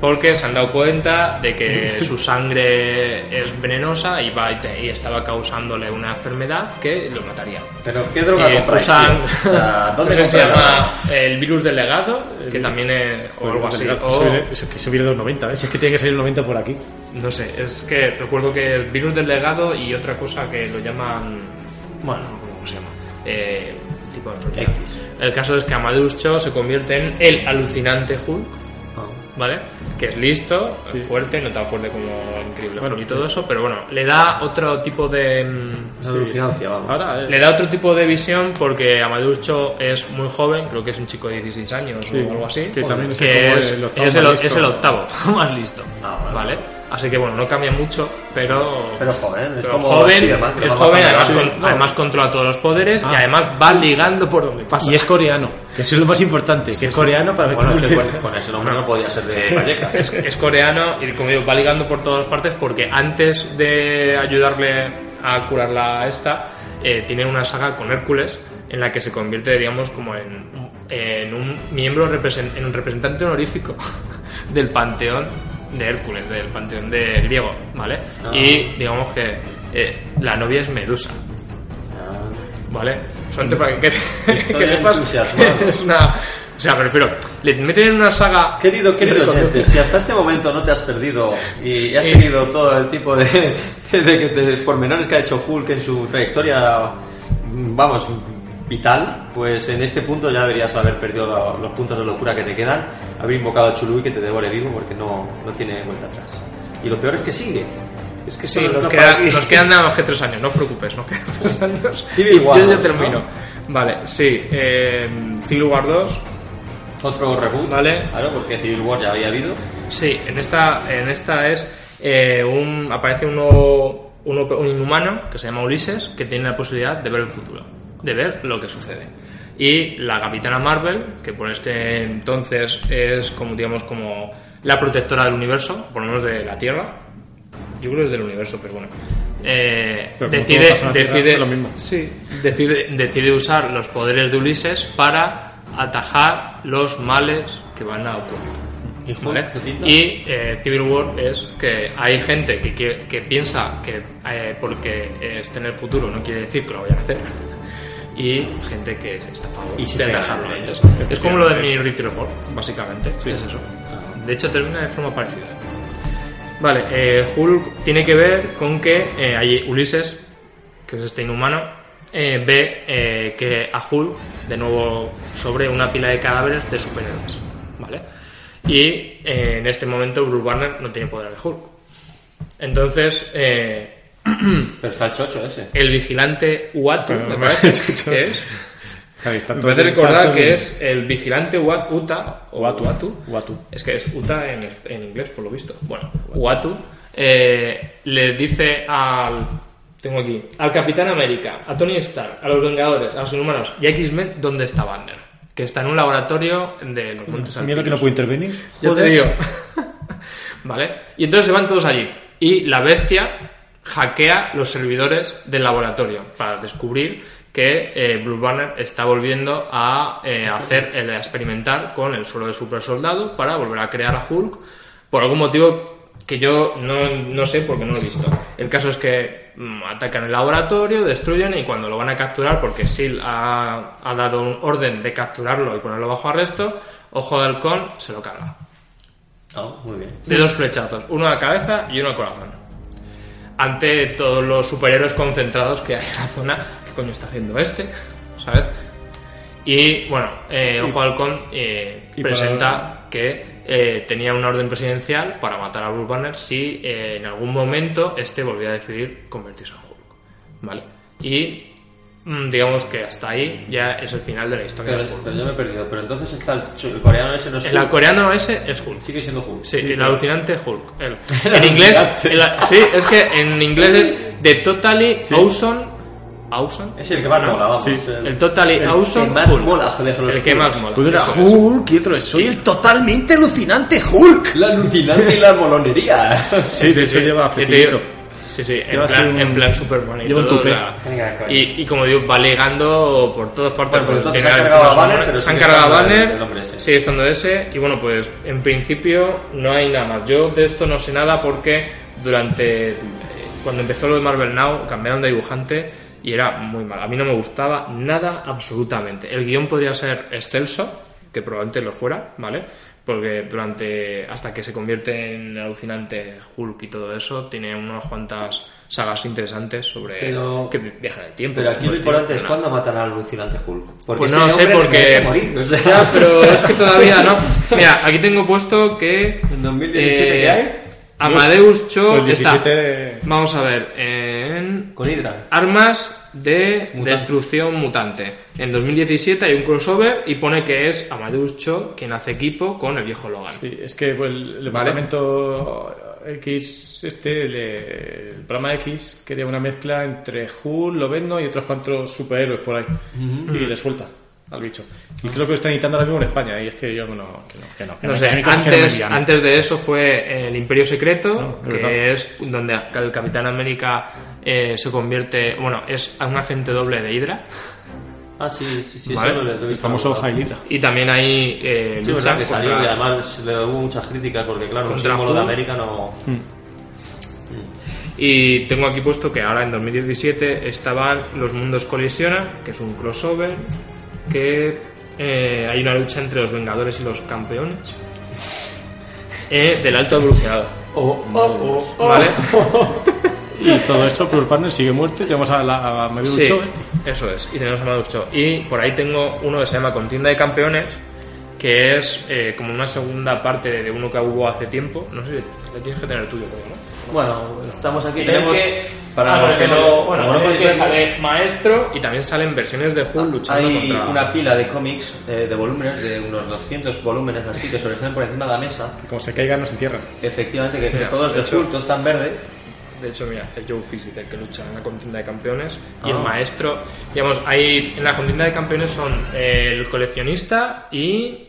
porque se han dado cuenta de que su sangre es venenosa y, va y, estaba causándole una enfermedad que lo mataría. pero ¿qué droga compráis? usan? O sea, ¿dónde no si se llama el virus del legado, que también es o algo así. O- viene, que los 90, ¿ves? Es que tiene que salir el 90 por aquí. no sé, es que recuerdo que es virus del legado y otra cosa que lo llaman. Bueno, no cómo se llama. Eh, tipo de enfermedad. El caso es que Amadeus Cho se convierte en el alucinante Hulk. ¿Vale? Que es listo, Sí. fuerte, no tan fuerte como Increíble Bueno, y todo eso, pero bueno, le da otro tipo de. mm, Es alucinancia, vamos. Ahora, eh, Le da otro tipo de visión porque Amadeus Cho es muy joven, creo que es un chico de 16 años Sí, o algo así. que también es que como es, el octavo es el, más es listo. el octavo más listo. Ah, vale. ¿Vale? Así que bueno, no cambia mucho, pero. Pero joven, es pero como joven, Spiderman, es joven, además, de con- rango. además controla todos los poderes Ah. y además va ligando por donde pasa. y es coreano, que eso es lo más importante, que es coreano para ver Bueno, cómo es le- que con, con ese nombre no podía ser de Vallecas. es, es coreano y como digo, va ligando por todas partes porque antes de ayudarle a curar la esta, eh, tiene una saga con Hércules en la que se convierte, digamos, como en, en un miembro, en un representante honorífico del panteón de Hércules, del panteón de griego, ¿vale? Ah. Y digamos que eh, la novia es Medusa. ¿Vale? Solamente para que que es una. O sea, prefiero. Le meten en una saga. Querido, querido de si hasta este momento no te has perdido y has Eh. seguido todo el tipo de, de, que te- pormenores que ha hecho Hulk en su trayectoria, vamos, vital, pues en este punto ya deberías haber perdido la- los puntos de locura que te quedan, haber invocado a Chului que te devore vivo porque no, no tiene vuelta atrás. Y lo peor es que sigue. Es que Sí, no- nos, no queda- nos quedan nada más que tres años, no os preocupes, nos quedan tres años. Civil y War yo ya 2, termino. ¿no? Vale, sí. Eh, Civil War 2, Otro reboot, Vale. Claro, porque Civil War ya había habido. sí, en esta, en esta es. eh, un, aparece uno, uno- un inhumano que se llama Ulises que tiene la posibilidad de ver el futuro, de ver lo que sucede. y la Capitana Marvel, que por este entonces es como digamos como la protectora del universo, por lo menos de la Tierra. Yo creo que es del universo, pero bueno. Eh, Pero decide, Tierra, decide, es lo mismo. sí, decide, decide usar los poderes de Ulises para atajar los males que van a ocurrir. ¿Y ¿vale? Y eh, Civil War es que hay gente que, quiere- que piensa que eh, porque esté en el futuro no quiere decir que lo vayan a hacer. Y gente que está Y se atajarlo entre antes. ellos. Es como lo de Minority Report, básicamente. Es eso. Ah. De hecho, termina de forma parecida. Vale, eh, Hulk tiene que ver con que eh, hay Ulises, que es este inhumano, eh, ve eh, que a Hulk, de nuevo sobre una pila de cadáveres de superhéroes. ¿Vale? Y eh, en este momento Bruce Banner no tiene poder de Hulk. Entonces, eh, Pero está el chocho ese. el vigilante Uatu, Pero, me parece que es. Me parece recordar que es el vigilante Uat- Uta o Uatu. Uatu. Uatu. Es que es Uta en, en inglés, por lo visto. Bueno, Uatu eh, le dice al. Tengo aquí. Al Capitán América, a Tony Stark, a los Vengadores, a los Inhumanos y a X-Men dónde está Banner. Que está en un laboratorio de los Montes Miedo que no puede intervenir. Ya te Joder. digo. ¿Vale? Y entonces se van todos allí. Y la bestia hackea los servidores del laboratorio para descubrir que eh, Blue Banner está volviendo a eh, hacer, el, experimentar con el suelo de super soldado para volver a crear a Hulk por algún motivo que yo no, no sé porque no lo he visto. El caso es que mm, atacan el laboratorio, destruyen y cuando lo van a capturar, porque SEAL ha, ha dado un orden de capturarlo y ponerlo bajo arresto, Ojo de Halcón se lo carga. Ah, muy bien. De dos flechazos, uno a la cabeza y uno al corazón. Ante todos los superhéroes concentrados que hay en la zona, ¿qué coño está haciendo este? ¿Sabes? Y bueno, eh, Ojo Halcón eh, presenta para- que eh, tenía una orden presidencial para matar a Bruce Banner si eh, en algún momento este volvía a decidir convertirse en Hulk. ¿Vale? Y digamos que hasta ahí ya es el final de la historia Pero, Hulk. pero yo me he perdido. Pero entonces está el, el coreano ese no es El Hulk. coreano ese es Hulk. Sigue siendo Hulk. Sí, el alucinante Hulk. El- El en inglés, el- sí, es que en inglés es The Totally Awesome. Awesome. Es el que más mola, vamos. Sí. el- El Totally el Awesome que más Hulk. mola, joder, los El que más mola. Pues era eso es. Hulk y otro es soy el totalmente alucinante Hulk. La alucinante y la molonería. Sí, de hecho lleva flequillito. Sí, sí, en plan, un- en plan Superman y todo, la- y, y como digo, va ligando por todas partes. Bueno, se ha cargado a Banner, pero se han cargado Banner, sigue estando ese, y bueno, pues en principio no hay nada más. Yo de esto no sé nada porque durante. Cuando empezó lo de Marvel Now, cambiaron de dibujante y era muy mal. A mí no me gustaba nada absolutamente. El guion podría ser excelso, que probablemente lo fuera, ¿vale? Porque durante. hasta que se convierte en alucinante Hulk y todo eso, tiene unas cuantas sagas interesantes sobre Pero- que viajan el tiempo. Pero aquí lo importante es cuándo matan al alucinante Hulk. Porque Pues no sé hombre porque. morir, o sea. Ya, pero es que todavía no. Mira, aquí tengo puesto que. ¿En 2017 qué hay? Amadeus Cho Pues 17 está. Vamos a ver. En. Con Hydra. Armas de Mutante. destrucción mutante. En 2017 hay un crossover y pone que es Amadeus Cho quien hace equipo con el viejo Logan. Sí, es que pues, el departamento X, este, el, el programa X, quería una mezcla entre Hulk, Lobezno y otros cuantos superhéroes por ahí. Y le suelta al bicho. Y creo que lo están editando ahora mismo en España. Y es que yo no, que no, que no. que No sé, antes, antes de eso fue el Imperio Secreto, es que es donde el Capitán América eh, se convierte, bueno, es un agente doble de Hydra. Ah, sí, sí, sí. Vale. eso lo he El visto. famoso algo. Hydra. Y también hay eh, Sí, lucha que contra- salió y además le hubo muchas críticas porque, claro, Contra símbolo de. América no. Y tengo aquí puesto que ahora en 2017 estaban Los Mundos Colisionan, que es un crossover, que eh, hay una lucha entre los Vengadores y los Campeones eh, del Alto Evolucionado. Oh, oh, oh, ¿Vale? Y todo esto, Bruce Banner sigue muerto y tenemos a, la, a Medio Sí, Cho este. eso es. Y tenemos a Amadeus Cho. Y por ahí tengo uno que se llama Contienda de Campeones, que es eh, como una segunda parte de uno que hubo hace tiempo. No sé, le tienes que tener el tuyo, ¿no? Bueno, estamos aquí. Tenemos. que- Para Ah, los que no. bueno, no podéis que sale Maestro y también salen versiones de Hulk luchando Hay contra... una pila de cómics eh, de volúmenes, de unos 200 volúmenes así que sobresalen por encima de la mesa. Que como se caigan, no se entierran. Efectivamente, que, que Mira, todo es de Hulk, todo está en verde. De hecho, mira, el Joe Physic, el que lucha en la contienda de campeones, y el Ah. maestro. Digamos, hay en la contienda de campeones son el coleccionista y.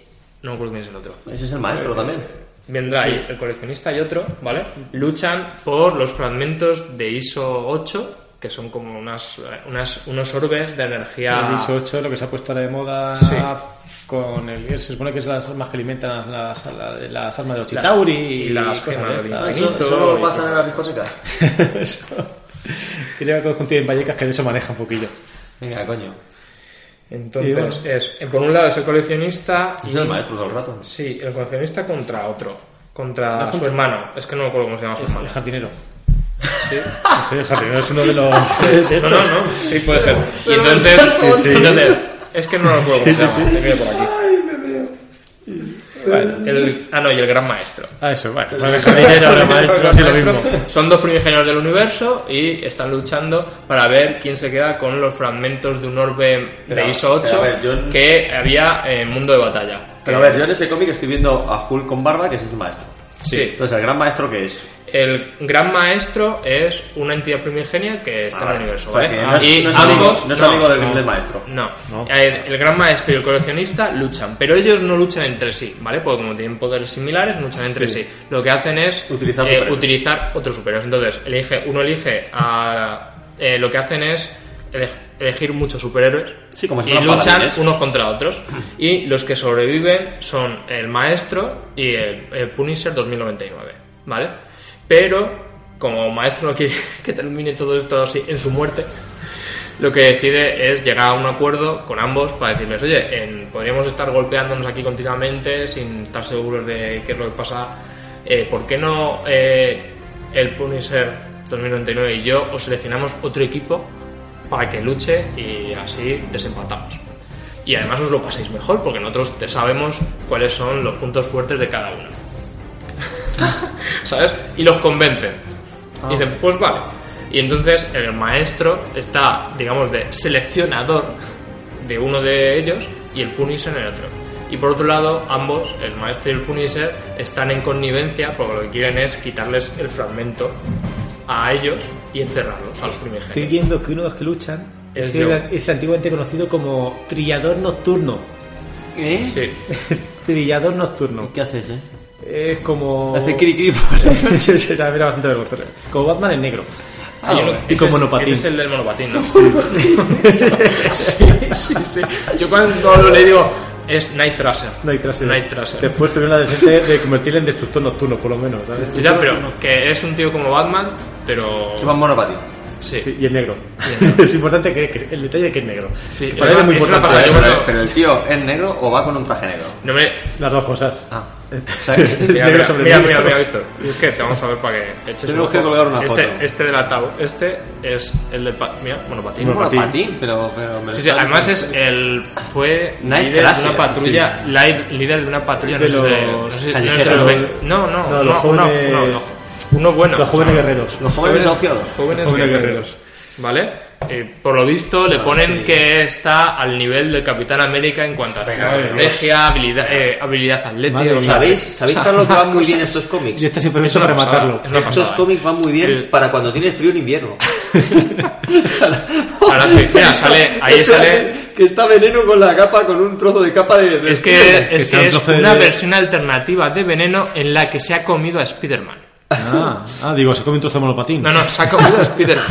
No me acuerdo quién es el otro. Ese es el maestro también. Vendrá ahí el coleccionista y otro, ¿vale? Luchan por los fragmentos de ISO 8, que son como unas, unas unos orbes de energía. El ISO 8, lo que se ha puesto ahora de moda Sí. con el. Se supone que es las armas que alimentan las, las, las armas de los Chitauri y las cosas de. Eso, eso no lo pasa en las discotecas. Eso. Creo que contienen Vallecas que de eso maneja un poquillo. Venga, coño. Entonces, Y bueno. es, por un lado es el coleccionista. Es y- el maestro todo el rato. Sí, el coleccionista contra otro. Contra Ah, su contra- hermano. Es que no me acuerdo cómo se llama su hermano. El jardinero. Sí, jardinero es uno de los. de No, no, no. Sí, puede ser. Y entonces, Sí, sí. entonces es que no lo recuerdo Sí, sí, sí. Veo por aquí. Bueno, El- ah, no, y el gran maestro. ah, eso, bueno. Pues el jardinero, el maestro, así lo mismo. Son dos primigenios del universo y están luchando para ver quién se queda con los fragmentos de un orbe Pero, de ISO 8 pero a ver, yo- que había en Mundo de Batalla. Pero a ver, yo en ese cómic estoy viendo a Hulk con barba, que es el maestro. Sí. Entonces, ¿el gran maestro qué es? El gran maestro es una entidad primigenia que está Ah, en el universo, o sea, ¿vale? no es- y no es ambos amigo- no es amigo del- del maestro. No. No. El, el gran maestro y el coleccionista luchan, pero ellos no luchan entre sí, ¿vale? Porque como tienen poderes similares, luchan entre sí. Lo que hacen es Utilizar eh, superhéroes. utilizar otros superiores. Entonces, elige, uno elige a. eh, lo que hacen es ele- elegir muchos superhéroes Sí, como si y luchan paladines. unos contra otros. Y los que sobreviven son el maestro y el, el Punisher 2099, ¿vale? Pero, como maestro no quiere que termine todo esto así en su muerte, lo que decide es llegar a un acuerdo con ambos para decirles, oye, en- podríamos estar golpeándonos aquí continuamente sin estar seguros de qué es lo que pasa. Eh, ¿Por qué no eh, el Punisher 2099 y yo os seleccionamos otro equipo para que luche y así desempatamos? Y además os lo paséis mejor porque nosotros te sabemos cuáles son los puntos fuertes de cada uno. ¿Sabes? Y los convencen. Y dicen, pues vale. Y entonces el maestro está, digamos, de seleccionador de uno de ellos y el Punisher en el otro. Y por otro lado, ambos, el maestro y el Punisher, están en connivencia porque lo que quieren es quitarles el fragmento a ellos y encerrarlos, a los Estoy primigenios. viendo que uno de los que luchan Es el- es antiguamente conocido como trillador nocturno. ¿Eh? Sí. trillador nocturno. ¿Qué haces, eh? Es como. Hace cri era bastante vergonzoso. Como Batman en negro. Ah, Y, con monopatín. Ese es el del monopatín, ¿no? sí, sí, sí. Yo cuando lo le digo, es Night Tracer. Night Tracer. Night Tracer. Después tuvieron la decente de convertirle en destructor nocturno, por lo menos. ¿sabes? Ya, pero que es un tío como Batman, pero. Que va en monopatín. Sí. Sí, y es negro. es importante que, que el detalle de que es negro. Sí, Que es para él una- es muy es una importante. pasada. Pero, el tío es negro o va con un traje negro. No me. Las dos cosas. Ah. Es Mira, negro mira, sobre mira, mira, mira, Víctor. Es que te vamos a ver para que eches Tenemos un que colgar una este, foto. Este del ataúd. Este es el del. pa- Mira, monopatín. Un Monopatín. monopatín, pero, pero me Sí, sí, además es el fue Night líder de una patrulla, líder de una patrulla, no De sé, de- los no sé si- no no, no, No, no, no, uno bueno, Los o jóvenes sea, guerreros. Los jóvenes desahuciados. jóvenes, jóvenes guerreros, guerreros. ¿vale? Eh, por lo visto le ponen que está al nivel del Capitán América en cuanto a estrategia, habilidad, eh, habilidad atlética, Madre ¿Sabéis, ¿sabéis para lo que van muy bien estos cómics? Y este siempre Es para matarlo. es Estos pasada. cómics van muy bien El- para cuando tienes frío en invierno. Ahora sí, mira, sale, ahí sale que está veneno con la capa, con un trozo de capa de. de Es que, es, que es de- una versión alternativa de Veneno en la que se ha comido a Spider-Man. Ah, ah, digo, se come un trozo de monopatín. No, no, se ha comido a Spider-Man.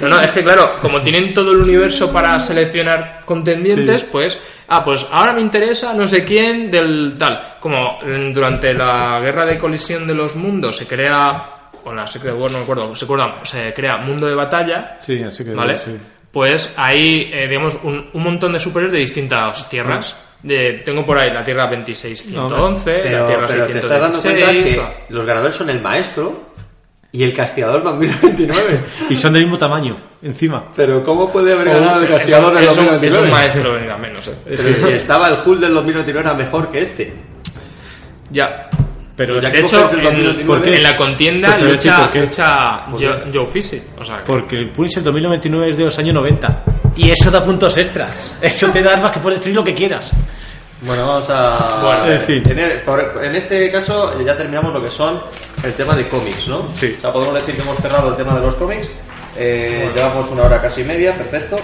No, no, es que claro, como tienen todo el universo para seleccionar contendientes, Sí. pues, ah, pues ahora me interesa no sé quién del tal. Como mm, durante la guerra de colisión de los mundos se crea, con la Secret War, no me acuerdo, se, acuerda, se crea Mundo de Batalla, Sí, así que. ¿vale? sí. Pues hay, eh, digamos, un, un montón de superhéroes de distintas tierras. De, tengo por ahí la Tierra 2611, la Pero, Tierra pero te estás dando 616. cuenta que los ganadores son el maestro y el castigador 2029. Y son del mismo tamaño, encima. Pero ¿cómo puede haber Oh, ganado el castigador en es, un, es 2029? un maestro, venga, menos, eh. Pero si estaba el Hulk del 2029 era mejor que este. Ya. Pero Ya De que hecho, el en, 2029, en la contienda lucha, lucha ¿Por Joe, Fisi. O sea, que- Porque el Punisher 2099 es de los años 90. Y eso da puntos extras. Eso te da armas que puedes destruir lo que quieras. Bueno, vamos a. Bueno, en fin. En, el- por- en este caso ya terminamos lo que son el tema de cómics, ¿no? Sí. O sea, podemos decir que hemos cerrado el tema de los cómics. Eh, Llevamos una hora casi media, perfecto.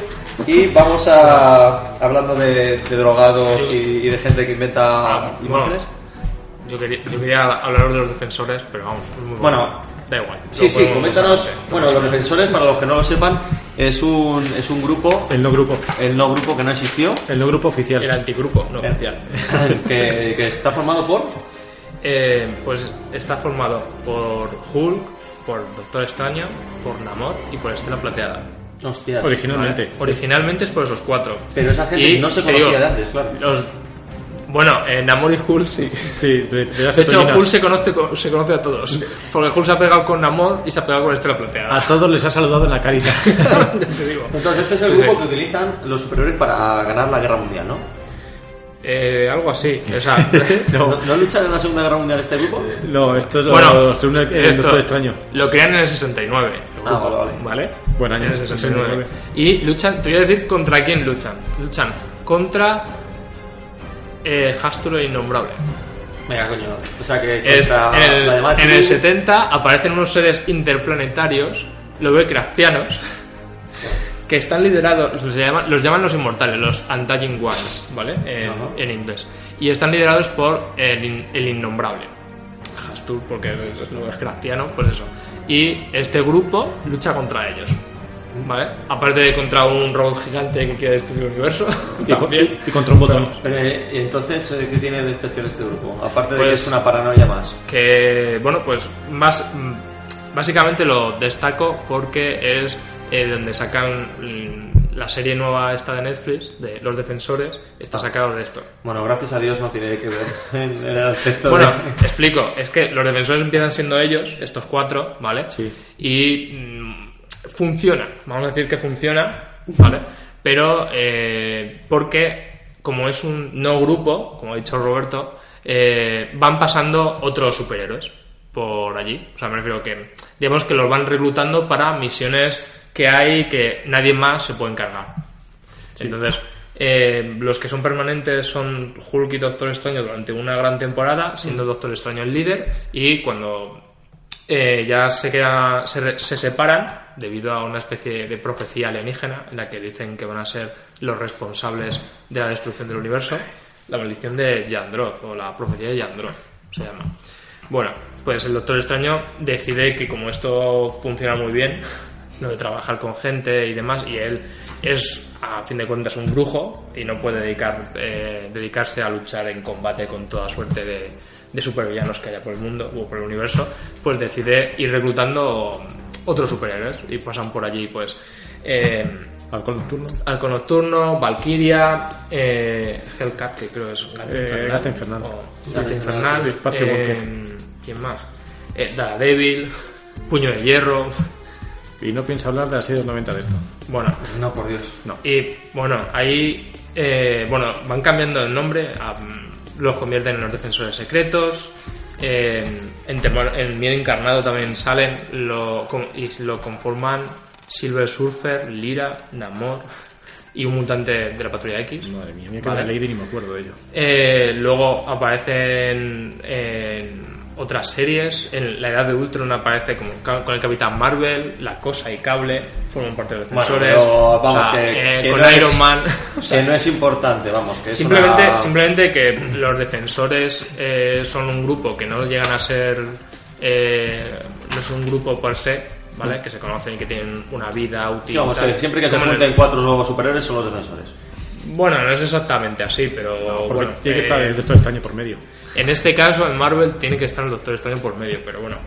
Y vamos a. hablando de, de drogados y, y de gente que inventa Ah, imágenes. Yo quería, yo quería hablar de los defensores, pero vamos, muy Bueno, da igual. Sí, sí, coméntanos. Bueno, los defensores, para los que no lo sepan, es un, es un grupo, El no grupo. el no grupo que no existió, El no grupo oficial. El antigrupo, no oficial. que, que está formado por. Eh, pues está formado por Hulk, por Doctor Extraño, por Namor y por Estela Plateada. Hostias. Originalmente. ¿vale? Originalmente es por esos cuatro. Pero esa gente Y, no se te conocía digo, de antes, claro. los- bueno, eh, Namor y Hulk sí. Sí, de, de las De hecho. Hulk se conoce, con- se conoce a todos. Porque Hulk se ha pegado con Namor y se ha pegado con Estela Plateada. A todos les ha saludado en la carita. ya te digo. Entonces, este es el Sí, grupo sí. que utilizan los superiores para ganar la guerra mundial, ¿no? Eh, algo así. O sea, ¿No, ¿no luchan en la Segunda Guerra Mundial este grupo? No, esto es lo, bueno, el esto Doctor Extraño. Lo crean en el 69. el Ah, grupo, vale, ¿vale? Buen año, En el 69. 69. Y luchan, te voy a decir contra quién luchan. Luchan contra eh, Hastur Innombrable. Venga, coño. O sea que Es- en, el, en el 70 aparecen unos seres interplanetarios, Lovecraftianos, que están liderados, los llaman, los llaman los inmortales, los Undying Ones, ¿vale? En, inglés. Y están liderados por el, el Innombrable. Hastur, porque es, es Lovecraftiano, pues eso. Y este grupo lucha contra ellos. ¿Vale? Aparte de contra un robot gigante que quiere destruir el universo. Y, con- también. y contra un botón. Pero, eh, ¿y entonces, eh, ¿qué tiene de especial este grupo? Aparte de que Pues- es una paranoia más. que bueno pues más mm, básicamente lo destaco porque es eh, donde sacan la serie nueva esta de Netflix de los defensores está sacado de esto Bueno, gracias a Dios no tiene que ver en el aspecto bueno de... explico es que los defensores empiezan siendo ellos estos cuatro vale Sí. y mm, funciona vamos a decir que funciona vale pero eh, porque como es un no grupo como ha dicho Roberto eh, van pasando otros superhéroes por allí. O sea me refiero que digamos que los van reclutando para misiones que hay que nadie más se puede encargar. Entonces, eh, los que son permanentes son Hulk y Doctor Extraño durante una gran temporada, siendo Doctor Extraño el líder, y cuando eh, ya se, queda, se, separan, debido a una especie de profecía alienígena, en la que dicen que van a ser los responsables de la destrucción del universo, la maldición de Yandroth, o la profecía de Yandroth, se llama. Bueno, pues el Doctor Extraño decide que como esto funciona muy bien, lo de trabajar con gente y demás, y él es, a fin de cuentas, un brujo y no puede dedicar, eh, dedicarse a luchar en combate con toda suerte de, de supervillanos que haya por el mundo o por el universo, pues decide ir reclutando otros superhéroes y pasan por allí, pues. Eh, Alcohol nocturno. Halco Nocturno, Valkyria, eh, Hellcat, que creo es Gata Eh, Infernal. Gata Infernal. o Sí, Gata sí, Infernal. sí, eh. ¿Quién más? Eh, Daredevil, Puño de Hierro. Y no piensa hablar de la serie de los 90 de esto. Bueno, No, por Dios. No. y bueno, ahí eh, bueno, van cambiando el nombre, a, mm, los convierten en los defensores secretos. eh, en, Temor- en Miedo Encarnado también salen lo, y lo conforman Silver Surfer, Lyra, Namor y un mutante de la Patrulla X. Madre mía, mía que Vale. la Lady ni me acuerdo de ello. Eh, luego aparecen en otras series. En la Edad de Ultron aparece como con el Capitán Marvel, La Cosa y Cable forman parte de los defensores. pero vamos, O sea, que- eh, que con no es- Iron Man. o sea, que no es importante, vamos. Que simplemente, una- simplemente que los defensores eh, son un grupo que no llegan a ser. eh, no es un grupo per se. ¿Vale? Que se conocen y que tienen una vida útil. Sí, vamos, y tal. que siempre que se el- junten cuatro nuevos superiores son los defensores. Bueno, no es exactamente así, pero. Porque bueno, tiene que eh, estar el Doctor Extraño por medio. En este caso, en Marvel, tiene que estar el Doctor Extraño por medio, pero bueno.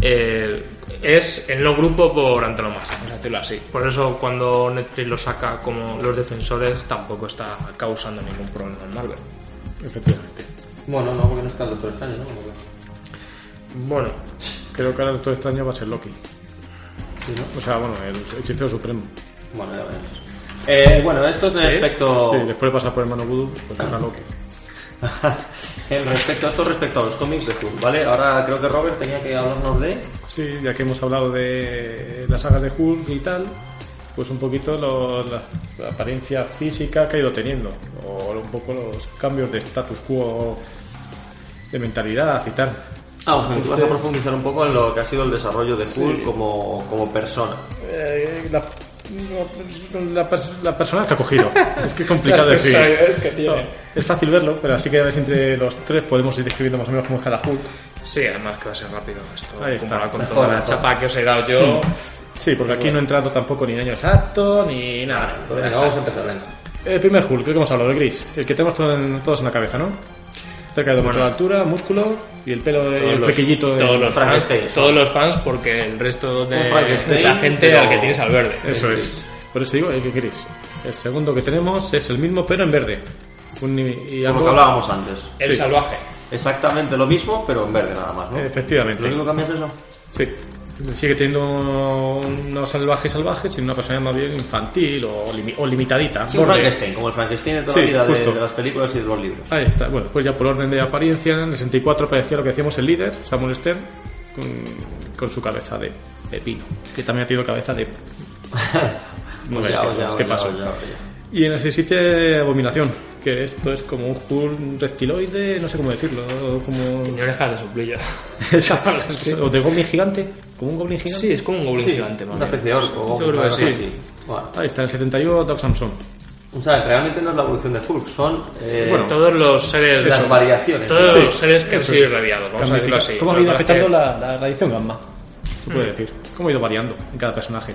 eh, es el no grupo por antonomasia, vamos a decirlo así. Por eso, cuando Netflix lo saca como los defensores, tampoco está causando ningún problema en Marvel. Efectivamente. Bueno, no, porque no está el Doctor Extraño, ¿no? Bueno, Creo que ahora el Doctor Extraño va a ser Loki. Sí, ¿no? O sea, bueno, el hechicero supremo. Bueno, ya veremos. Eh, bueno, esto es ¿Sí? respecto... Sí, después de pasar por el Mano Voodoo, pues será Loki. El respecto, esto respecto a los cómics de Hulk, ¿vale? Ahora creo que Robert tenía que hablarnos de... Sí, ya que hemos hablado de las sagas de Hulk y tal, pues un poquito lo- la, la apariencia física que ha ido teniendo, o un poco los cambios de status quo, de mentalidad y tal. Ah, bueno, vas a profundizar un poco en lo que ha sido el desarrollo de Hulk como, como persona. Eh, la, la, pers- la persona ha cogido. Es que es complicado decir. personalidades que. No, es fácil verlo, pero así que a ver si entre los tres podemos ir describiendo más o menos cómo es cada Hulk. Sí, además que va a ser rápido esto. Ahí está. con toda la chapa que os he dado yo. Sí, porque aquí no he entrado tampoco ni en año exacto ni nada. Pues venga, está. vamos a empezar. El primer Hulk, que hemos hablado, el gris. El que tenemos todo en- todos en la cabeza, ¿no? Cerca de dos metros de altura, músculo y el pelo, y el los- flequillito. de- todos los fans, todos los fans porque el resto de, de la gente pero- al que tienes al verde. Eso es. Por eso digo, el que gris. El segundo que tenemos es el mismo, pero en verde. Un- y lo que hablábamos antes. El Sí. salvaje. Exactamente lo mismo, pero en verde nada más, ¿no? Efectivamente. ¿Lo único que cambia es eso? Sí. Sigue teniendo unos salvajes salvajes, sino una persona más bien infantil o, limi- o limitadita. Sí, un. Frankenstein, como el Frankenstein de toda Sí, la vida de, justo. de las películas y de los libros. Ahí está. Bueno, pues ya por orden de apariencia, en el 64 aparecía lo que decíamos el líder, Samuel Stern, con, con su cabeza de, de pino, que también ha tenido cabeza de... Pues ya, más, ¿Qué ya, pasó? ya, ya. Y en el 67 Abominación, que esto es como un Hulk reptiloide, no sé cómo decirlo, como... Tiene orejas de soplillo. o de goblin gigante, como un goblin gigante. Sí, es como un goblin Sí, gigante. más una especie de orco. Yo creo que sí. así. Bueno, Ahí está, en el 71 Doc Samson. o sea, realmente no es la evolución de Hulk, son eh, Bueno, Todos los seres. las variaciones. Todos Sí, los seres que han sido irradiados, vamos a decirlo así. ¿Cómo ha ido afectando la, la radiación gamma? Se puede decir. ¿Cómo ha ido variando en cada personaje?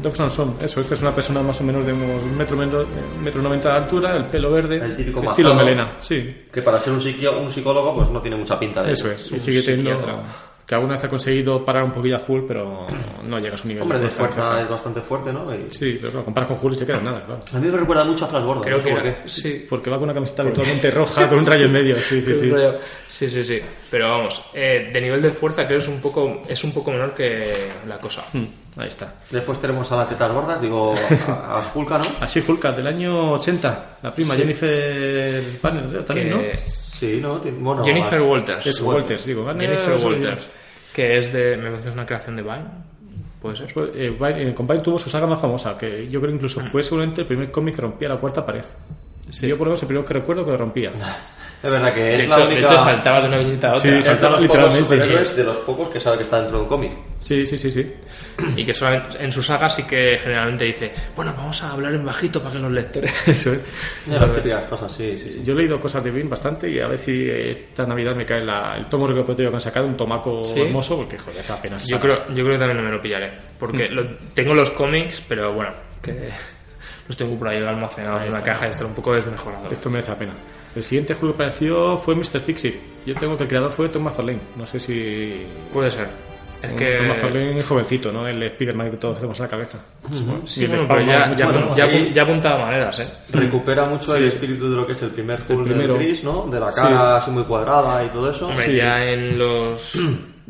Doc Samson, eso, esta es una persona más o menos de unos metro, metro, metro 90 de altura, el pelo verde, El típico estilo mazado. melena, sí, Que para ser un, psiquio- un psicólogo, pues no tiene mucha pinta de eso es. Y sigue teniendo. Que alguna vez ha conseguido parar un poquillo a Hulk, pero no llega a su nivel Hombre, de fuerza es bastante fuerte, ¿no? Y- Sí, pero claro, comparas con Hulk y se queda en nada, claro. A mí me recuerda mucho a Flash Gordon, Creo no sé que por era- qué. Sí. Porque va con una camiseta habitualmente roja con un rayo en medio, sí, sí, sí. Sí, sí, sí. Pero vamos, eh, de nivel de fuerza creo que es un poco, es un poco menor que la cosa. Mm, Ahí está. Después tenemos a las tetas gordas, digo, a, a Hulka, ¿no? Así Hulk, del año 80, la prima Jennifer Banner también, Que- ¿no? Sí, ¿no? Bueno, Jennifer Walters. Eso, Walters, digo. Banner, Jennifer Walters. Que es de. Me parece una creación de Vine. Puede ser. Pues, eh, Vine- con Vine tuvo su saga más famosa, que yo creo incluso fue seguramente el primer cómic que rompía la cuarta pared. Yo por lo menos el primero que recuerdo que lo rompía. Es verdad que es De la hecho, única... de hecho, saltaba de una viñeta a otra. Sí, es de saltaba los pocos literalmente. superhéroes de los pocos que sabe que está dentro de un cómic. Sí, sí, sí, sí. Y que solamente en su saga sí que generalmente dice: Bueno, vamos a hablar en bajito para que los lectores. Eso es. Las típicas cosas, sí, sí, sí. Yo he leído cosas de Vine bastante y a ver si esta Navidad me cae la- el tomo recopilatorio que han sacado, un tomaco Sí. hermoso, porque joder, apenas. Yo creo, yo creo que también no me lo pillaré. Porque lo- tengo los cómics, pero bueno, que los tengo por ahí almacenados en una caja y están un poco desmejorados. Esto merece la pena. El siguiente juego que apareció fue Mr. Fixit. Yo tengo que el creador fue Tom McFarlane. No sé si. Puede ser. Es Tom que. McFarlane jovencito, ¿no? El Spider-Man que todos hacemos en la cabeza. Sí, el bueno, Spawn, pero ya, ya, bueno, ya, apuntaba maneras, ¿eh? Recupera mucho el espíritu de lo que es el primer Hulk del primero. gris, ¿no? De la cara así muy cuadrada y todo eso. Hombre, Sí. ya en los.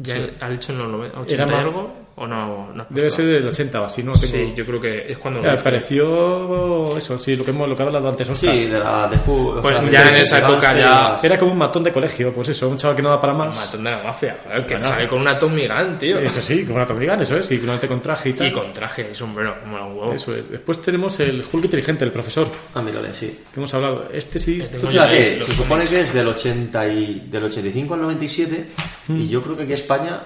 Ya ha dicho en los 90, 80 Era más- algo, ¿o no? Debe ser del 80 o así, ¿no? Tengo... Sí, yo creo que es cuando. lo Eh, hice. Pareció eso, sí, lo que hemos lo que hablado antes. Oscar. Sí, de la de o Pues sea, ya de- en esa época ya-. Era como un matón de colegio, pues eso, un chaval que no da para más. Matón de la mafia, joder, que Bueno. sale con una Tommy Gun, tío. Eso sí, como una Tommy Gun, eso es, y normalmente con traje y tal. Y con traje y sombrero, como un huevo. Eso es. Después tenemos el Hulk inteligente, el profesor, Ah, mírale, sí. que hemos hablado. Este sí. Tú Oye, fíjate, los se supone que es del 80 y, del 85 al 97 Mm. y yo creo que aquí España,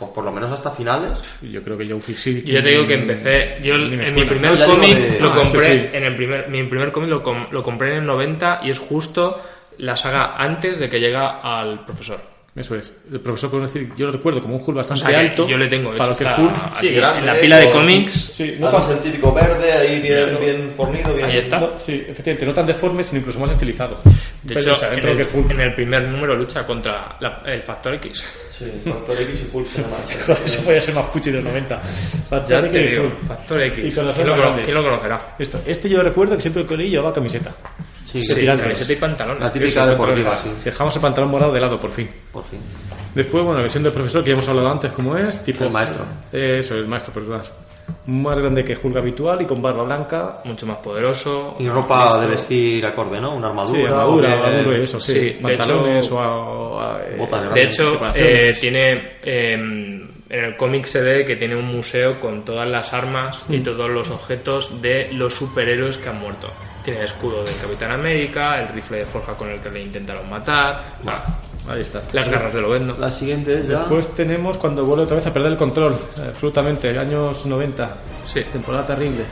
pues por lo menos hasta finales, Yo creo que Joe Fixit. Yo ya te digo que empecé. Yo en mi primer No, cómic de- lo Ah, compré. sí. En el primer, mi primer cómic lo, com- lo compré en el 90 y es justo la saga antes de que llega al profesor. Eso es. El profesor, podemos decir, yo lo recuerdo como un Hulk O bastante sea, que alto. yo le tengo para lo que es Hulk. aquí, Sí, grande, en la pila de cómics. Sí, no tan, el típico verde ahí bien, bien fornido, bien... Ahí está. no, sí, efectivamente, no tan deforme, sino incluso más estilizado. De Pero, hecho, o sea, en dentro el, que en el primer número lucha contra la- el Factor X. Sí, Factor X y Hulk se llama. Joder, eso podía ser más puchi de los 90. Ya Factor X y digo. Factor X. Con ¿Quién, lo, quién conocerá? Esto, este yo recuerdo que siempre que leí llevaba camiseta. Sí, Sí. Camiseta y pantalones. La típica deportiva, sí, Dejamos el pantalón morado de lado, por fin. por fin. Después, bueno, la versión del profesor que ya hemos hablado antes, como es, tipo. El maestro. Eh, Eso, el maestro, perdón. Más grande que Hulk habitual y con barba blanca. Mucho más poderoso. Y ropa listo. de vestir acorde, ¿no? Una armadura. Sí, armadura, armadura y eso, sí. sí, de Pantalones hecho- o, a- a- eh, Botas De hecho, eh, tiene eh, en el cómic se ve que tiene un museo con todas las armas y todos los objetos de los superhéroes que han muerto. Tiene el escudo del Capitán América, el rifle de forja con el que le intentaron matar, bueno, Ahí está. las garras de Lobezno. La siguiente es ya. Después tenemos cuando vuelve otra vez a perder el control, absolutamente, años 90, Sí. temporada terrible.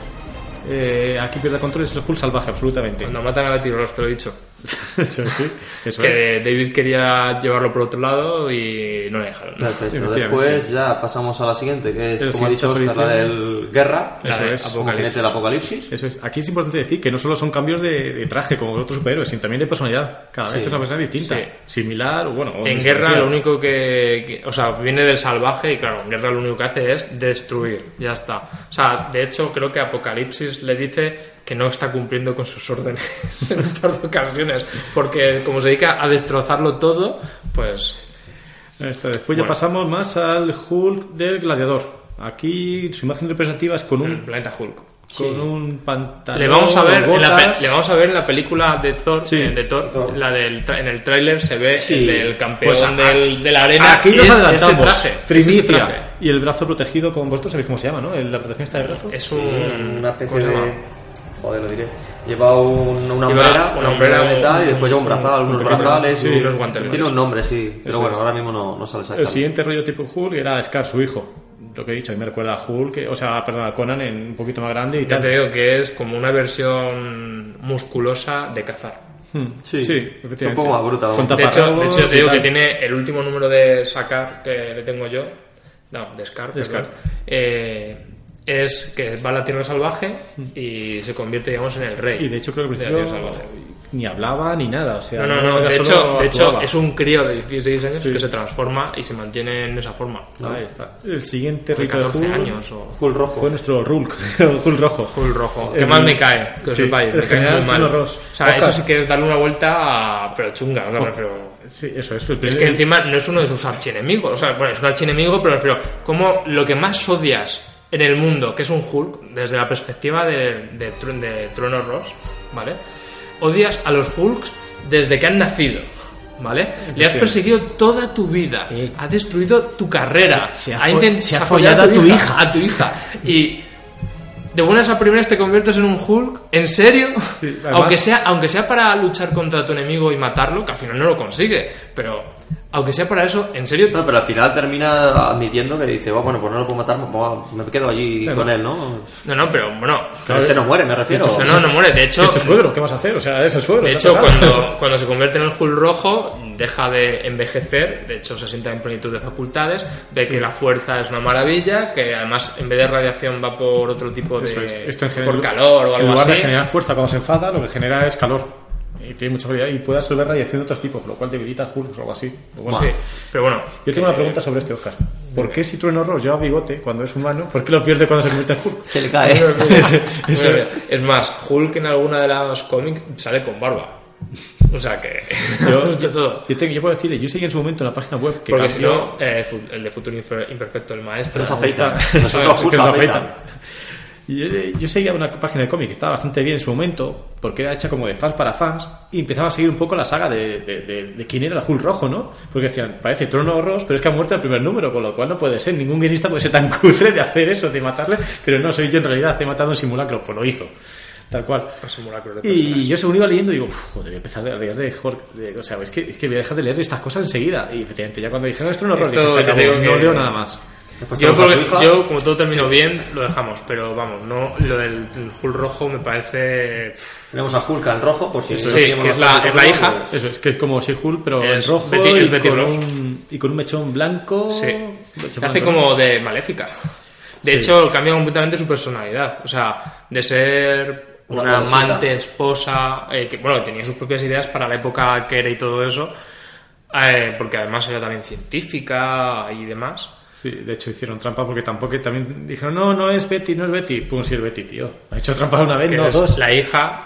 Eh, aquí pierde el control y es el Hulk salvaje, absolutamente. Cuando matan a Betty Ross, te lo he dicho. eso sí, eso es. Que David quería llevarlo por otro lado y no le dejaron. Perfecto. Después ya pasamos a la siguiente, que es, El como ha dicho Oscar, la del Guerra. La Eso de es. Apocalipsis. jinete del Apocalipsis. Eso es. Aquí es importante decir que no solo son cambios de, de traje como otros superhéroes, sino también de personalidad. Cada vez Sí. es una persona distinta. Sí. Similar, o bueno. o En guerra lo único que, que- O sea, viene del salvaje y claro, en guerra lo único que hace es destruir. Ya está. O sea, de hecho creo que Apocalipsis le dice que no está cumpliendo con sus órdenes en un par de ocasiones. Porque como se dedica a destrozarlo todo, pues... Esto, después ya pasamos más al Hulk del gladiador. Aquí su imagen representativa es con El un, planeta Hulk. con un pantalón. Le vamos, a ver en la le vamos a ver en la película de Thor, Sí. eh, de Thor, Thor. la del en el tráiler se ve Sí. el del campeón Pues a- del, de la arena. Aquí nos es adelantamos. traje, Primicia. Y el brazo protegido con vosotros, ¿sabéis cómo se llama, no? La protección está de brazo. Es un... Una especie de. Joder, lo diré. Lleva un- una Lleva hombrera, una hombrera de metal y un- después lleva un brazal, unos pequeño- brazales. sí, un- unos guantes, Tiene un nombre, sí. Pero Eso bueno, es. ahora mismo no, no sale El exactamente. siguiente rollo tipo Hulk era Scar, su hijo. Lo que he dicho, a mí me recuerda a Hulk, que- o sea, perdón, a Conan en un poquito más grande y Ya tal. te digo que es como una versión musculosa de cazar. Hmm, Sí, efectivamente. un poco más bruta. De hecho, de hecho, te y digo tal. que tiene el último número de sacar que le tengo yo. No, de Scar. De perdón. Scar. Eh, es que va a la tierra salvaje y se convierte, digamos, en el rey. Y de hecho creo que al de la principio tierra salvaje. ni hablaba ni nada, o sea... No, no, no. De hecho, de hecho, es un crío de 16 años Sí. que se transforma y se mantiene en esa forma. Ahí está. El siguiente rito de 14 Hulk años o Hulk rojo. fue nuestro Hulk, Hulk rojo. full rojo. El- ¿Qué más me cae? Que sí, sepáis. Me cae general muy mal. Tino Ross. O sea, Oscar. eso sí que es darle una vuelta, a- pero chunga. o sea, me refiero- Sí, eso es. El Es que encima no es uno de sus archienemigos. O sea, bueno, es un archienemigo, pero me refiero, como lo que más odias en el mundo, que es un Hulk, desde la perspectiva de, de, de Trueno Ross, ¿vale? Odias a los Hulks desde que han nacido. ¿Vale? Le has perseguido toda tu vida. Ha destruido tu carrera. Se- se ha ha, se ha follado a tu hija. A tu hija. Y de buenas a primeras te conviertes en un Hulk. ¿En serio? Sí, aunque, sea, aunque sea para luchar contra tu enemigo y matarlo, que al final no lo consigue. Pero aunque sea para eso, ¿en serio? No, pero al final termina admitiendo que dice, "Oh, bueno, pues no lo puedo matar, me quedo allí Claro. con él, ¿no? No, no, pero bueno. Pero este no muere, me refiero. No, no, no muere. De hecho, Es tu suegro, ¿qué vas a hacer? O sea, es el suegro. de hecho cuando, cuando se convierte en el Hulk rojo, deja de envejecer. De hecho, se sienta en plenitud de facultades. Ve que la fuerza es una maravilla. Que además, en vez de radiación, va por otro tipo de. Eso es. Esto en general- por calor o En algo lugar de así. generar fuerza cuando se enfada, lo que genera es calor. Y tiene mucha variedad y puede absorber radiación de otros tipos, lo cual debilita a Hulk o algo así. Pero bueno. Sí, pero bueno. Yo tengo una pregunta sobre este Oscar. ¿Por qué si Trueno Ross lleva bigote cuando es humano, por qué lo pierde cuando se convierte en Hulk? Se le cae. Es. Es más, Hulk en alguna de las cómics sale con barba. O sea que. Yo, yo, tengo- yo puedo decirle, yo seguí en su momento en la página web que Porque si cambió- no, eh, el de Futuro Imperfecto, el maestro. Nos afeita. nos afeitan. Afeitan. Y yo, yo seguía una página de cómic que estaba bastante bien en su momento, porque era hecha como de fans para fans, y empezaba a seguir un poco la saga de, de, de- de quién era el Hulk rojo, ¿no? Porque decían, parece Trono Ross, pero es que ha muerto el primer número, con lo cual no puede ser, ningún guionista puede ser tan cutre de hacer eso, de matarle, pero no, soy yo en realidad, he matado un simulacro, pues lo hizo, tal cual. Y yo según iba leyendo digo, "Uf, joder, voy a empezar a leer de Hulk, o sea, es que, es que voy a dejar de leer estas cosas enseguida, y efectivamente, ya cuando dijeron esto no Esto dije, no leo nada más. Yo, porque- como todo terminó bien, lo dejamos. Pero vamos, no lo del Hulk rojo me parece. Tenemos a Hulk en rojo, por si Sí, que es la- es la hija. pues- Eso es que es como si Hulk, pero Es en rojo Betty- y, es Betty con Ross. un, y con un mechón blanco. Sí. Mechón Hace blanco, como de maléfica. De Sí. hecho, cambia completamente su personalidad. O sea, de ser Una amante, esposa, eh, que bueno, tenía sus propias ideas para la época que era y todo eso. eh, porque además era también científica y demás. Sí, de hecho hicieron trampa porque tampoco también dijeron, no, no es Betty, no es Betty. Pues sí es Betty, tío. Ha hecho trampa una vez, que no es dos. la hija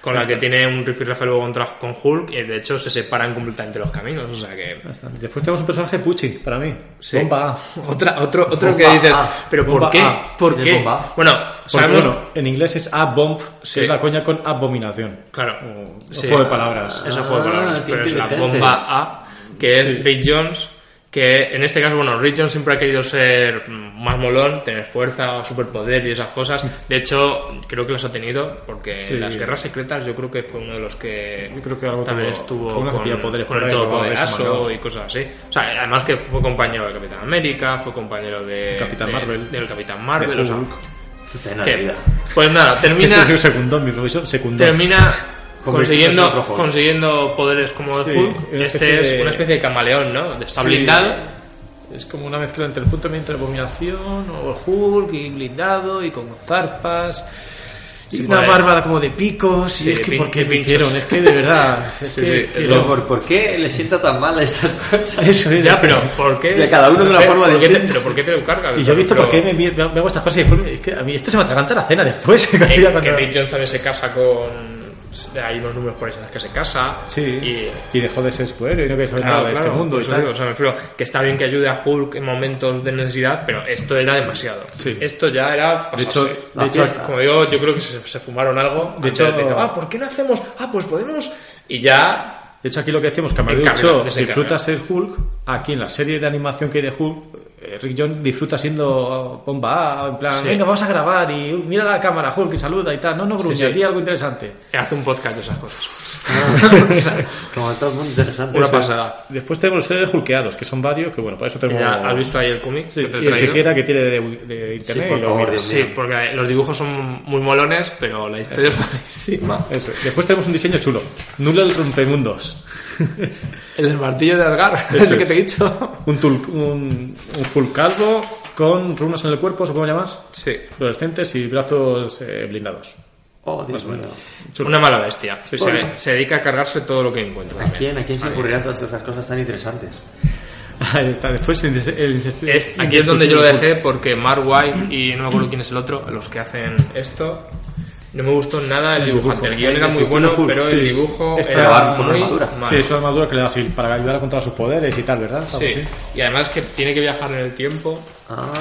con la que tiene un rifirrafe luego contra, con Hulk y de hecho se separan completamente los caminos. O sea que. Después tenemos un personaje Pucci, para mí. Sí. Bomba A. Otra, otro, otro Bomba que dices, A. pero ¿por Bomba qué? A. ¿Por ¿Qué bomba A? Bueno, Porque, sabemos. bueno, en inglés es A-Bomb, que Sí. es la coña con abominación. Claro. O- Sí. juego de palabras. Eso fue Ah, palabras, pero es la bomba A, que es Sí. Big Jones, que en este caso, bueno, Jones siempre ha querido ser más molón, tener fuerza, superpoder y esas cosas. De hecho, creo que las ha tenido, porque Sí. en las guerras secretas yo creo que fue uno de los que Yo creo que algo también tuvo- estuvo con, con el Todopoderoso mandados. y cosas así. O sea, además que fue compañero de Capitán América, fue compañero de, Capitán de- Marvel. del Capitán Marvel. De o sea, que- pues nada, termina Ese es secundón, mi termina consiguiendo, Hulk. consiguiendo poderes como el Sí, Hulk. una Este es de- una especie de camaleón, ¿no? Está Sí. blindado. Es como una mezcla entre el punto medio entre abominación o Hulk y blindado y con zarpas. Y Sí, una por ahí. bárbara como de picos. Sí, y es de que, ¿por qué de pinchos. hicieron? Es que de verdad. Es Sí, que, sí, que el Pero no. ¿por, por qué le sienta tan mal a estas cosas? Eso es. Ya, pero ¿por qué? De cada uno de una forma ¿por qué te- distinta. Pero ¿por qué te lo cargas? Y yo he visto Pero- por qué me, me, me hago estas cosas y después, es que a mí esto se me atraganta la cena después. que, que Rick también se casa con... Hay unos números por ahí en los que se casa. Sí, Y, y dejó de ser superhéroe y no quería saber Claro, nada de este claro, mundo por y eso tal. digo, o sea, me refiero que está bien que ayude a Hulk en momentos de necesidad, pero esto era demasiado. Sí. Esto ya era. De hecho, de hecho, como digo, yo creo que se, se fumaron algo. De hecho- ah, ¿por qué no hacemos? Ah, pues podemos. Y ya. De hecho, aquí lo que decimos, que Amadeo Encarna, Cho desencarna. disfruta ser Hulk. Aquí en la serie de animación que hay de Hulk, Rick Jones disfruta siendo bomba A, en plan, Sí. venga, vamos a grabar y mira la cámara, Hulk, y saluda y tal. No, no, gruñe, Sí, sí. di algo interesante. Hace un podcast de esas cosas. Como todo muy interesante. Una Eso. pasada. Después tenemos los seres hulkeados, que son varios, que bueno, para eso tenemos... Ya, ¿Has visto ahí el cómic? Sí, que te y el que quiera que tire de, de internet por y lo favor, Sí, porque los dibujos son muy molones, pero la historia es buenísima. Eso. Después tenemos un diseño chulo. Nulo el rompemundos. El martillo de Algar, ese que te he dicho. Un, tul- un, un Hulk calvo con runas en el cuerpo, supongo que llamas, Sí. fluorescentes y brazos eh, blindados. Oh, Dios mío. Una mala bestia. Se, Bueno. se dedica a cargarse todo lo que encuentra. ¿A quién, ¿A quién se ocurrirán todas estas cosas tan interesantes? Ahí está. Después el, el- Es, aquí es donde yo lo dejé porque Mark White y no me acuerdo quién es el otro, los que hacen esto, no me gustó nada el, dibujante. El guion era muy bueno, Hulk, pero sí. el dibujo Esta era muy armadura. malo. Sí, es una armadura que le da así para ayudar a controlar sus poderes y tal, ¿verdad? Sí. así. Y además que tiene que viajar en el tiempo Ah,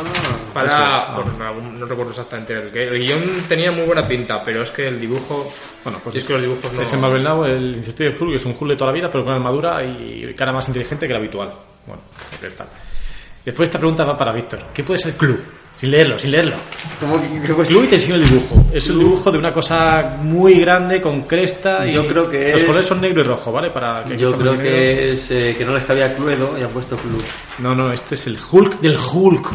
para... por algún- no recuerdo exactamente el que. El guion tenía muy buena pinta, pero es que el dibujo... Bueno, pues es que los dibujos no... Es en Marvel Now, el Insecticide Hulk, que es un Hulk de toda la vida, pero con armadura y cara más inteligente que el habitual. Bueno, pues ya está. Después esta pregunta va para Víctor. ¿Qué puede ser Clue? Sin leerlo, sin leerlo. ¿cómo que- qué Clue y te enseño el dibujo. Es un dibujo de una cosa muy grande, con cresta y... Yo creo que Los es- colores son negro y rojo, ¿vale? Para que Yo creo que es eh, que no les cabía Cluedo y han puesto Clue. No, no, este es el Hulk del Hulk.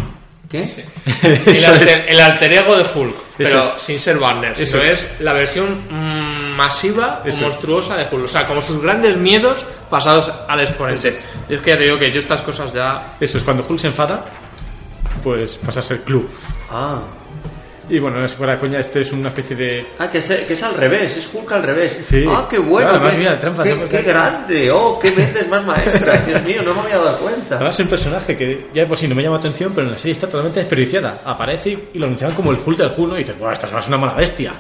¿Qué? El Eso alter, es. el alter ego de Hulk, pero es. sin ser Banner, Eso sino es. es la versión mm, masiva o Eso es. monstruosa de Hulk. O sea, como sus grandes miedos pasados al exponente. Y es que ya te digo que yo estas cosas ya... Eso es, cuando Hulk se enfada, pues pasa a ser Clue. Ah. Y bueno, es fuera de coña, este es una especie de... Ah, que es, que es al revés, es Hulk al revés. Sí. Ah, qué bueno. Claro, además, qué, mira, trampa, qué, trampa, qué trampa. grande. Oh, qué mentes más maestras. Dios mío, no me había dado cuenta. Además es un personaje que ya de por sí no me llama atención, pero en la serie está totalmente desperdiciada. Aparece y lo anunciaban como el Hulk del Hulk, ¿no? Y dices, bueno, esta es una mala bestia.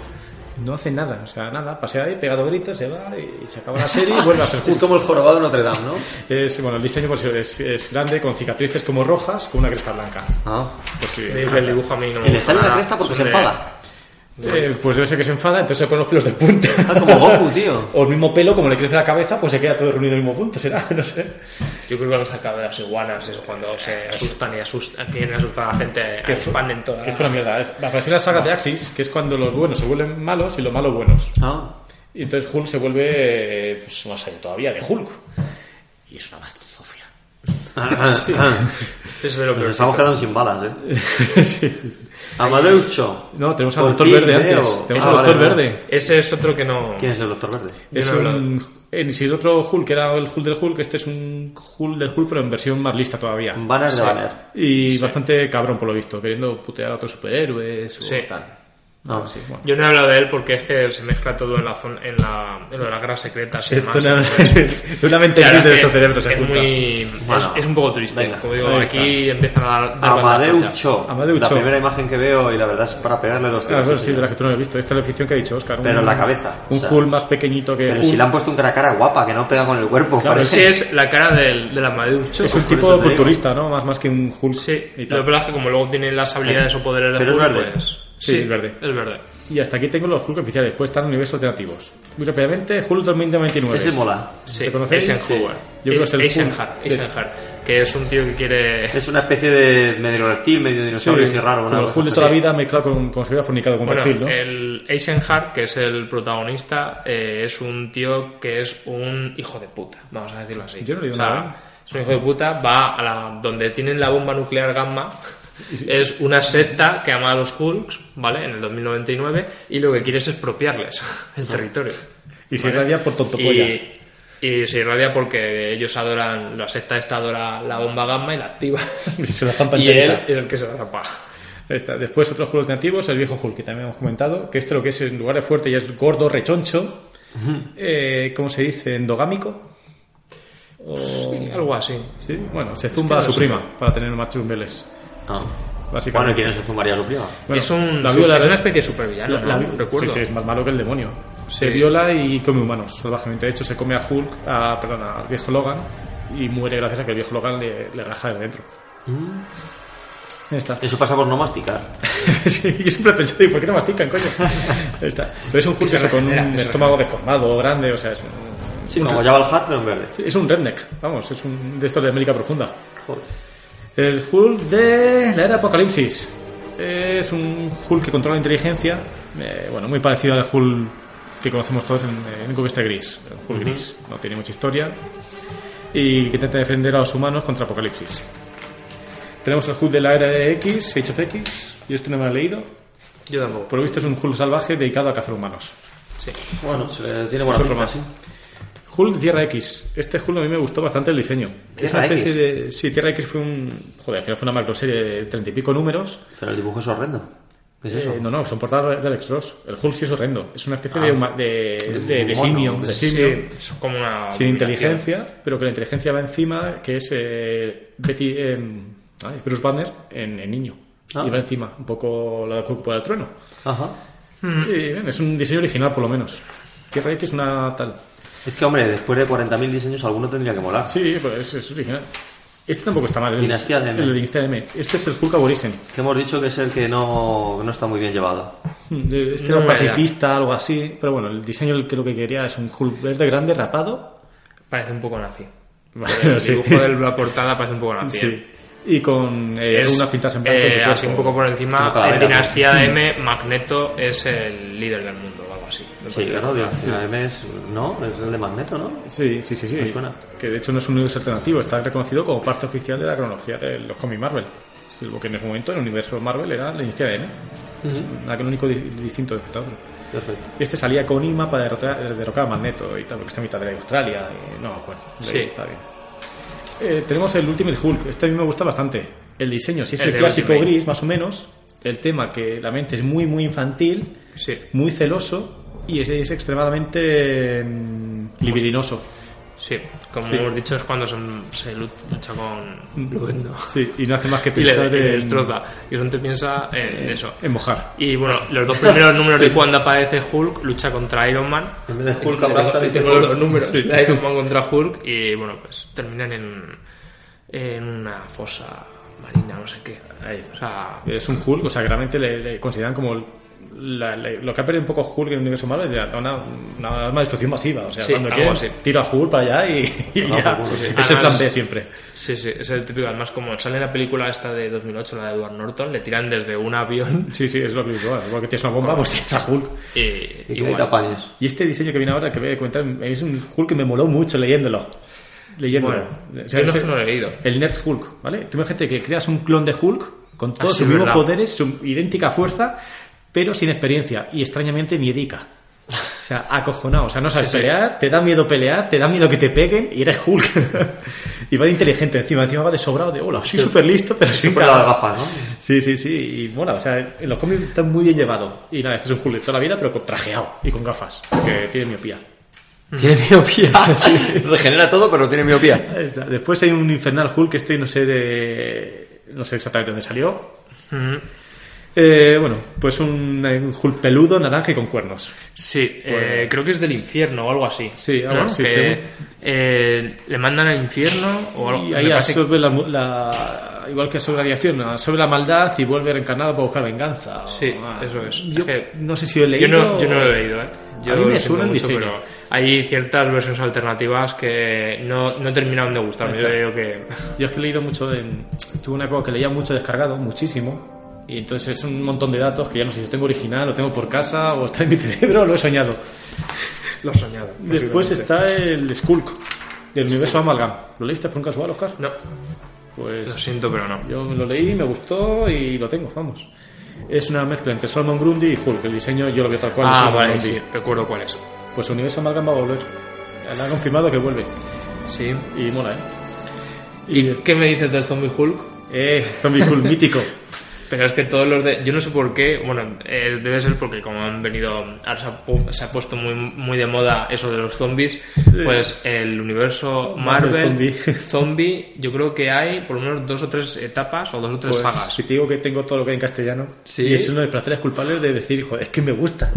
No hace nada, o sea, nada, pasea ahí, pegado gritos, se va y se acaba la serie y vuelve a ser Es como el jorobado de Notre Dame, ¿no? Es, bueno, el diseño pues, es, es grande, con cicatrices como rojas, con una cresta blanca. Ah. Pues sí, el dibujo a mí no me Y le gusta sale la cresta porque se enfada. Eh, pues debe ser que se enfada, entonces se pone los pelos de punta. Ah, como Goku, tío. O el mismo pelo, como le crece la cabeza, pues se queda todo reunido en el mismo punto, será, no sé. Yo creo que lo sacado de las iguanas, eso cuando se asustan y asustan, quieren asustar a la gente, Que expanden toda. Que fue una mierda. eh. Apareció la saga de Axis, que es cuando los buenos se vuelven malos y los malos buenos. Ah. Y entonces Hulk se vuelve pues, más allá todavía de Hulk. Y es una bastofia. Eso es de lo Nos estamos quedando sin balas, ¿eh? sí, sí, sí. Amadeus Cho. No, tenemos al Doctor Verde veo. antes. Tenemos Ah, al vale, Doctor vale. Verde. Ese es otro que no... ¿Quién es el Doctor Verde? Es no un. En si el otro Hulk era el Hulk del Hulk, este es un Hulk del Hulk, pero en versión más lista todavía. Banner de Banner. Y bastante cabrón, por lo visto, queriendo putear a otros superhéroes o Sí. tal. Ah, sí, bueno. Yo no he hablado de él porque es que se mezcla todo en la zona, en la, en lo de las guerras secretas y demás. Una, una mente Claro, de es nuestro cerebro se es, muy, Bueno, es, es un poco triste. venga, Como digo, aquí empiezan a dar, ya. Cho. Amadeus la Cho. primera imagen que veo y la verdad es para pegarle dos tiros. bueno, sí, de la que tú no has visto. Esta es la ficción que ha dicho Oscar. Pero en la cabeza, Un o sea. Hulk más pequeñito que Pero Hulk. si le han puesto un cara a cara guapa que no pega con el cuerpo. Claro, Es parece. que es la cara del, del Amadeus Cho. Es un tipo culturista, ¿no? Más, más que un Hulk. Sí, y lo tal. que pasa es que como luego tienen las habilidades o poderes de Hulk, pues... Sí, el verde. El verde. Y hasta aquí tengo los Hulk oficiales. Después están los universos alternativos. Muy rápidamente, Hulk 2029. Ese mola. Sí, ¿Lo conocéis? Eisenhower. Yo creo que es el Eisenhower, Hulk. Eisenhower, que es un tío que quiere... Es una especie de medio reptil, medio dinosaurio, así raro. como el Hulk de toda la vida mezclado con, como si hubiera fornicado con Bueno, reptil, ¿no? el Eisenhart, que es el protagonista, eh, es un tío que es un hijo de puta, vamos a decirlo así. Yo no le digo O sea, nada. Es un hijo de puta, va a la, donde tienen la bomba nuclear gamma. Es una secta que ama a los Hulks, ¿vale? En el 2099, y lo que quiere es expropiarles el territorio. Y se ¿vale? irradia por tontopolla. Y, y se irradia porque ellos adoran, la secta esta adora la bomba gamma y la activa. Y se la zampa y él es el que se la zampa. Ahí está. Después otros Hulk alternativos, el viejo Hulk, que también hemos comentado, que este lo que es en lugar de fuerte ya es gordo, rechoncho, eh, ¿cómo se dice? Endogámico. O- Sí, algo así. Sí, bueno, se zumba a su prima para tener más chumbeles. Ah. Básicamente. Bueno, ¿y quién es el zumbaría su prima? Bueno, es, un, la su- viola- es una especie de supervillano, La- ¿no? la- Recuerdo. Sí, sí, es más malo que el demonio. Se Sí. viola y come humanos salvajemente. De hecho, se come a Hulk, a, perdón, al viejo Logan y muere gracias a que el viejo Logan le, le raja desde dentro. Ahí está. Eso pasa por no masticar. sí, yo siempre he pensado, ¿y por qué no mastican, coño? Ahí está. Pero es un Hulk con un estómago deformado, grande, o sea, es un, Sí, como Jabba el Hutt, pero en verde. sí, es un redneck, vamos, es un de estos de América Profunda. Joder. El Hulk de la era Apocalipsis. Es un Hulk que controla la inteligencia. eh, bueno, muy parecido al Hulk que conocemos todos en único que está gris. El Hulk gris. No tiene mucha historia. Y que intenta defender a los humanos contra Apocalipsis. Tenemos el Hulk de la era de X, Age of X. Yo este no me lo he leído. Yo tampoco. Por lo visto es un Hulk salvaje dedicado a cazar humanos. Sí. Bueno, se- tiene buena más. sí. Hulk de Tierra X. Este Hulk a mí me gustó bastante el diseño. es una especie X. de. Sí, Tierra X fue un. Joder, al final fue una macroserie de treinta y pico números. Pero el dibujo es horrendo. ¿Qué es eso? Eh, no, no, son portadas de Alex Ross. El Hulk sí es horrendo. Es una especie de, huma- de, de, de mono, simio, de de Sí, simio es como una... sin inteligencia, pero que la inteligencia va encima, que es eh, Betty, eh, ay, Bruce Banner en, en niño. Ah. Y va encima, un poco la de Hulk por el trueno. Ajá. Y, bien, es un diseño original, por lo menos. Tierra X es una tal. Es que, hombre, después de 40.000 diseños, alguno tendría que molar. Sí, pues es, original. Este tampoco está mal. el- Dinastía de M. El de Dinastía de M. Este es el Hulk aborigen. Que hemos dicho que es el que no, no está muy bien llevado. Este No era me pacifista, algo así. Pero bueno, el diseño el que lo que quería es un Hulk verde grande, rapado. Parece un poco nazi. Bueno, el sí. dibujo de la portada parece un poco nazi. Sí. Y con eh, Es, unas pintas en blanco. eh, así un poco por encima, en Dinastía de M, Magneto es el líder del mundo o algo así. Sí, claro, Dinastía M es... No, es el de Magneto, ¿no? Sí, sí, sí, sí. Me suena. Que de hecho no es un universo alternativo, está reconocido como parte oficial de la cronología de los cómics Marvel. Lo que en ese momento en el universo Marvel era la Dinastía de M. Que lo único di- distinto de este otro. Perfecto. Y este salía con Ima para derrotar, derrocar a Magneto y tal, porque está en mitad de Australia. y no me acuerdo. Sí. Está bien. Eh, tenemos el Ultimate Hulk. Este a mí me gusta bastante. El diseño, si es El clásico Ultimate. gris, más o menos. El tema que la mente es muy, muy infantil, Sí, muy celoso y es, es extremadamente mm, libidinoso. Sí. Como Sí. hemos dicho, es cuando se, se lucha con Luendo. Sí, y no hace más que pensar y le en, destroza. Y eso te piensa en eso. en mojar. Y bueno, los dos primeros números de cuando aparece Hulk, lucha contra Iron Man. En vez de Hulk aplasta, los Hulk. dos números de Iron Man contra Hulk y bueno, pues terminan en, en una fosa marina, no sé qué. Ahí está. O sea, Es un Hulk, o sea, que realmente le, le consideran como el- la- la- lo que ha perdido un poco Hulk en el universo Marvel es una, una arma de destrucción masiva. O sea, Sí, cuando quieren, así. tiro a Hulk para allá y, y No, ya. sí. Es el plan B siempre. sí, sí, es el típico. Además, como sale la película esta de 2008, la de Edward Norton, le tiran desde un avión Sí, sí, es lo que igual. Igual que tienes una bomba, pues tienes a Hulk. y, Y igual. Y este diseño que viene ahora, que voy a comentar, es un Hulk que me moló mucho leyéndolo. Leyéndolo. Bueno, O sea, yo no, ese- no lo he leído. El Nerd Hulk, ¿vale? Tú imagínate que creas un clon de Hulk con todos Ah, sus mismos poderes, su idéntica fuerza, pero sin experiencia y extrañamente miedica. O sea, acojonado. O sea, no sabes Sí, sí. pelear, te da miedo pelear, te da miedo que te peguen y eres Hulk. y va de inteligente encima, encima va de sobrado de hola, soy súper listo, pero sin las gafas, ¿no? Sí, sí, sí. Y mola, o sea, en los cómics está muy bien llevado. Y nada, este es un Hulk de toda la vida, pero con trajeado y con gafas, que tiene miopía. Tiene miopía. Regenera todo, pero tiene miopía. Después hay un infernal Hulk, este no sé de. No sé exactamente dónde salió. Mm. Eh, bueno, pues un, un Hulk peludo, naranja y con cuernos. Sí, eh, creo que es del infierno o algo así. Pues- Sí, algo ¿no? así, Que, eh, le mandan al infierno o algo. Y ahí absorbe la, la- igual que absorbe la radiación, absorbe la maldad y vuelve reencarnado para buscar venganza. Sí, eso es. Yo Es que no sé si lo he Yo leído. no, yo no lo he leído, ¿eh? Yo A mí me suena mucho, pero hay ciertas versiones alternativas que no, no terminaron de gustarme. Yo digo que. Yo es que he leído mucho, en, tuve una época que leía mucho descargado, muchísimo, y entonces es un montón de datos que ya no sé si lo tengo original, lo tengo por casa, o está en mi cerebro, o lo he soñado. Lo he soñado. Después está el Skulk, del universo Amalgam. ¿Lo leíste por un casual, Oscar? No, Pues lo siento, pero no. yo lo leí, me gustó y lo tengo, vamos. Es una mezcla entre Solomon Grundy y Hulk. El diseño yo lo veo tal cual. Ah, vale, Grundy. sí, recuerdo cuál es. Pues el universo Amalgam va a volver. Le han confirmado que vuelve. Sí. Y mola, ¿eh? ¿Y qué me dices del Zombie Hulk? Eh, Zombie Hulk mítico. Pero es que todos los de... Yo no sé por qué, bueno, eh, debe ser porque como han venido... Ahora se ha, pu- se ha puesto muy, muy de moda eso de los zombies, pues el universo Marvel Marvel zombie. zombie, yo creo que hay por lo menos dos o tres etapas o dos o tres Pues, sagas. si te digo que tengo todo lo que hay en castellano, Sí. y es uno de los placeres culpables de decir, joder, es que me gusta.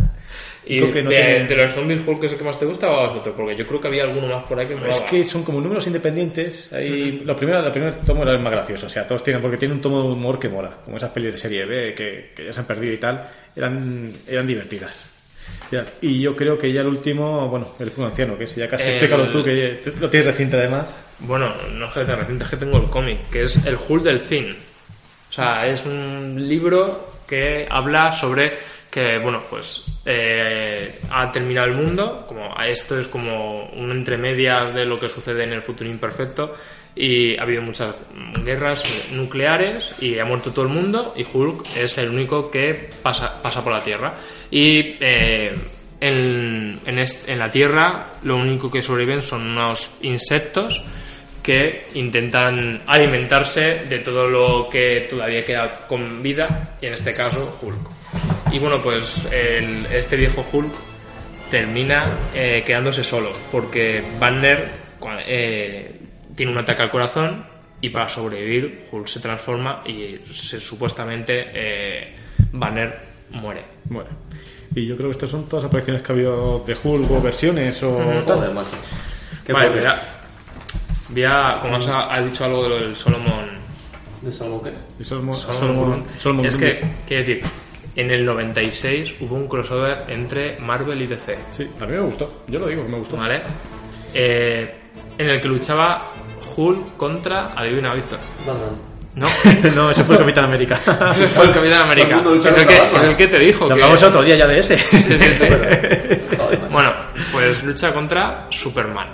¿Y Digo que no de, tiene- de los zombies Hulk es el que más te gusta o es otro? Porque yo creo que había alguno más por ahí que me Es que son como números independientes. Hay, lo primero, la primera tomo era el más gracioso. O sea, todos tienen, porque tiene un tomo de humor que mola. Como esas pelis de serie B que, que ya se han perdido y tal. Eran, eran divertidas. Ya, Y yo creo que ya el último, bueno, el último anciano, que es ya casi. El- Explícalo tú, que lo tienes reciente además. Bueno, no es que te reciente, es que tengo el cómic, que es el Hulk del Fin. O sea, es un libro que habla sobre que, bueno, pues eh, ha terminado el mundo, como esto es como un entremedia de lo que sucede en el futuro imperfecto y ha habido muchas guerras nucleares y ha muerto todo el mundo y Hulk es el único que pasa, pasa por la Tierra. Y eh, en, en, la Tierra lo único que sobreviven son unos insectos que intentan alimentarse de todo lo que todavía queda con vida, y en este caso Hulk. Y bueno, pues el- este viejo Hulk termina eh, quedándose solo, porque Banner eh, tiene un ataque al corazón y para sobrevivir Hulk se transforma y se- supuestamente eh, Banner muere. Bueno. Y yo creo que estas son todas las apariciones que ha habido de Hulk o versiones o tal. Joder, macho. Qué Vale, pues ya. Voy a, como has, has dicho algo de lo del Solomon ¿De Salmo qué? Y Solomon- Solomon Solomon-. Solomon es que, quiero decir, en el 96 hubo un crossover entre Marvel y DC, Sí, a mí me gustó. Yo lo digo que me gustó. ¿vale? Eh, en el que luchaba Hulk contra, adivina Víctor. Batman. No, no, eso fue el Capitán América. ese fue el Capitán América. El Es el, que, Batman. es el que te dijo. Lo que- hablamos otro día ya de ese. Sí, sí, sí. Joder, macho. Bueno, pues lucha contra Superman.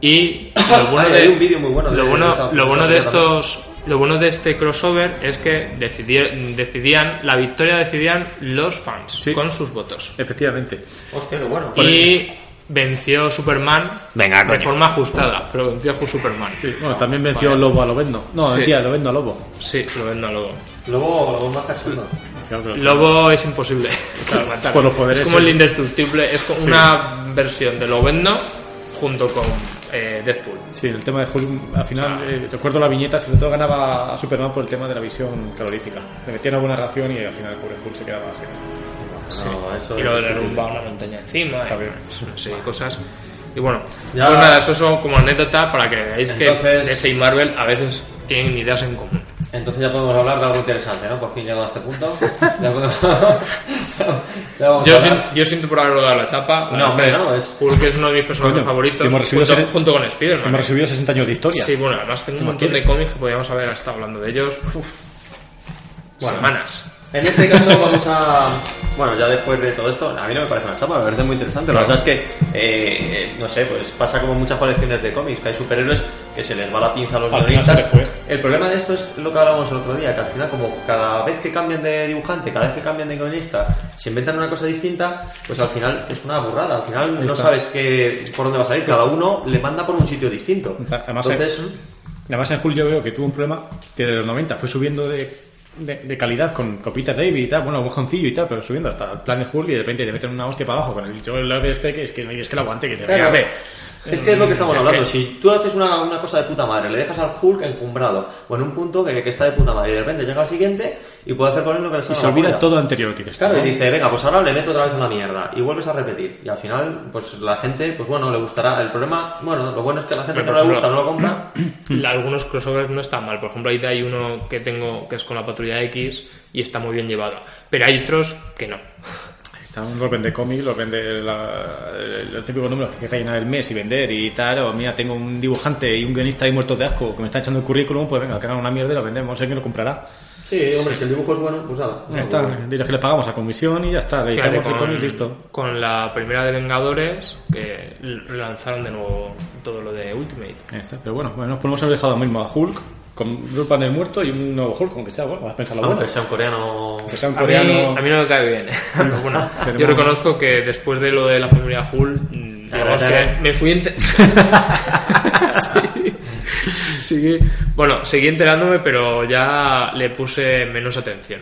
Y lo bueno Ay, de, hay un vídeo muy bueno de- lo de bueno, esa- lo bueno de de estos lo bueno de este crossover es que decidir- decidían la victoria decidían los fans Sí. con sus votos. Efectivamente. Hostia, qué bueno. Y venció Superman Venga, de coño. forma ajustada, pero venció a Superman. Sí, bueno, también venció Vale. Lobo a Lobezno. No, Sí. mentira, Lobezno a Lobo. Sí, lo vendo a Lobo. Luego más cachondo. Claro, claro. Lobo es imposible de matar. por los poderes es como el indestructible, es como una versión de Lobezno junto con eh, Deadpool. Sí, el tema de Hulk, al final, eh, recuerdo la viñeta, sobre todo ganaba a Superman por el tema de la visión calorífica. Le metían alguna ración y al final el pobre Hulk se quedaba así. No, eso y es luego le discutible. derrumba una montaña encima También. y de cosas y bueno Ya- pues nada eso son como anécdota para que veáis Entonces- que DC y Marvel a veces tienen ideas en común. Entonces ya podemos hablar de algo interesante, ¿no? Por fin llegado a este punto. Ya podemos... ya yo, a sin- yo siento por haberlo dado la chapa. La No, hombre, que no, es- Hulk es uno de mis personajes Coño, favoritos hemos recibido junto, ese- junto con Spider-Man Hemos recibido 60 años de historia. sí bueno además tengo un montón de cómics que podríamos haber estado hablando de ellos uf, semanas En este caso vamos a... Bueno, ya después de todo esto, a mí no me parece una chapa, me parece muy interesante. La verdad es que, eh, eh, no sé, pues pasa como muchas colecciones de cómics, que hay superhéroes que se les va la pinza a los guionistas. El problema de esto es lo que hablábamos el otro día, que al final como cada vez que cambian de dibujante, cada vez que cambian de guionista, se inventan una cosa distinta, pues al final es una burrada. Al final no sabes qué, por dónde va a salir. Cada uno le manda por un sitio distinto. Además, Entonces... Además, en Hulk yo veo que tuvo un problema que de los 90 fue subiendo de, de, de calidad con, Peter David y tal, bueno, un mojoncillo y tal, pero subiendo hasta el plan de Hulk y de repente te meten una hostia para abajo con el Joel Love este que es que no es que lo aguante, que te Claro. Es que es lo que estamos Es hablando. Si tú haces una, una cosa de puta madre, le dejas al Hulk encumbrado o en un punto que, que está de puta madre y de repente llega al siguiente y puede hacer con él lo que le Y salga se la olvida todo lo anterior que dices. Claro, y dice, venga, pues ahora le meto otra vez una mierda y vuelves a repetir. Y al final, pues la gente, pues bueno, le gustará. El problema, bueno, lo bueno es que a la gente que Pero, no le gusta no lo compra. Algunos crossovers no están mal. Por ejemplo, ahí hay uno que tengo que es con la patrulla X y está muy bien llevado. Pero hay otros que no. Están, los vende cómics, los vende la- los típicos números que hay que rellenar el mes y vender y tal. O mira, tengo un dibujante y un guionista ahí muertos de asco que me está echando el currículum, pues venga, que hagan una mierda y lo vendemos, sé que lo comprará. Sí, hombre, si el dibujo es bueno, pues nada. Ya está, diles que le pagamos a comisión y ya está, le Fíjate, el cómic y listo. con la primera de Vengadores, que l- lanzaron de nuevo todo lo de Ultimate. Ya está, pero bueno, bueno, nos podemos haber dejado mismo a Hulk, con Bruce Banner muerto y un nuevo Hulk, aunque sea, bueno, vas a pensar lo bueno. Aunque sea un coreano. Que sea un A mí, coreano. a mí no me cae bien. Pero bueno, Pero yo reconozco que después de lo de la familia Hull, mm, digamos Claro, que me fui ente- Sí. Bueno, seguí enterándome, pero ya le puse menos atención.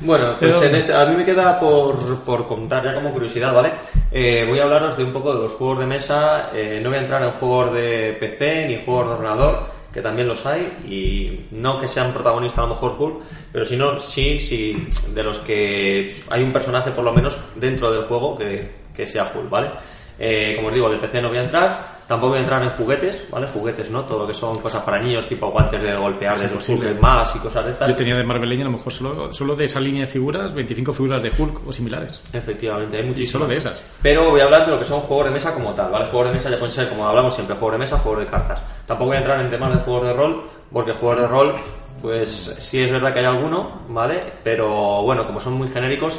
Bueno, pues Pero- en este, a mí me queda por, por contar ya como curiosidad, ¿vale? Eh, voy a hablaros de un poco de los juegos de mesa. eh, no voy a entrar en juegos de PC ni juegos de ordenador, que también los hay, y no que sean protagonistas a lo mejor Hulk, pero si no, sí, sí, de los que hay un personaje por lo menos dentro del juego que, que sea Hulk, ¿vale? Eh, como os digo, de PC no voy a entrar, tampoco voy a entrar en juguetes, ¿vale? Juguetes, ¿no? Todo lo que son cosas para niños, tipo guantes de golpear de los. Hulk más y cosas de estas. Yo tenía de Marvel a lo mejor solo, solo de esa línea de figuras, 25 figuras de Hulk o similares. Efectivamente, hay Y muchísimas. solo de esas. Pero voy a hablar de lo que son juegos de mesa como tal, ¿vale? Juegos de mesa ya pueden ser, como hablamos siempre, juegos de mesa, juegos de cartas. Tampoco voy a entrar en temas de juegos de rol, porque juegos de rol, pues sí es verdad que hay alguno, ¿vale? Pero bueno, como son muy genéricos,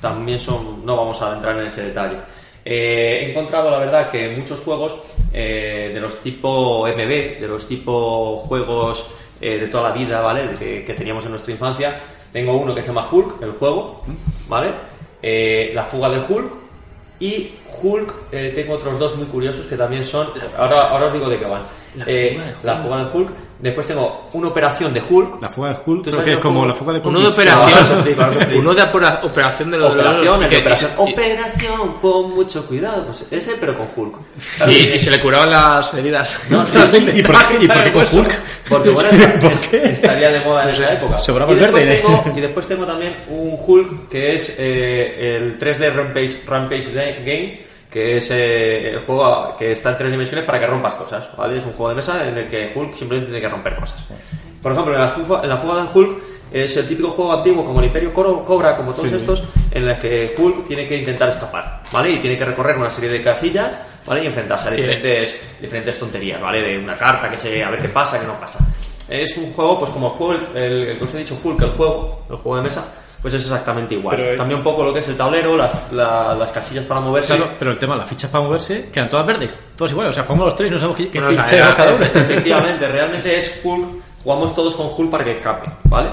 también son, no vamos a entrar en ese detalle. Eh, he encontrado, la verdad, que muchos juegos eh, de los tipo MB, de los tipo juegos eh, de toda la vida, ¿vale? Que, que teníamos en nuestra infancia. Tengo uno que se llama Hulk, el juego, ¿vale? La fuga de Hulk y Hulk, tengo otros dos muy curiosos que también son. Ahora, ahora os digo de qué van. La fuga de Hulk. la fuga de Hulk. Después tengo una operación de Hulk. La fuga de Hulk, ¿Tú creo que es los como la fuga de Uno de operación. Uno de opera- operación de lo de Operación, de operación. y- Operación, con mucho cuidado. Pues ese, pero con Hulk. Y, y se le curaban las heridas. No, ¿Y por qué, y por qué con Hulk? Porque bueno, es- estaría de moda en esa época. Sobraba y, el después verde, ¿eh? tengo, y después tengo también un Hulk que es eh, el 3D Rampage, Rampage Game, que es eh, el juego que está en tres dimensiones para que rompas cosas, ¿vale? Es un juego de mesa en el que Hulk simplemente tiene que romper cosas. Por ejemplo, en la fuga, en la fuga de Hulk es el típico juego antiguo como el Imperio Cobra, como todos estos, en el que Hulk tiene que intentar escapar, ¿vale? Y tiene que recorrer una serie de casillas, ¿vale? Y enfrentarse a diferentes, diferentes tonterías, ¿vale? De una carta que se, a ver qué pasa, qué no pasa. Es un juego, pues como el juego, el, el- el que os he dicho, Hulk, el juego, el juego de mesa, pues es exactamente igual. Pero, Cambia un poco lo que es el tablero, las, la- las casillas para moverse. Claro, pero el tema, las fichas para moverse, quedan todas verdes, todas iguales. O sea, jugamos los tres y no sabemos qué, qué Bueno, o sea, ficha era- lleva cada uno. Efectivamente, realmente es Hulk. Jugamos todos con Hulk para que escape, ¿vale?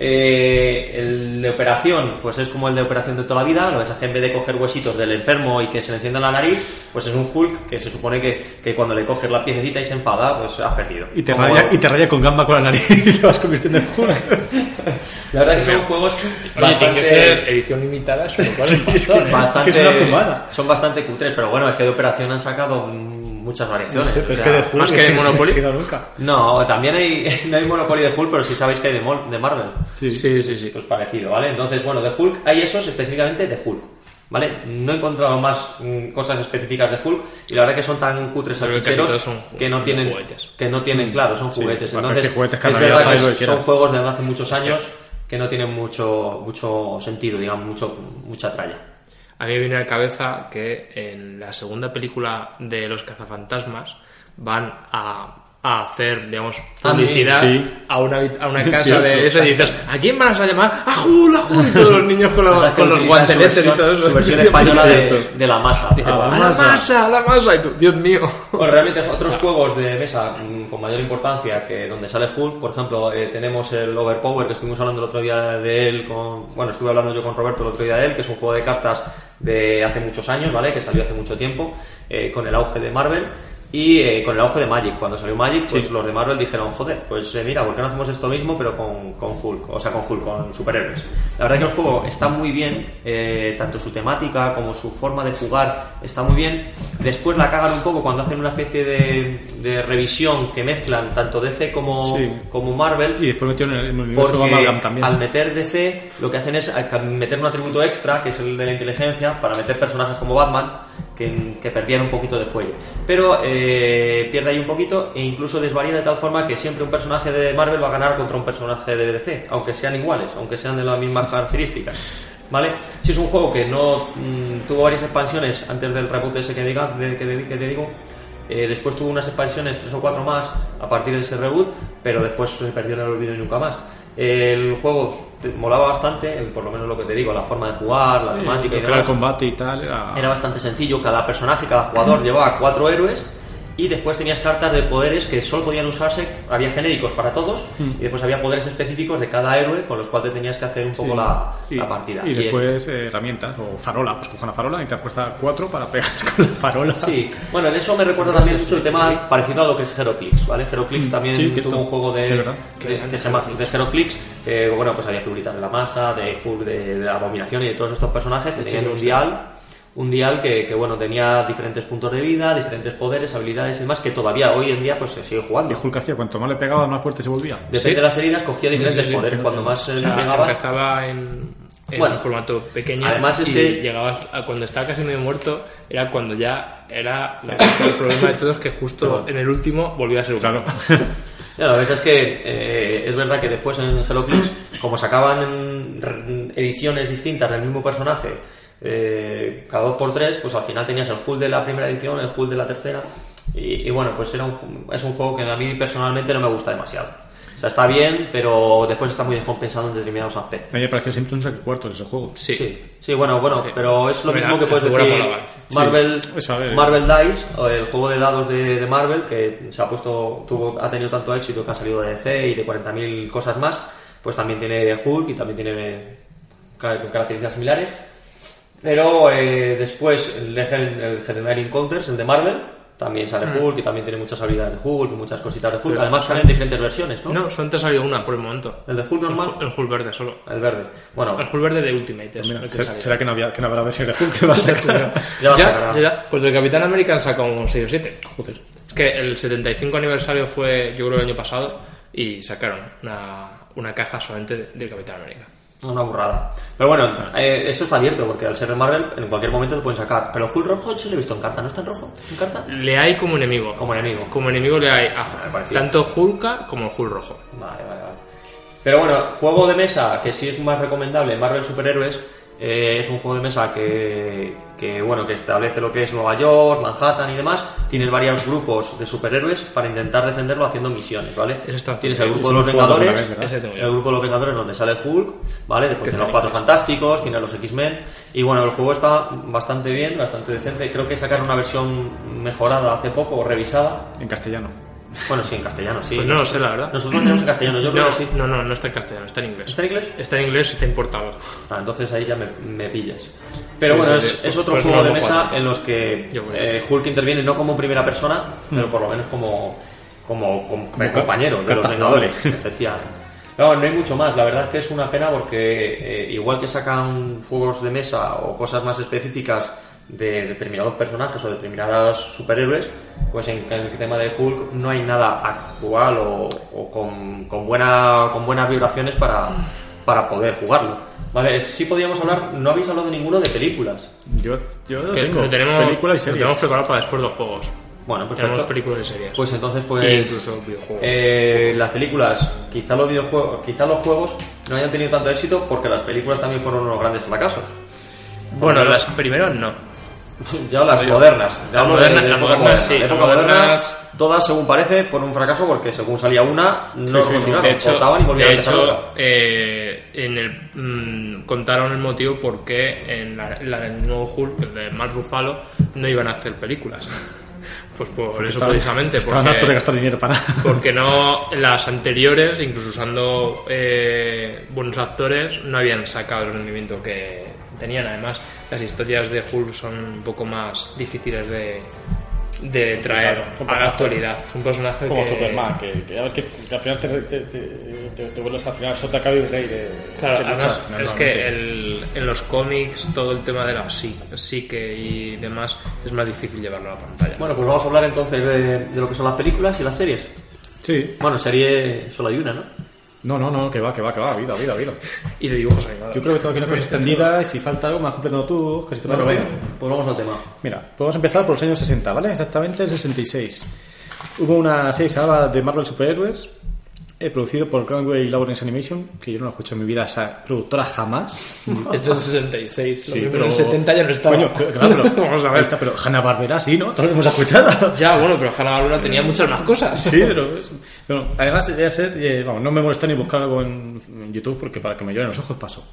Eh, el de operación, pues es como el de operación de toda la vida. Lo ves que en vez de coger huesitos del enfermo y que se le encienda la nariz, pues es un Hulk que se supone que, que cuando le coges la piececita y se enfada, pues has perdido. Y te, Como- raya, y te raya con gamba con la nariz y te vas convirtiendo en Hulk. La verdad que son juegos Oye, tiene que ser edición limitada, cual es es que- bastante. bastante, es que es una fumada. son bastante cutres, pero bueno, es que de operación han sacado mm, muchas variaciones. Sí, o pero es sea, que de Hulk más que de no Monopoly. nunca. No, también hay, no hay Monopoly de Hulk, pero si sabéis que hay de, Mol- de Marvel. Sí. Sí, sí, sí. Pues parecido, ¿vale? Entonces, bueno, de Hulk hay esos específicamente de Hulk. ¿Vale? No he encontrado más mm, cosas específicas de Hulk y la verdad que son tan cutres salchicheros que no tienen juguetes. que no tienen claro, son Sí, juguetes. Entonces, es que juguetes es verdad que son juegos de hace muchos años que no tienen mucho mucho sentido, digamos, mucho mucha tralla. A mí me viene a la cabeza que en la segunda película de Los Cazafantasmas van a, a hacer, digamos, Ah, sí, publicidad sí. A, una, a una casa Cierto. de eso y dices, ¿a quién vas a llamar? ¡A Jul, a Jul! Todos los niños con, los- con los guanteletes y todo eso. Su versión española de, de la masa. Dice, ¡a vale. la masa, a la masa! Y tú, Dios mío. Bueno, realmente otros juegos de mesa mm, con mayor importancia que donde sale Hulk, por ejemplo, eh, tenemos el Overpower que estuvimos hablando el otro día de él con, bueno, estuve hablando yo con Roberto el otro día de él, que es un juego de cartas de hace muchos años, ¿vale? Que salió hace mucho tiempo, eh, con el auge de Marvel. Y eh, con el auge de Magic, cuando salió Magic, pues los de Marvel dijeron, joder, pues eh, mira, ¿por qué no hacemos esto mismo pero con, con Hulk? O sea, con Hulk, con superhéroes. La verdad que el juego está muy bien, eh, tanto su temática como su forma de jugar está muy bien. Después la cagan un poco cuando hacen una especie de, de revisión que mezclan tanto DC como, Sí. como Marvel. Y después metieron en el universo Porque también. al meter DC, lo que hacen es meter un atributo extra, que es el de la inteligencia, para meter personajes como Batman, que, que un poquito de fuelle. Pero eh, pierde ahí un poquito e incluso desvaría de tal forma que siempre un personaje de Marvel va a ganar contra un personaje de DC, aunque sean iguales, aunque sean de las mismas características. ¿Vale? Si es un juego que no mm, tuvo varias expansiones antes del reboot ese que, diga, de- que, que te digo, eh, después tuvo unas expansiones, tres o cuatro más, a partir de ese reboot, pero después se perdió en el olvido y nunca más. El juego te- molaba bastante, por lo menos lo que te digo, la forma de jugar, la temática y el combate y tal. Era, Era bastante sencillo, cada personaje, cada jugador llevaba cuatro héroes y después tenías cartas de poderes que solo podían usarse, había genéricos para todos y después había poderes específicos de cada héroe con los cuales tenías que hacer un poco Sí. la, y, la partida. Y el- después eh, herramientas o farola. Pues coge una farola y te fuerza 4 para pegar con la farola. Sí, bueno, en eso me recuerda también mucho el tema parecido a lo que es Heroclix, ¿vale? Heroclix también Mm, sí, cierto. tuvo un juego de, verdad. de- que se llama de Heroclix, que bueno, pues había figuritas de la masa, de Hulk, de, de la Abominación y de todos estos personajes que tenían un dial, un dial que, que, bueno, tenía diferentes puntos de vida, diferentes poderes, habilidades y demás, que todavía hoy en día pues se sigue jugando. Y Hulk hacía, cuanto más le pegaba, más fuerte se volvía. Depende Sí. de las heridas, cogía diferentes sí, sí. poderes. Cuando más eh, O le sea, pegabas, empezaba en, en Bueno, un formato pequeño además es y que- llegabas a cuando estaba casi medio muerto era cuando ya era la- el problema de todos que justo en el último volvía a ser Claro. Ya, la verdad es que eh, es verdad que después en HelloClix, como sacaban ediciones distintas del mismo personaje, eh, cada dos por tres, pues al final tenías el Hulk de la primera edición, el Hulk de la tercera, y, y bueno, pues era un, es un juego que a mí personalmente no me gusta demasiado. O sea, está bien, pero después está muy descompensado en determinados aspectos. Me pareció siempre un saque cuarto de ese juego. Sí. Sí, sí, bueno, bueno, Sí. pero es lo Mira, mismo que puedes decir molaba. Sí, Marvel. Marvel Dice, el juego de dados de, de Marvel, que se ha puesto, tuvo, ha tenido tanto éxito que ha salido de DC y de 40.000 cosas más, pues también tiene Hulk y también tiene ca- características similares. Pero eh, después el, el Legendary Encounters, el de Marvel, también sale Hulk y también tiene muchas habilidades de Hulk y muchas cositas de Hulk. Pero- Además salen diferentes versiones, ¿no? No, solamente ha salido una por el momento. El de Hulk normal, el Hulk verde solo. el verde. Bueno, El Hulk verde de Ultimate es Mira, el que ¿será, salió. que no, había, que no habrá versión de Hulk que va a sacar? ya Ya, ya. Pues del Capitán América han sacado un 6 o 7. Joder. Es que el 75 aniversario fue, yo creo, el año pasado y sacaron una, una caja solamente de- del Capitán América. Una burrada. Pero bueno, eh, eso está abierto, porque al ser de Marvel, en cualquier momento te pueden sacar. Pero Hulk rojo sí lo he visto en carta, ¿no está en rojo? ¿En carta? Le hay como enemigo. Como enemigo. Como enemigo le hay a me parecía. tanto Hulka como Hulk rojo. Vale, vale, vale. Pero bueno, juego de mesa que sí es más recomendable, Marvel Superhéroes, eh, es un juego de mesa que, que, bueno, que establece lo que es Nueva York, Manhattan y demás. Tienes varios grupos de superhéroes para intentar defenderlo haciendo misiones, ¿vale? Está Tienes el grupo de los Vengadores, el grupo de los Vengadores donde sale Hulk, ¿vale? Después tienes los Cuatro. Fantásticos, tienes los X-Men. Y bueno, el juego está bastante bien, bastante decente. Creo que sacaron una versión mejorada hace poco o revisada. En castellano. Bueno, sí, en castellano, sí. Pues no lo sé, la verdad. Nosotros lo tenemos en castellano, yo creo no, que sí. no, no, no está en castellano, está en inglés. ¿Está en inglés? Está en inglés y está importado. Ah, entonces ahí ya me, me pillas. Pero Sí, bueno, sí, es, sí. es otro Pues juego de mesa juego. en los que eh, Hulk interviene no como primera persona, pero por lo menos como, como, como Como compañero de los Vengadores, efectivamente. No, no hay mucho más. La verdad es que es una pena porque eh, igual que sacan juegos de mesa o cosas más específicas de determinados personajes o determinados superhéroes, pues en, en el tema de Hulk no hay nada actual o, o con, con, buena, con buenas vibraciones para, para poder jugarlo. Vale, sí podíamos hablar, no habéis hablado de ninguno de películas. Yo, yo lo Que tengo. lo tenemos, Películas y lo series. tenemos preparado para después de los juegos. Bueno, Tenemos perfecto. películas y series. Pues entonces, pues. Incluso videojuegos. eh, las películas, quizá los videojuegos, quizá los juegos no hayan tenido tanto éxito porque las películas también fueron unos grandes fracasos. bueno, las primeras no. Ya las Oye, modernas. las modernas- de las época modernas, moderna. sí, época las modernas- todas, según parece, fueron un fracaso porque según salía una, no Sí, hecho, cortaban y volvían de hecho, eh, en el, mm, contaron el motivo por qué en la, en la del nuevo Hulk, el de Mark Ruffalo, no iban a hacer películas. Pues por eso precisamente. Porque- de gastar dinero para. Porque no, las anteriores, incluso usando eh, buenos actores, no habían sacado el rendimiento que tenían. Además, las historias de Hulk son un poco más difíciles de, de traer Claro, a la actualidad. Es un personaje Como que... Superman, que, que, ya ves que, que al final te, te, te, te, te vuelves al final Sota y Rey de. Claro, de además es que el- en los cómics todo el tema de la psi- psique y demás es más difícil llevarlo a la pantalla. Bueno, pues vamos a hablar entonces de, de lo que son las películas y las series. Sí. Bueno, serie solo hay una, ¿no? No, no, no, que va, que va, que va, vida, vida, vida. Y de dibujos animados. Yo creo que tengo aquí una cosa extendida y si falta algo me has completado tú, que si te Bueno, venga, pues vamos al tema. Mira, podemos empezar por los años 60, ¿vale? Exactamente el 66. Hubo una serie que se llamaba de Marvel Superhéroes, eh, producido por Grandway Lawrence Animation, que yo no lo he escuchado en mi vida, esa productora jamás. Este es el 66. Sí, lo mismo pero- en el 70 ya no estaba. Coño, pero, claro, pero, Vamos a ver. está, pero Hanna Barbera sí, ¿no? Todos lo hemos escuchado. Ya, bueno, pero Hanna Barbera tenía muchas más cosas. Sí, pero, pero además debe ser, eh, vamos, no me molesta ni buscar algo en, en YouTube porque para que me lloren los ojos paso.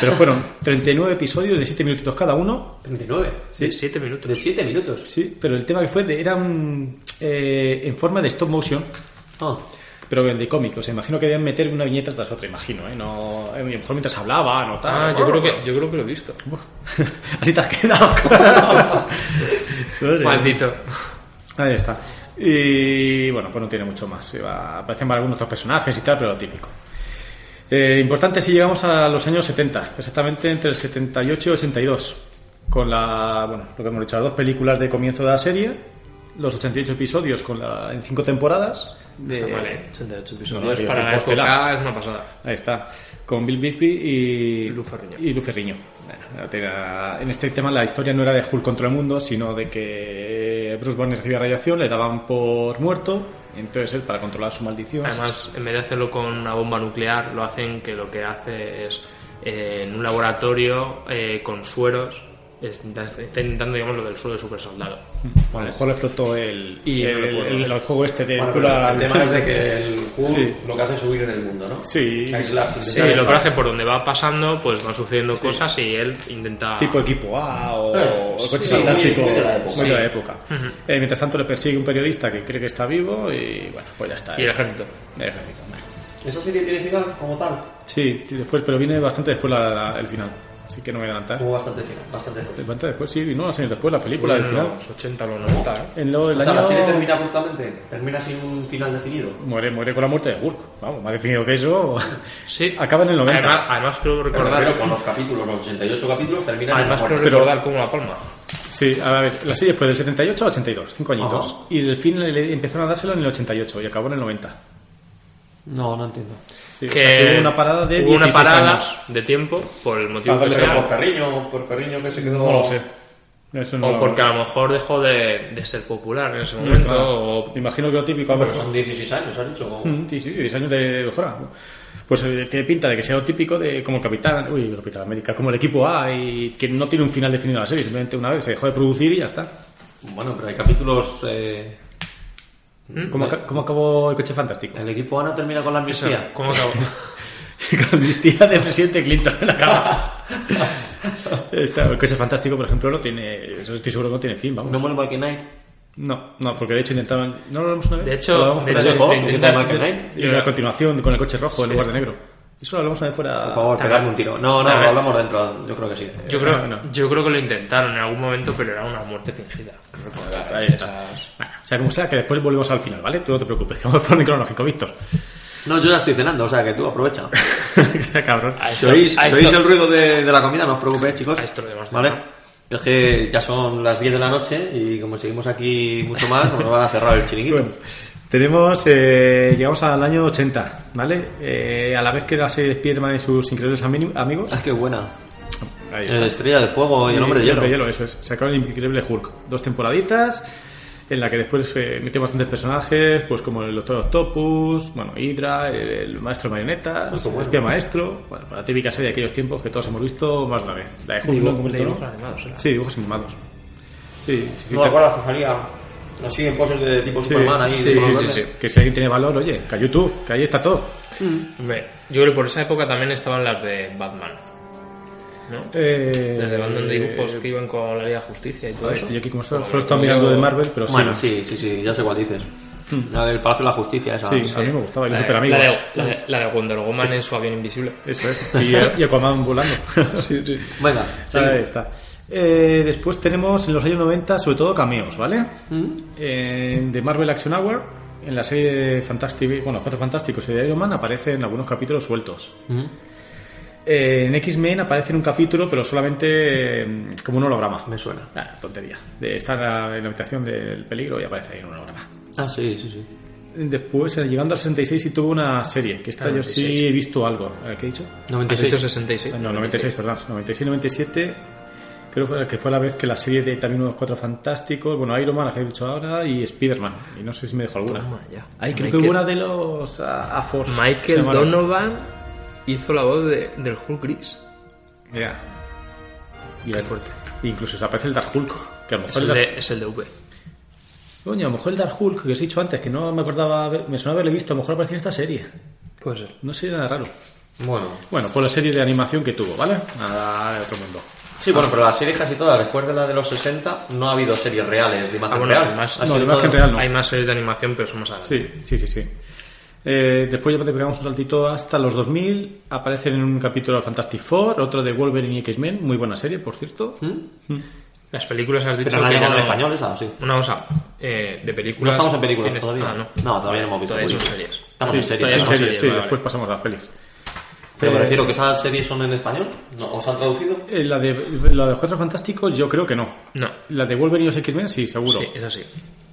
Pero fueron 39 episodios de 7 minutitos cada uno. 39. Sí, siete minutos. De 7 minutos. Sí, pero el tema que fue de, era un, eh, en forma de stop motion, Ah, pero de cómic. O sea, imagino que debían meter una viñeta tras otra, imagino, ¿eh? No, a lo mejor mientras hablaban o tal. Ah, yo creo que, yo creo que lo he visto. Así te has quedado. Maldito. Ahí está. Y bueno, pues no tiene mucho más. Iba- Aparecen algunos otros personajes y tal, pero lo típico. Eh, importante si llegamos a los años 70, exactamente entre el 78 y 82, con la, bueno, lo que hemos dicho, las dos películas de comienzo de la serie, los 88 episodios con la, en cinco temporadas. De, Está mal, ¿eh? 88 No, episodios. no, para la época es una pasada. Ahí está, con Bill Bixby y Lu Ferrigno. Y Lu. Bueno, era- en este tema la historia no era de Hulk contra el mundo, sino de que Bruce Banner recibía radiación, le daban por muerto, entonces él para controlar su maldición. Además, en vez de hacerlo con una bomba nuclear, lo hacen que lo que hace es eh, en un laboratorio eh, con sueros. Es- Está intentando, digamos, lo del suero de super soldado. a lo mejor le explotó el, Y el, el- el juego este de bueno, el tema es de que el Hulk Sí. lo que hace es huir del mundo, ¿no? Sí. Aislarse. Sí, lo que hace por donde va pasando, pues van sucediendo cosas y él intenta. tipo equipo A o, Eh, o coche sí, fantástico muy- de la época. muy de la Sí. época. Eh, mientras tanto le persigue un periodista que cree que está vivo y bueno, pues ya está. Y el ejército. El ejército. ¿Esa serie tiene final como tal? Sí, y después, pero viene bastante después la- la- el final. Así que no me voy a adelantar. Como bastante final, bastante final. Bastante después, sí, vino unos años después la película del en final. los 80 o los 90, ¿eh? En lo, el O sea, año... la serie termina abruptamente, termina sin un final definido. Muere, muere con la muerte de Hulk. Vamos, más definido que eso. Sí. Acaba en el 90. Además, además creo recordar. Pero con los capítulos, los 88 capítulos, terminan en la además creo recordar como la palma. Sí, a ver, la serie fue del 78 al 82, 5 añitos. Ajá. Y el fin le- empezaron a dárselo en el 88 y acabó en el 90. No, no entiendo. Sí, o que sea, que hubo una parada de hubo una 16 parada años. de tiempo por el motivo que sea. por Ferriño, por Ferriño que se quedó... No lo sé. Eso no O lo- porque a lo mejor dejó de, de ser popular en ese momento. Claro. o- Me imagino que lo típico. a ver, Pero son 16 años, has dicho. como- Mm, Sí, sí, 10 años de mejora. Pues eh, tiene pinta de que sea lo típico de como el Capitán, uy, el Capitán América, como el equipo A y que no tiene un final definido la serie, simplemente una vez se dejó de producir y ya está. Bueno, pero hay capítulos... eh, ¿Cómo, aca- cómo acabó el coche fantástico? El equipo A no termina con la amnistía. ¿Cómo acabó? Con amnistía de presidente Clinton en la cama. Está, el coche fantástico, por ejemplo, no tiene, eso estoy seguro que no tiene fin, vamos. No muere Michael Knight. No, no, porque de hecho intentaron, ¿no lo hablamos una vez? De hecho, de hecho, dejó, de la continuación con el coche rojo en lugar de negro. Eso lo hablamos vez fuera. Por favor, pegarme un tiro. No, no, lo hablamos dentro. Yo creo que sí. Yo creo, Bueno. yo creo que lo intentaron en algún momento, pero era una muerte fingida. Ahí está. Bueno, o sea, como sea, que después volvemos al final, ¿vale? Tú no te preocupes, que vamos por orden cronológico, Víctor. No, yo ya estoy cenando, o sea que tú aprovecha. Cabrón. Si oís, si oís el ruido de, de la comida, no os preocupéis, chicos. A esto lo demás, ¿Vale? ¿no? Es que ya son las 10 de la noche y como seguimos aquí mucho más, nos van a cerrar el chiringuito. Bueno, tenemos, eh, llegamos al año 80, ¿vale? Eh, a la vez que la serie Spiderman y sus increíbles ami- amigos. Ah, qué buena. Ahí Eh, Estrella de Fuego y el Hombre de Hielo. eso es. Sacaron el increíble Hulk. Dos temporaditas en la que después eh, metió bastantes personajes, pues como el Doctor Octopus, bueno, Hydra, el, el Maestro de Marionetas, el Espía Maestro, bueno, la típica serie de aquellos tiempos que todos hemos visto más de una vez. La de Hulk, ¿no? De dibujos animados, era. Sí, dibujos animados. Sí, sí, sí. ¿No te acuerdas que salía así en poses de tipo Sí, Superman ahí? sí, sí, sí. Que si alguien tiene valor, oye, que a YouTube, que ahí está todo. Hombre, yo creo que por esa época también estaban las de Batman. ¿No? Eh, Las de Batman de dibujos que iban con la Liga de Justicia y todo Joder, eso. este, yo aquí como solo, solo estaba mirando de Marvel, pero sí. Bueno, sí, sí, sí, ya sé cuál dices. La del Palacio de la Justicia, esa. Sí, a mí me gustaba, y los super la, amigos. de, la, de, la de Wonder Woman en su avión invisible. Eso es. Y, y Aquaman volando. sí, sí. Venga, Ahí está. Eh, después tenemos en los años 90 sobre todo cameos, ¿vale? Eh, de Marvel Action Hour, en la serie de Fantastic, bueno, Cuatro Fantásticos y de Iron Man aparecen algunos capítulos sueltos. Eh, en X-Men aparece en un capítulo, pero solamente eh, como un holograma. Me suena. Ah, tontería. De estar en la habitación del peligro y aparece ahí en un holograma. Ah, sí, sí, sí. Después, eh, llegando al 66, sí tuvo una serie, que esta Ah, yo sí 96. he visto algo. Eh, ¿Qué he dicho? Has 96. dicho 66. No, 96, perdón. 96-97, creo que fue la vez que la serie de también unos cuatro fantásticos, bueno, Iron Man, la que he dicho ahora, y Spider-Man. Y no sé si me dejo alguna. Toma ya. Ahí creo que hubo una de los ah, A-Force. se Michael. Donovan hizo la voz de- del Hulk gris. Ya. Y Qué la- fuerte. Incluso se aparece el Dark Hulk, que a lo Es mejor el, el de, Dark- es el de V. Coño, a lo mejor el Dark Hulk que os he dicho antes, que no me acordaba, haber- me sonaba haberle visto, a lo mejor aparecía en esta serie. Puede ser. No sería nada raro. Bueno. Bueno, por la serie de animación que tuvo, ¿vale? Nada de otro mundo. Sí, bueno, pero las series casi todas, después de la de los 60, no ha habido series reales de imagen Ah, bueno, real. además- Ha no, sido de imagen todo- real no. Hay más series de animación, pero somos adelante. Sí, sí, sí, sí. Eh, después ya pegamos un saltito hasta los 2000. Aparecen en un capítulo de Fantastic Four, otro de Wolverine y X-Men. Muy buena serie, por cierto. Las películas has dicho Pero la que ya llaman en no- español, esa, sí. Una cosa, eh, de No películas. estamos en películas tienes- todavía. Ah, no. todavía no hemos visto Todavía son películas. series. Estamos en series. todavía En son serie, series, sí, vale, después vale. pasamos a las pelis. Pero me Eh, refiero que esas series son en español. ¿No? ¿Os han traducido? eh, la, de, la de los Cuatro Fantásticos, yo creo que no. No. La de Wolverine y los X-Men, sí, seguro. Sí, es así.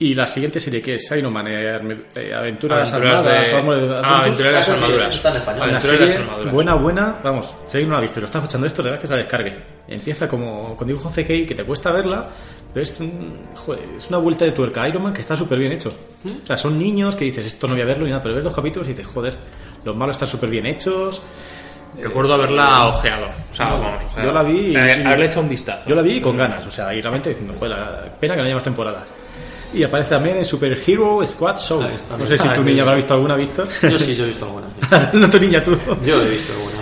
Y la siguiente serie que es Iron Man, eh, eh, Aventuras, Aventuras Armadas, de- de Ah. Aventuras de las Ah, sí, sí, armaduras. está en español. Aventuras de las armaduras. buena, buena, vamos, si alguien no la ha visto y lo está escuchando esto, de verdad que se la descargue. Empieza como con dibujo CGI que te cuesta verla, pero es, un- joder, es una vuelta de tuerca a Iron Man que está súper bien hecho. O sea, son niños que dices, esto no voy a verlo ni nada, pero ves dos capítulos y dices, joder, los malos están súper bien hechos. Recuerdo haberla ojeado. O sea, vamos, ojeado. yo la vi y- Eh, haberle echado un vistazo. Yo la vi con ganas, o sea, y realmente diciendo, joder, la pena que no haya más temporadas. Y aparece también en Super Hero Squad Show. Está. No sé si Ah, tu que niña habrá visto alguna, Víctor. Yo sí, yo he visto alguna. sí. no tu niña, tú. Yo he visto alguna.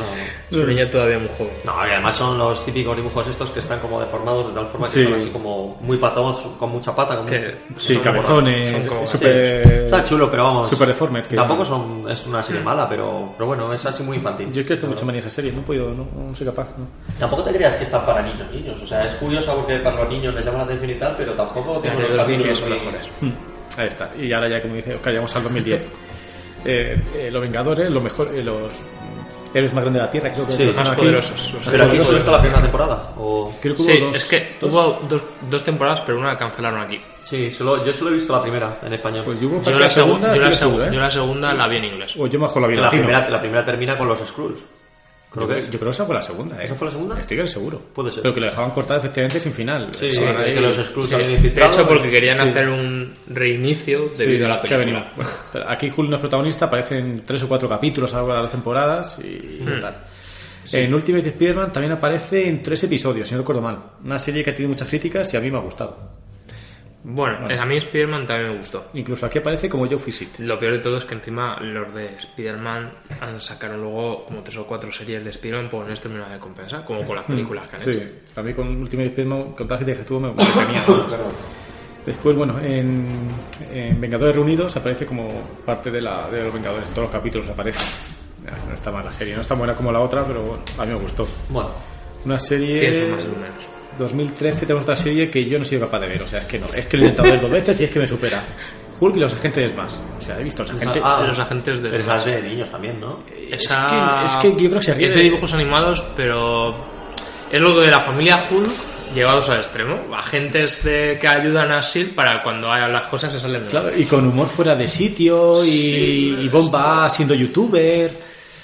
No, no. Su niña todavía muy joven. No, y además son los típicos dibujos estos que están como deformados de tal forma que Sí. son así como muy patados, con mucha pata. Como, Que- Sí, son cabezones, como- sí, súper- Está chulo, pero vamos. Super deformed, que- Tampoco son, es una serie mala, pero, pero bueno, es así muy infantil. Yo es que estoy mucha manía esa serie, no puedo, no, no soy capaz. ¿no? Tampoco te creas que está para niños, niños. O sea, es curioso porque para los niños les llama la atención y tal, pero tampoco tiene los capítulos niños son mejores. Hmm, Ahí está. Y ahora ya, como dice Oscar, llegamos al 2010. eh, eh, los Vengadores, lo mejor, eh, los héroes más grandes de la Tierra, creo que Sí, los más aquí. poderosos, los Pero aquí solo está la primera temporada. O... Creo que hubo Sí, dos. es que dos. hubo dos, dos temporadas, pero una cancelaron aquí. Sí, solo, yo solo he visto la primera en español. Pues yo hubo Yo la, la, segu- segunda, yo, la estoy segu- seguro, ¿eh? yo la segunda la vi en inglés. O yo mejor la vi en la, primera, la primera termina con los Skrulls. Creo Yo que yo creo que esa fue la segunda, ¿eh? ¿Esa fue la segunda? Estoy casi seguro. Puede ser. Pero que lo dejaban cortado efectivamente sin final. Sí, que- ahí- que los Sí, habían de infiltrado. hecho, porque querían Sí. hacer un reinicio Sí, debido a la que película. venimos. Bueno, aquí Hulk no es protagonista, aparecen tres o cuatro capítulos a lo largo de las temporadas y Hmm. tal. En Ultimate Spider-Man también aparece en tres episodios, si no recuerdo mal. Una serie que ha tenido muchas críticas y a mí me ha gustado. Bueno, a mí Spider-Man también me gustó. Incluso aquí aparece como Joe Fisit. Lo peor de todo es que encima los de Spider-Man han sacaron luego como tres o cuatro series de Spider-Man por no les terminaron de compensar, como con las películas que han Sí, hecho. a mí con Ultimate Spider-Man, con críticas que tuvo, me, me tenía. Después, bueno, en, en Vengadores Reunidos aparece como parte de, la, de los Vengadores. En todos los capítulos aparece. No está mal la serie, no está buena como la otra, pero bueno, a mí me gustó. Bueno, Una serie... Sí, eso más o menos. 2013 tenemos otra serie que yo no soy capaz de ver. O sea, es que no. Es que lo he intentado ver dos veces y es que me supera. Hulk y los agentes más. O sea, he visto los agentes... Ah, los agentes de pero esas de niños también, ¿no? Esa- es que- es que yo creo que se ríe es de- dibujos animados, pero es lo de la familia Hulk llevados al extremo. Agentes de, que ayudan a S.H.I.E.L.D. para cuando las cosas se salen de Claro, y con humor fuera de sitio y, y Bomba siendo youtuber.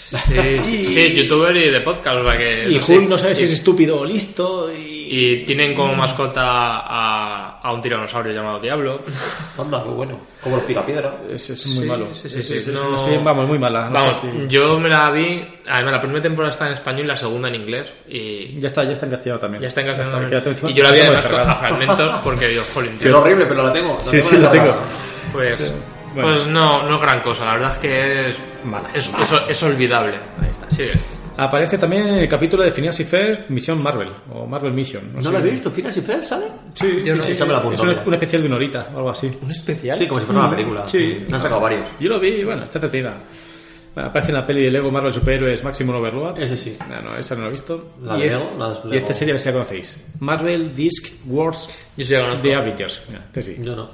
Sí, sí, sí, youtuber y de podcast, o sea que... Y sí. Hulk no sabe si es estúpido o listo. Y... Y tienen como mascota a, a un tiranosaurio llamado Diablo. Anda, qué bueno. Como los picapiedra. Es, es muy Sí, malo. sí, sí, Es- sí, es- es no- vamos, muy mala. No Vamos, sé si- yo me la vi. Además, la primera temporada está en español y la segunda en inglés. Y Ya está, ya está en castellano también. ya está en castellano también. Y yo la vi además a fragmentos porque digo, jolín, Es tío. horrible, pero la tengo. Sí, sí, la tengo. Pues, Bueno. pues no, no gran cosa. La verdad es que es, Mala. es, es- es olvidable. Ahí está, sigue. Aparece también en el capítulo de Phineas y Ferb, Misión Marvel, o Marvel Mission. ¿No sé. la habéis visto? ¿Finas y Fer sale? Sí, Yo sí, no- sí, esa me la Es apunto, un, mira. un especial de una horita, o algo así. ¿Un especial? Sí, como si fuera una película. Sí. Me han sacado varios. Yo lo vi, bueno, está entretenida. Aparece en la peli de Lego Marvel Superhéroes Maximum Overload. Ese sí. No, no, esa no la he visto. La y, de es- Lego, la de y Lego. esta serie a ver si la conocéis. Marvel Disc Wars Yo sí la conozco. The Avengers. Mira, este sí. Yo no.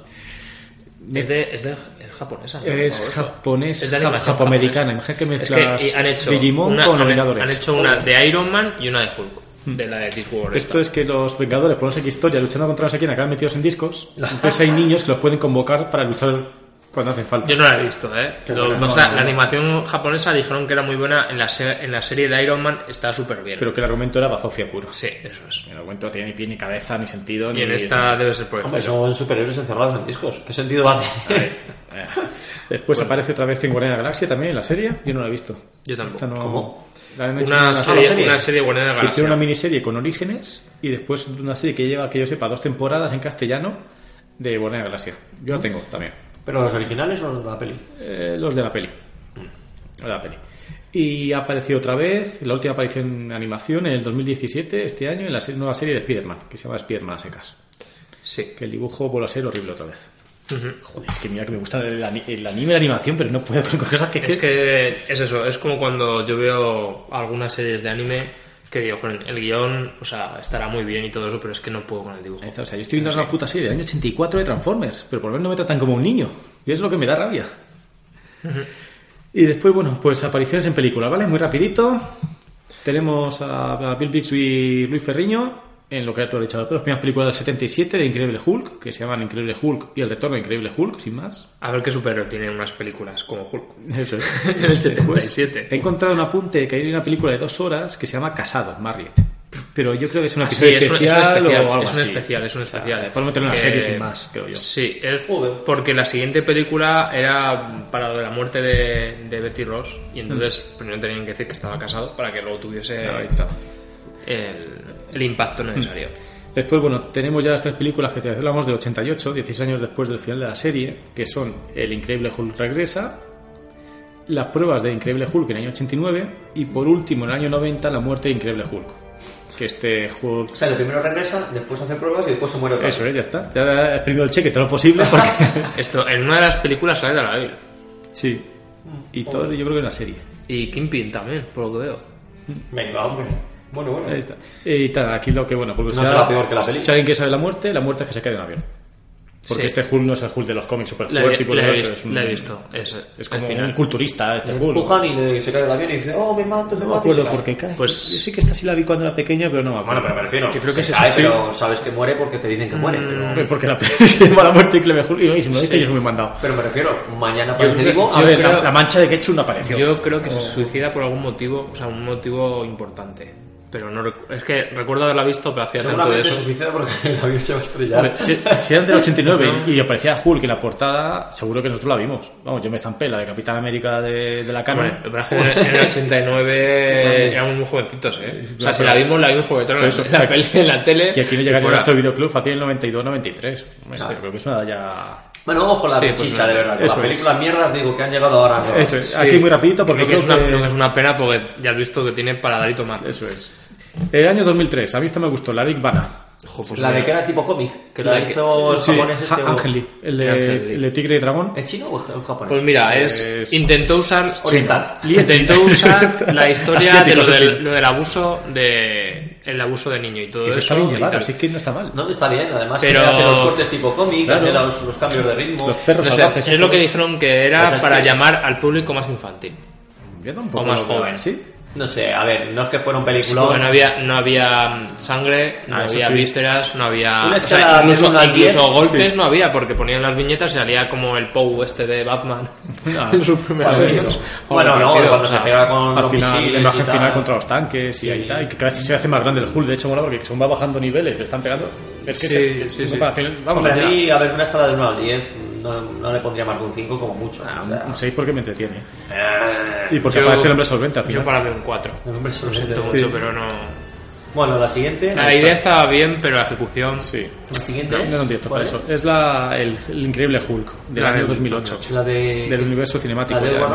Es de, es de es japonesa. ¿no? Es japonés, Es de animación japoamericana. Imagina que Es mezclas que han hecho Digimon una, con han- Vengadores. Han hecho una de Iron Man y una de Hulk. De la de Discworld. Esto es que los Vengadores, por no sé qué historia, luchando contra no sé quién, acaban metidos en discos. Entonces hay niños que los pueden convocar para luchar cuando hacen falta. Yo no la he visto, ¿eh? Lo- buena. o sea, No, la no. animación japonesa dijeron que era muy buena. En la, se- en la serie de Iron Man está súper bien. Pero que el argumento era bazofia puro. Sí, eso es. El argumento no tenía ni pie ni cabeza, ni sentido. Y ni en esta debe ser por Hombre, son superhéroes encerrados en discos. ¿Qué sentido va a tener? Eh. Después aparece otra vez en de la Galaxia también en la serie. Yo no la he visto. Yo tampoco. No- ¿Cómo? La han hecho Una una serie, serie. una serie de la Hicieron galaxia. una miniserie con Orígenes y después una serie que lleva, que yo sepa, dos temporadas en castellano de la Galaxia. Yo la tengo también. ¿Pero los originales o los de la peli? Eh, los de la peli. Los de la peli. Y ha aparecido otra vez, la última aparición en animación en el 2017, este año, en la nueva serie de Spider-Man, que se llama Spider-Man a secas. Sí. Que el dibujo vuelve a ser horrible otra vez. Joder, es que mira que me gusta el, el anime y la animación, pero no puedo con cosas que... Es que es eso, es como cuando yo veo algunas series de anime que digo, joder, el guion, o sea, estará muy bien y todo eso, pero es que no puedo con el dibujo. O sea, yo estoy viendo una puta serie del año 84 de Transformers, pero por lo menos no me tratan como un niño. Y es lo que me da rabia. Y después, bueno, pues apariciones en películas, ¿vale? Muy rapidito. Tenemos a, a Bill Bixby y Luis Ferriño en lo que tú has dicho, las primeras películas del 77 de Increíble Hulk, que se llaman Increíble Hulk y El Retorno de Increíble Hulk, sin más. A ver qué superhéroe tiene unas películas como Hulk. Eso es. En el 77. He encontrado un apunte que hay una película de dos horas que se llama Casado, Marriott. Pero yo creo que es un Ah, sí, es un, es un especial, especial, o algo es un así. especial, es un especial. Podemos en una serie sin más, creo yo. Sí, es porque la siguiente película era para lo de la muerte de, de Betty Ross y entonces primero tenían que decir que estaba casado para que luego tuviese Ahí está. el, el impacto necesario. Después, bueno, tenemos ya las tres películas que te hablamos del 88, 16 años después del final de la serie, que son El Increíble Hulk regresa, las pruebas de Increíble Hulk en el año 89 y por último en el año 90 la muerte de Increíble Hulk. Que este Hulk... O sea, que primero regresa, después hace pruebas y después se muere otra vez. Eso, ¿eh? ya está. Ya he exprimido el cheque todo lo posible porque... Esto, en una de las películas sale de la Bill. sí. Y todo yo creo que en la serie. Y Kingpin también, por lo que veo. Venga, hombre. Bueno, bueno. Ahí está. Y tal, aquí lo que, bueno, pues No será peor que la peli. Si alguien quiere saber la muerte, la muerte es que se cae de un avión. Porque Sí. este Hulk no es el Hulk de los cómics super fuerte y poderoso. visto, Es, un- la he visto. Es, es como final. un culturista este Le Hulk. empujan y le, se cae del avión y dice, oh, me mato, me No me mato. y acuerdo por qué cae. Pues- Yo sí que esta sí la vi cuando era pequeña, pero no me acuerdo. Bueno, pero me refiero. Yo creo que se es cae, pero sabes que muere porque te dicen que muere. Pero, Porque la peli se llama La muerte de Cleve Hulk y si me lo dice yo soy muy mandado. pero me refiero, mañana aparece vivo. A ver, creo- la, la mancha de ketchup no apareció. Yo creo que se suicida por algún motivo, o sea, un motivo importante. Pero no recu- es que recuerdo haberla visto, pero hacía tanto de eso. suicida porque el avión se va a estrellar. Si, si era del 89 y aparecía Hulk en la portada, seguro que nosotros la vimos. Vamos, yo me zampé la de Capitán América de, de la Canon. Bueno, en el- en el 89 éramos muy jovencitos, ¿eh? O sea, si la vimos, la vimos porque echaron Eso. la, peli en la tele. que aquí no y llegaría nuestro videoclub fácil en el 92-93. Creo que es una ya... Bueno, vamos con la Sí, de pues chicha, de verdad. Las es. películas mierdas, digo, que han llegado ahora. ¿no? Eso es. Sí. Aquí muy rapidito porque Creo que, es una, que- creo que es una pena porque ya has visto que tiene para dar y tomar. Eso es. El año 2003, a mí esta me gustó, la Rick Bana. Ojo, pues la de mira. que era tipo cómic, que la, La que- hizo el Sí, japonés este. Lee, el de, el de Tigre y Dragón. ¿En chino o en japonés? Pues mira, es, Es- intentó usar Oriental. intentó usar la historia de lo del, lo del abuso de el abuso de niño y todo eso eso. está bien y llevado, así que no está mal. No, está bien, además Pero- que hace los cortes tipo cómic, Claro. hace los, los cambios de ritmo. Los perros No sé, salvajes. es lo que dijeron que era Pues para llamar al público más infantil. Yo tampoco o más joven. así. No sé, a ver, no es que fuera un película. no había, no había mm, sangre, no Ah, había sí. vísceras, no había. O sea, incluso, incluso golpes no había, porque ponían las viñetas y salía como el Poe este de Batman Ah, en sus años. O Bueno, no, parecido, cuando o sea, se pega con Al los final, la imagen y tal. final contra los tanques y ahí está. Y que cada vez se hace más grande el Hulk. De hecho, mola porque según va bajando niveles, le están pegando. Es que Sí, se- que- sí, sí. para hacer- Vamos, Hombre, a mí, a ver, una escala de 1 al 10, no, no le pondría más de un 5 como mucho. Ah, o sea, un 6 porque me entretiene. eh, Y porque Yo- aparece el hombre solvente al Yo final. para mí un 4. el hombre Lo sorprendente. siento Sí. mucho, pero no. Bueno, la siguiente. La idea estaba bien, pero la ejecución. Sí. La siguiente No, es. no lo entiendo por ¿cuál eso. Es la, el, el increíble Hulk del La año del 2008. es? La de. Del universo cinemático. La de Edward.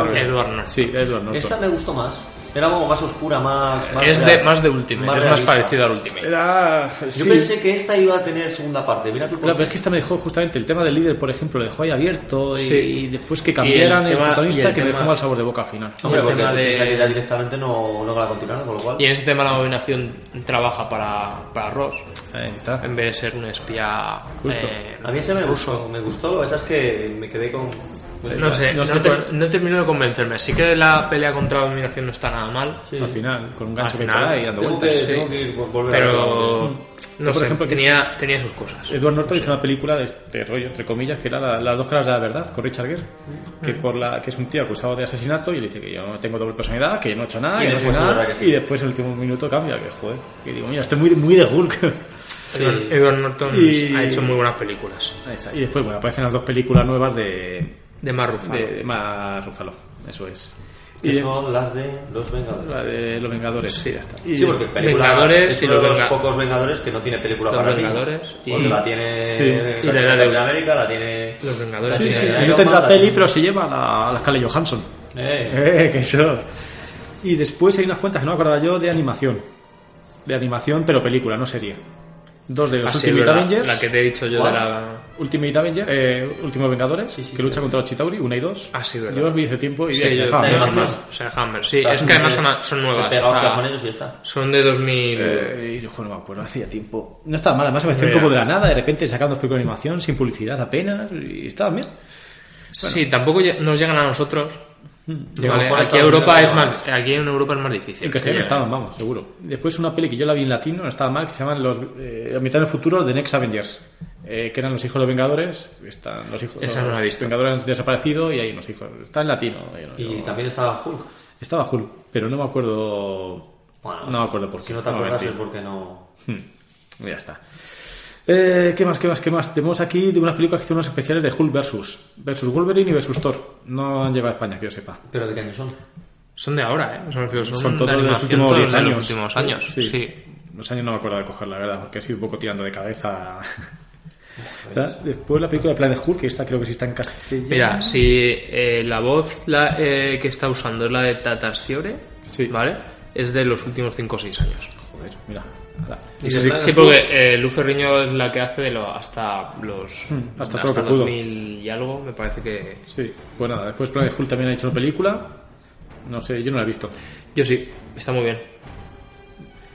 Norton. Sí, Edward Norton. Esta me gustó más. Era como más oscura, más... más Es real- de, más de Ultimate, es más parecido al Ultimate. Era. Yo pensé que esta iba a tener segunda parte. Mira tú por Claro, pero es que esta me dejó justamente el tema del líder, por ejemplo, lo dejó ahí abierto y, Sí. y después que cambiaran Y el, el tema- protagonista y el que me tema- dejó mal sabor de boca al final. Hombre, el porque tema de- directamente no, no la continuaron, con lo cual... Y en ese tema la abominación trabaja para, para Ross, Ahí está. en vez de ser un espía Justo. eh, A mí ese me gustó, me gustó, lo que pasa es que me quedé con... No sé, No no, sé, por- no termino de convencerme. Sí que la pelea contra la dominación no está nada mal, Sí. Al final, con un gancho Al que final, ahí dando Tengo que, vueltas. tengo que ir, volver a pero no por sé, ejemplo, tenía, tenía sus cosas. Edward Norton hizo una película de este rollo, entre comillas, que era la- Las dos caras de la verdad, con Richard Gere, que, Mm. por la, que es un tío acusado de asesinato y le dice que yo no tengo doble personalidad, que yo no he hecho nada, Y que no es nada, sí. y después en el último minuto cambia, que joder, que digo, mira, estoy muy, muy de Hulk. Edward, Edward Norton Y- ha hecho muy buenas películas. Ahí está. Y después, bueno, aparecen las dos películas nuevas de, De más Ruffalo. de, de más Ruffalo, eso es. Que Y son las de Los Vengadores. la de Los Vengadores, sí, ya está. Y- Sí, porque película Vengadores es y uno de los pocos Vengadores que no tiene película Los para mí. Vengadores y- Porque la tiene Sí. la Y la tiene de- América, la tiene... Los Vengadores Sí, Sí, sí, sí, y Iron no tendrá peli, pero se lleva la, la Scarlett Johansson. Eh, Eh, que eso. Y después hay unas cuentas que no me acordaba yo de animación. De animación, pero película, no serie. Dos de los Ah, Ultimate. Avengers. La que te he dicho yo ¿Cuál? de la... Ultimate Avengers, eh, Últimos Vengadores, Sí, sí, que lucha contra los Chitauri, una y dos. Ah, sí, verdad. Yo los vi hace tiempo y Sí, dije, yo- "Ja, de no, Hammer. no". o sea, Hammer. Sí, o sea, es que además son, son nuevas. Se o sea, con ellos y está. son de 2000... Eh, y joder, no me acuerdo, hacía tiempo. No estaba mal, además aparecieron como de la nada, de repente sacando dos películas de animación, sin publicidad apenas, y estaban bien. Sí, tampoco nos llegan a nosotros. A lo Vale, aquí, Europa es más, aquí en Europa es más difícil. En castellano estaban, vamos, seguro. Después una peli que yo la vi en latino, no estaba mal, que se llaman Los eh, La mitad del futuro de Next Avengers. eh, que eran los hijos de los Vengadores. Están los hijos Esa no los la he visto. Vengadores han desaparecido y hay unos hijos. Está en latino. no- Y no- también estaba Hulk. Estaba Hulk, pero no me acuerdo. Bueno, no me acuerdo por qué. Si no te no a acuerdas es porque no... Hmm, Ya está. Eh, ¿Qué más, qué más, qué más? Tenemos aquí de unas películas que hicieron unos especiales de Hulk versus. Versus Wolverine y versus Thor. No han llegado a España, que yo sepa. ¿Pero de qué año son? Son de ahora, ¿eh? O sea, me refiero, son, Son todos de los últimos todos 10 de años. los últimos años. Sí. Sí. Los años no me acuerdo de coger, la verdad, porque he sido un poco tirando de cabeza. Después la película de Planet Hulk, que esta creo que sí está en castellano. Mira, si eh, la voz la, eh, que está usando es la de Tatas Fiore, Sí. ¿vale? Es de los últimos 5 o 6 años. Joder, mira. Y Sí, porque eh, Lu Ferriño es la que hace de lo, hasta los Hmm, hasta pudo. 2000 y algo, me parece que... sí. Pues nada, después Planet Hulk también ha hecho una película. No sé, yo no la he visto. Yo sí, está muy bien.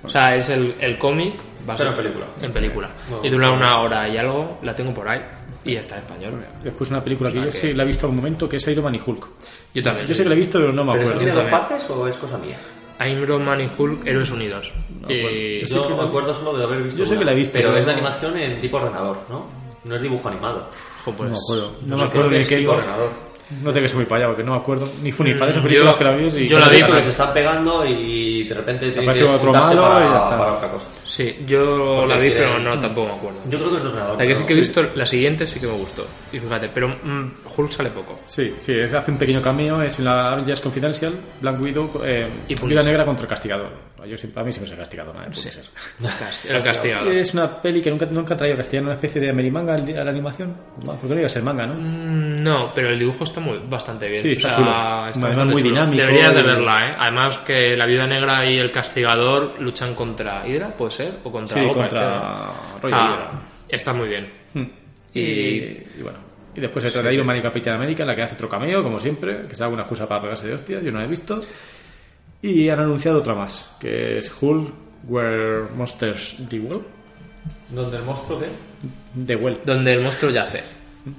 O sea, es el, el cómic... va a Pero ser- en película. En película. No, y dura una hora y algo, la tengo por ahí. Y está en español. Después una película que sea yo que- sí la he visto algún momento, que es Iron Man y Hulk. Yo también. Yo sé que la he visto, pero no me ¿Pero eso acuerdo. tiene dos partes o es cosa mía? Iron Man y Hulk, Héroes Unidos. Y- Yo sé Yo que me acuerdo solo de haber visto Yo sé que la he visto, Pero pero es de no- animación en tipo ordenador, ¿no? No es dibujo animado. jo, pues, No me acuerdo. No, No me acuerdo ni es qué tipo ordenador. No tengo que ser muy para allá, porque no me acuerdo. Ni Funifal, Mm, esas películas yo- que la vi. y- yo la vi, pero- se están pegando y de repente tienen que otro malo para, y ya está. para otra cosa. Sí, yo Porque la vi, pero no tampoco me acuerdo. Yo creo que es de. La que sí pero- que he visto, la siguiente sí que me gustó. Y fíjate, pero mm, Hulk sale poco. Sí, sí, es- hace un pequeño cameo, es en la Avengers Confidential, Black Widow, eh, Y Viuda. Negra contra el Castigador. Yo siempre, a mí siempre se ha castigado, ¿no? Sí. Punisher. El castigado. Es una peli que nunca, nunca ha traído castellano, una especie de amerimanga a la animación. No, porque no iba a ser manga, ¿no? Mm, No, pero el dibujo está muy bastante bien. Sí, está O sea, chulo. está Además, muy chulo. dinámico Deberías de verla, ¿eh? Además que la Viuda Negra y el Castigador luchan contra Hydra, ¿puede ser? O contra Sí, contra. Roger Ah, está muy bien. Hmm. Y, Y- y bueno. Y después se trata de Iron Man y Capitán América, en la que hace otro cameo, como siempre, que se da una excusa para pegarse de hostias, yo no la he visto. Y han anunciado otra más, que es Hulk Where Monsters Dwell. ¿Donde el monstruo qué? The Well. Donde el monstruo yace.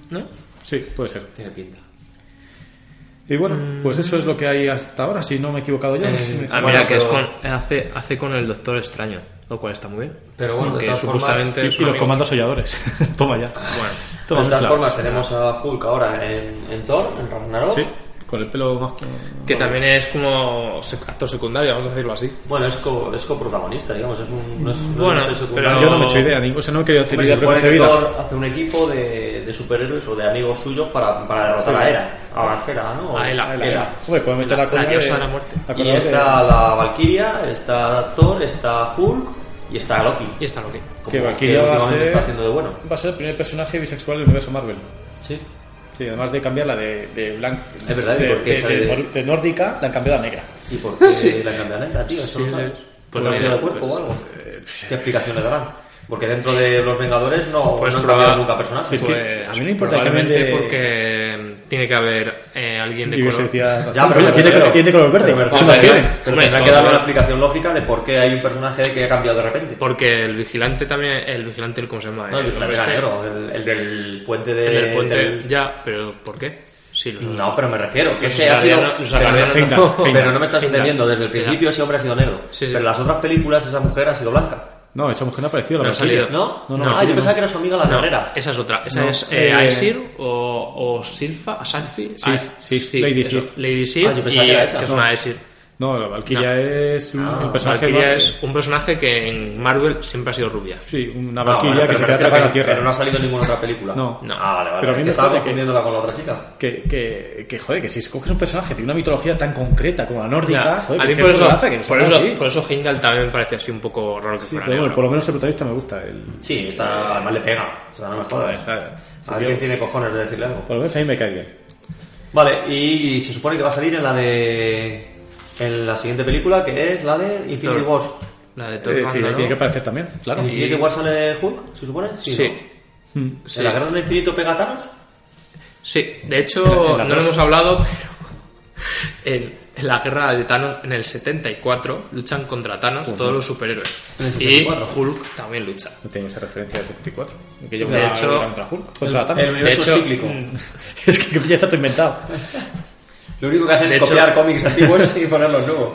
¿No? Sí, puede ser. Tiene pinta. Y bueno, pues eso es lo que hay hasta ahora, si no me he equivocado yo. Eh, no sé si me- Ah, mira, que es con, hace, hace con el Doctor Extraño, lo cual está muy bien. Pero bueno, de todas supuestamente Y, y son los comandos holladores. Toma ya. Bueno, Toma de todas mezcla. formas, tenemos a Hulk ahora en, en Thor, en Ragnarok. Sí, con el pelo más. que también es como actor secundario, vamos a decirlo así. Bueno, es, co, es coprotagonista, digamos. Es un, no es, no Bueno, es el secundario. pero- Yo no me he hecho idea, o sea, no he querido decir idea preconcebida. Thor hace un equipo de, de superhéroes o de amigos suyos para, para derrotar a Hera. A Hera, ¿no? A Hela, Hela. Hombre, puedes meter la, La- la diosa de- la muerte. Y está la Valkyria, está Thor, está Hulk y está Loki. Y está Loki. Como Que Valkyria va a ser- está haciendo de bueno. Va a ser el primer personaje bisexual del universo Marvel. Sí. Sí, además de cambiarla de, de blanca. Es verdad, ¿y de, por qué de- sale de de- nor- de nórdica, la han cambiado a negra. ¿Y por qué Sí. la cambian negra, tío? Eso Sí, no sabes. Pues ¿Por no, cambio de cuerpo pues, o algo? ¿Qué explicación le darán? Porque dentro de los Vengadores no, Pues no han cambiado nunca personajes. Es que Pues, a mí no importa que de- porque tiene que haber eh, alguien de color. Ya, pero tiene, refiero- tiene color verde. pero que- tendrá que a dar una explicación lógica de por qué hay un personaje que ha cambiado de repente. Porque el vigilante también, el vigilante, ¿cómo se llama? No, el vigilante era este, negro, el, el del puente de... El del puente, del- ya, pero ¿por qué? Sí, los No, pero me refiero que ese ha sido... pero, no- me estás entendiendo, desde el principio ese hombre ha sido negro. Sí, sí. Pero en las otras películas esa mujer ha sido blanca. No, esa mujer no ha aparecido. La No ha salido. ¿No? No, no, ah, yo pensaba que era su amiga la No, guerrera. esa es otra. Esa No, es eh, eh, Aesir o, o Silfa, Asalfi. Sif, Ah, Sif, Lady Sif. Lady Sif, Ah, yo pensaba y, que era esa. que es una Aesir. No, la Valkyria es un, un personaje. Valkyria es un personaje que en Marvel siempre ha sido rubia. Sí, una Valkyria bueno, que se queda atrapada en la tierra. Pero no ha salido en ninguna otra película. No. No. Ah, vale, vale. Pero a mí me estaba confundiéndola con la otra chica. Que, que, que, joder, que si escoges un personaje de una mitología tan concreta como la nórdica, Ya, joder, a que mí es que por es eso, raza, que por, eso, así. por eso Heimdall también me parece así un poco raro que Sí, fuera pero bueno, negro. por lo menos el protagonista me gusta. El, Sí, está mal le pega. O sea, no me jodas. está, A ver quién tiene cojones de decirle algo. por lo menos a mí me cae bien. Vale, y se supone que va a salir en la de... En la siguiente película, que es la de Infinity Thor. Wars. La de Thor Eh, sí, tiene que aparecer también, claro. ¿En Infinity Wars sale Hulk, se supone? Sí. ¿no? Mm. Sí. ¿En la Guerra del Infinito pega a Thanos? Sí, de hecho, no lo hemos hablado, pero en, en la guerra de Thanos, en el 74, luchan contra Thanos todos los superhéroes. Y 74. Hulk también lucha. No tengo esa referencia del 74. Que yo De hecho- contra Hulk, contra El- Thanos. el universo de hecho, cíclico. mm, Es que ya está todo inventado. Lo único que hacen De es hecho- copiar cómics antiguos y ponerlos nuevos.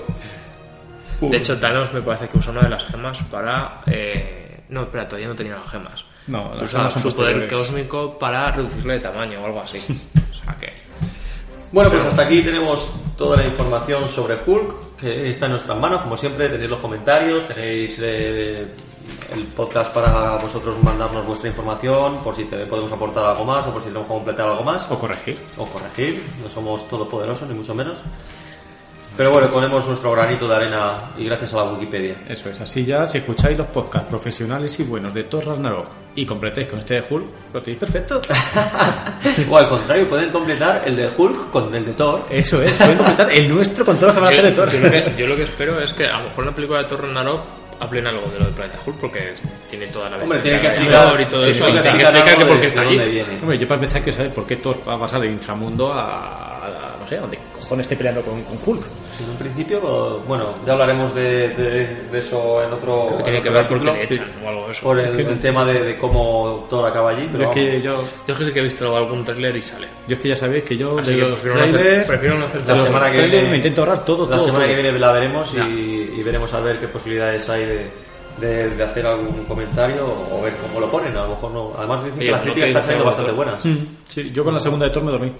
De hecho, Thanos me parece que usa una de las gemas para... eh, no, espera, todavía no tenía las gemas. No, las usa gemas son su poder cósmico para reducirle de tamaño o algo así. O sea que... Bueno, pues hasta aquí tenemos toda la información sobre Hulk, que está en nuestras manos. Como siempre, tenéis los comentarios, tenéis eh, el podcast para vosotros mandarnos vuestra información, por si te podemos aportar algo más o por si tenemos que completar algo más. O corregir. o corregir, no somos todopoderosos ni mucho menos. Pero bueno, ponemos nuestro granito de arena y gracias a la Wikipedia. Eso es, así ya, si escucháis los podcasts profesionales y buenos de Thor Ragnarok y completáis con este de Hulk, lo tenéis perfecto. o al contrario, pueden completar el de Hulk con el de Thor. Eso es, pueden completar el nuestro con todo lo que van a hacer de Thor. yo, lo que, yo lo que espero es que a lo mejor en la película de Thor Ragnarok hablen algo de lo del planeta Hulk porque tiene toda la Hombre, vestimenta tienen que explicar, y todo eso. tienen que explicar que por qué está allí. Hombre, yo para empezar quiero saber por qué Thor va a pasar de inframundo a, a- no sé, a donde cojones esté peleando con, con Hulk. En un principio, bueno, ya hablaremos de, de- de eso en otro, Creo que tiene en que ver porque le o algo de eso. Por el, el tema de, de cómo Thor acaba allí. Pero es que yo, Yo es que sí que he visto algún trailer y sale. yo es que ya sabéis que yo Así de que los prefiero no hacer- prefiero no hacer La semana que viene- me intento ahorrar todo, La todo, semana todo. que viene la veremos y, y veremos a ver qué posibilidades hay de, de, de hacer algún comentario o ver cómo lo ponen. A lo mejor no. Además dicen Oye, que las ¿no críticas están saliendo bastante buenas. Mm, Sí, yo con la segunda de Thor me dormí.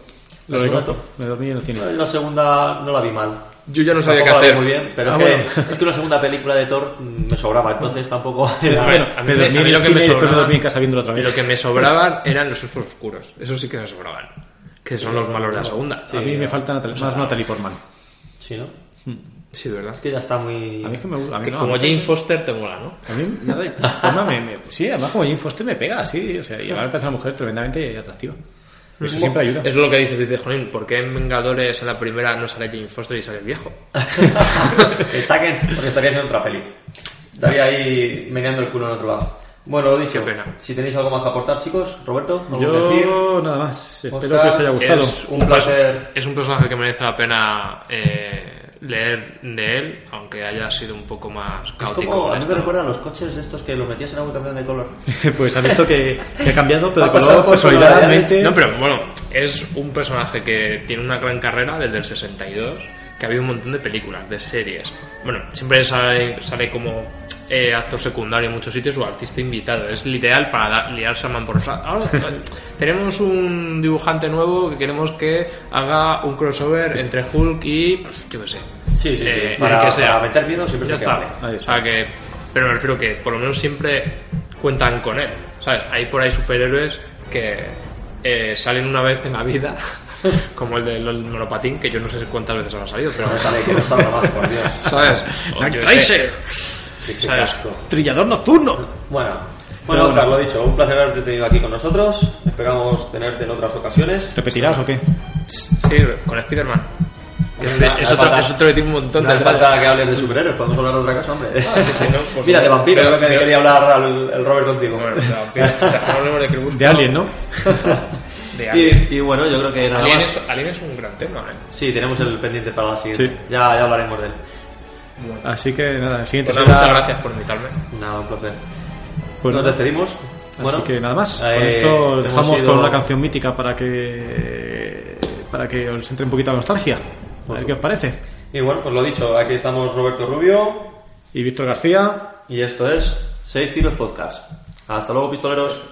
Lo ¿La segunda reconozco, me dormí en el cine. La segunda no la vi mal. Yo ya no sabía qué hacer. muy bien, pero Ah, es, que, bueno. es que una segunda película de Thor mm, me sobraba, entonces tampoco era... Bueno, a mí, me me- dormí a en mí el lo que me sobraba, en casa viéndolo otra vez. lo que me sobraban eran los elfos oscuros. Eso sí que me sobraban. Que son los malos de la segunda. a mí me falta Natalie, más Natalie Portman. Sí, ¿no? Sí, de verdad. Es que ya está muy... A mí es que me gusta. a mí Que no, como Jane Foster te mola, ¿no? A mí Portman me, me- Sí, además como Jane Foster me pega, sí. O sea, y además me parece una mujer tremendamente atractiva. Eso siempre ayuda. Es lo que dices, dices, Jolín, ¿por qué en Vengadores en la primera no sale Jane Foster y sale el viejo? que saquen, porque estaría haciendo otra peli. Estaría ahí meneando el culo en otro lado. Bueno, lo dicho, pena. si tenéis algo más que aportar, chicos, Roberto, ¿algo que decir? Yo nada más. Espero Oscar, que os haya gustado. Es Un placer. es un personaje que merece la pena eh, leer de él, aunque haya sido un poco más Es caótico. como, a mí me recuerda a los coches estos que los metías en agua y cambiaban de color. pues has visto que, que ha cambiado, pero Ha de color por personalidadmente. No, pero bueno, es un personaje que tiene una gran carrera desde el 62, que ha habido un montón de películas, de series. Bueno, siempre sale, sale como eh, actor secundario en muchos sitios o artista invitado. Es literal para dar- liarse a man por Ahora, tenemos un dibujante nuevo que queremos que haga un crossover entre Hulk y. yo qué sé. Sí, sí, sí. Eh, Para- que sea. para meter miedo siempre ya se está. vale. Está. que, pero me refiero que por lo menos siempre cuentan con él. ¿Sabes? Hay por ahí superhéroes que eh, salen una vez en la vida, como el del monopatín, que yo no sé cuántas veces habrá salido, pero. Que no salga más, por Dios. ¿Sabes? Qué- casco. Trillador nocturno. Bueno, bueno, Oscar, lo dicho, un placer haberte tenido aquí con nosotros. Esperamos tenerte en otras ocasiones. ¿Repetirás o qué? Sí, con Spider-Man. Que Es, no hace otro, falta- es otro que tiene un montón no de hace falta que hables de superhéroes, podemos hablar de otra cosa, hombre. Ah, sí, sí, no, pues Mira, de bueno, vampiro, creo que quería hablar al- el Robert contigo. Bueno, de no de. De Alien, ¿no? De Alien. Y, y bueno, yo creo que nada Alien, más. es, Alien es un gran tema, ¿eh? Sí, tenemos el pendiente para la siguiente. Sí. Ya, ya hablaremos de él. Bueno. Así que nada, el siguiente Pues nada, será- muchas gracias por invitarme. Nada, un placer. Pues Nos nada. despedimos. Así bueno, que nada más. eh, con esto dejamos ido- con una canción mítica para que para que os entre un poquito de nostalgia. A ver qué os parece. Y bueno, pues lo dicho, aquí estamos Roberto Rubio Y Víctor García. y esto es Seis Tiros Podcast. Hasta luego, pistoleros.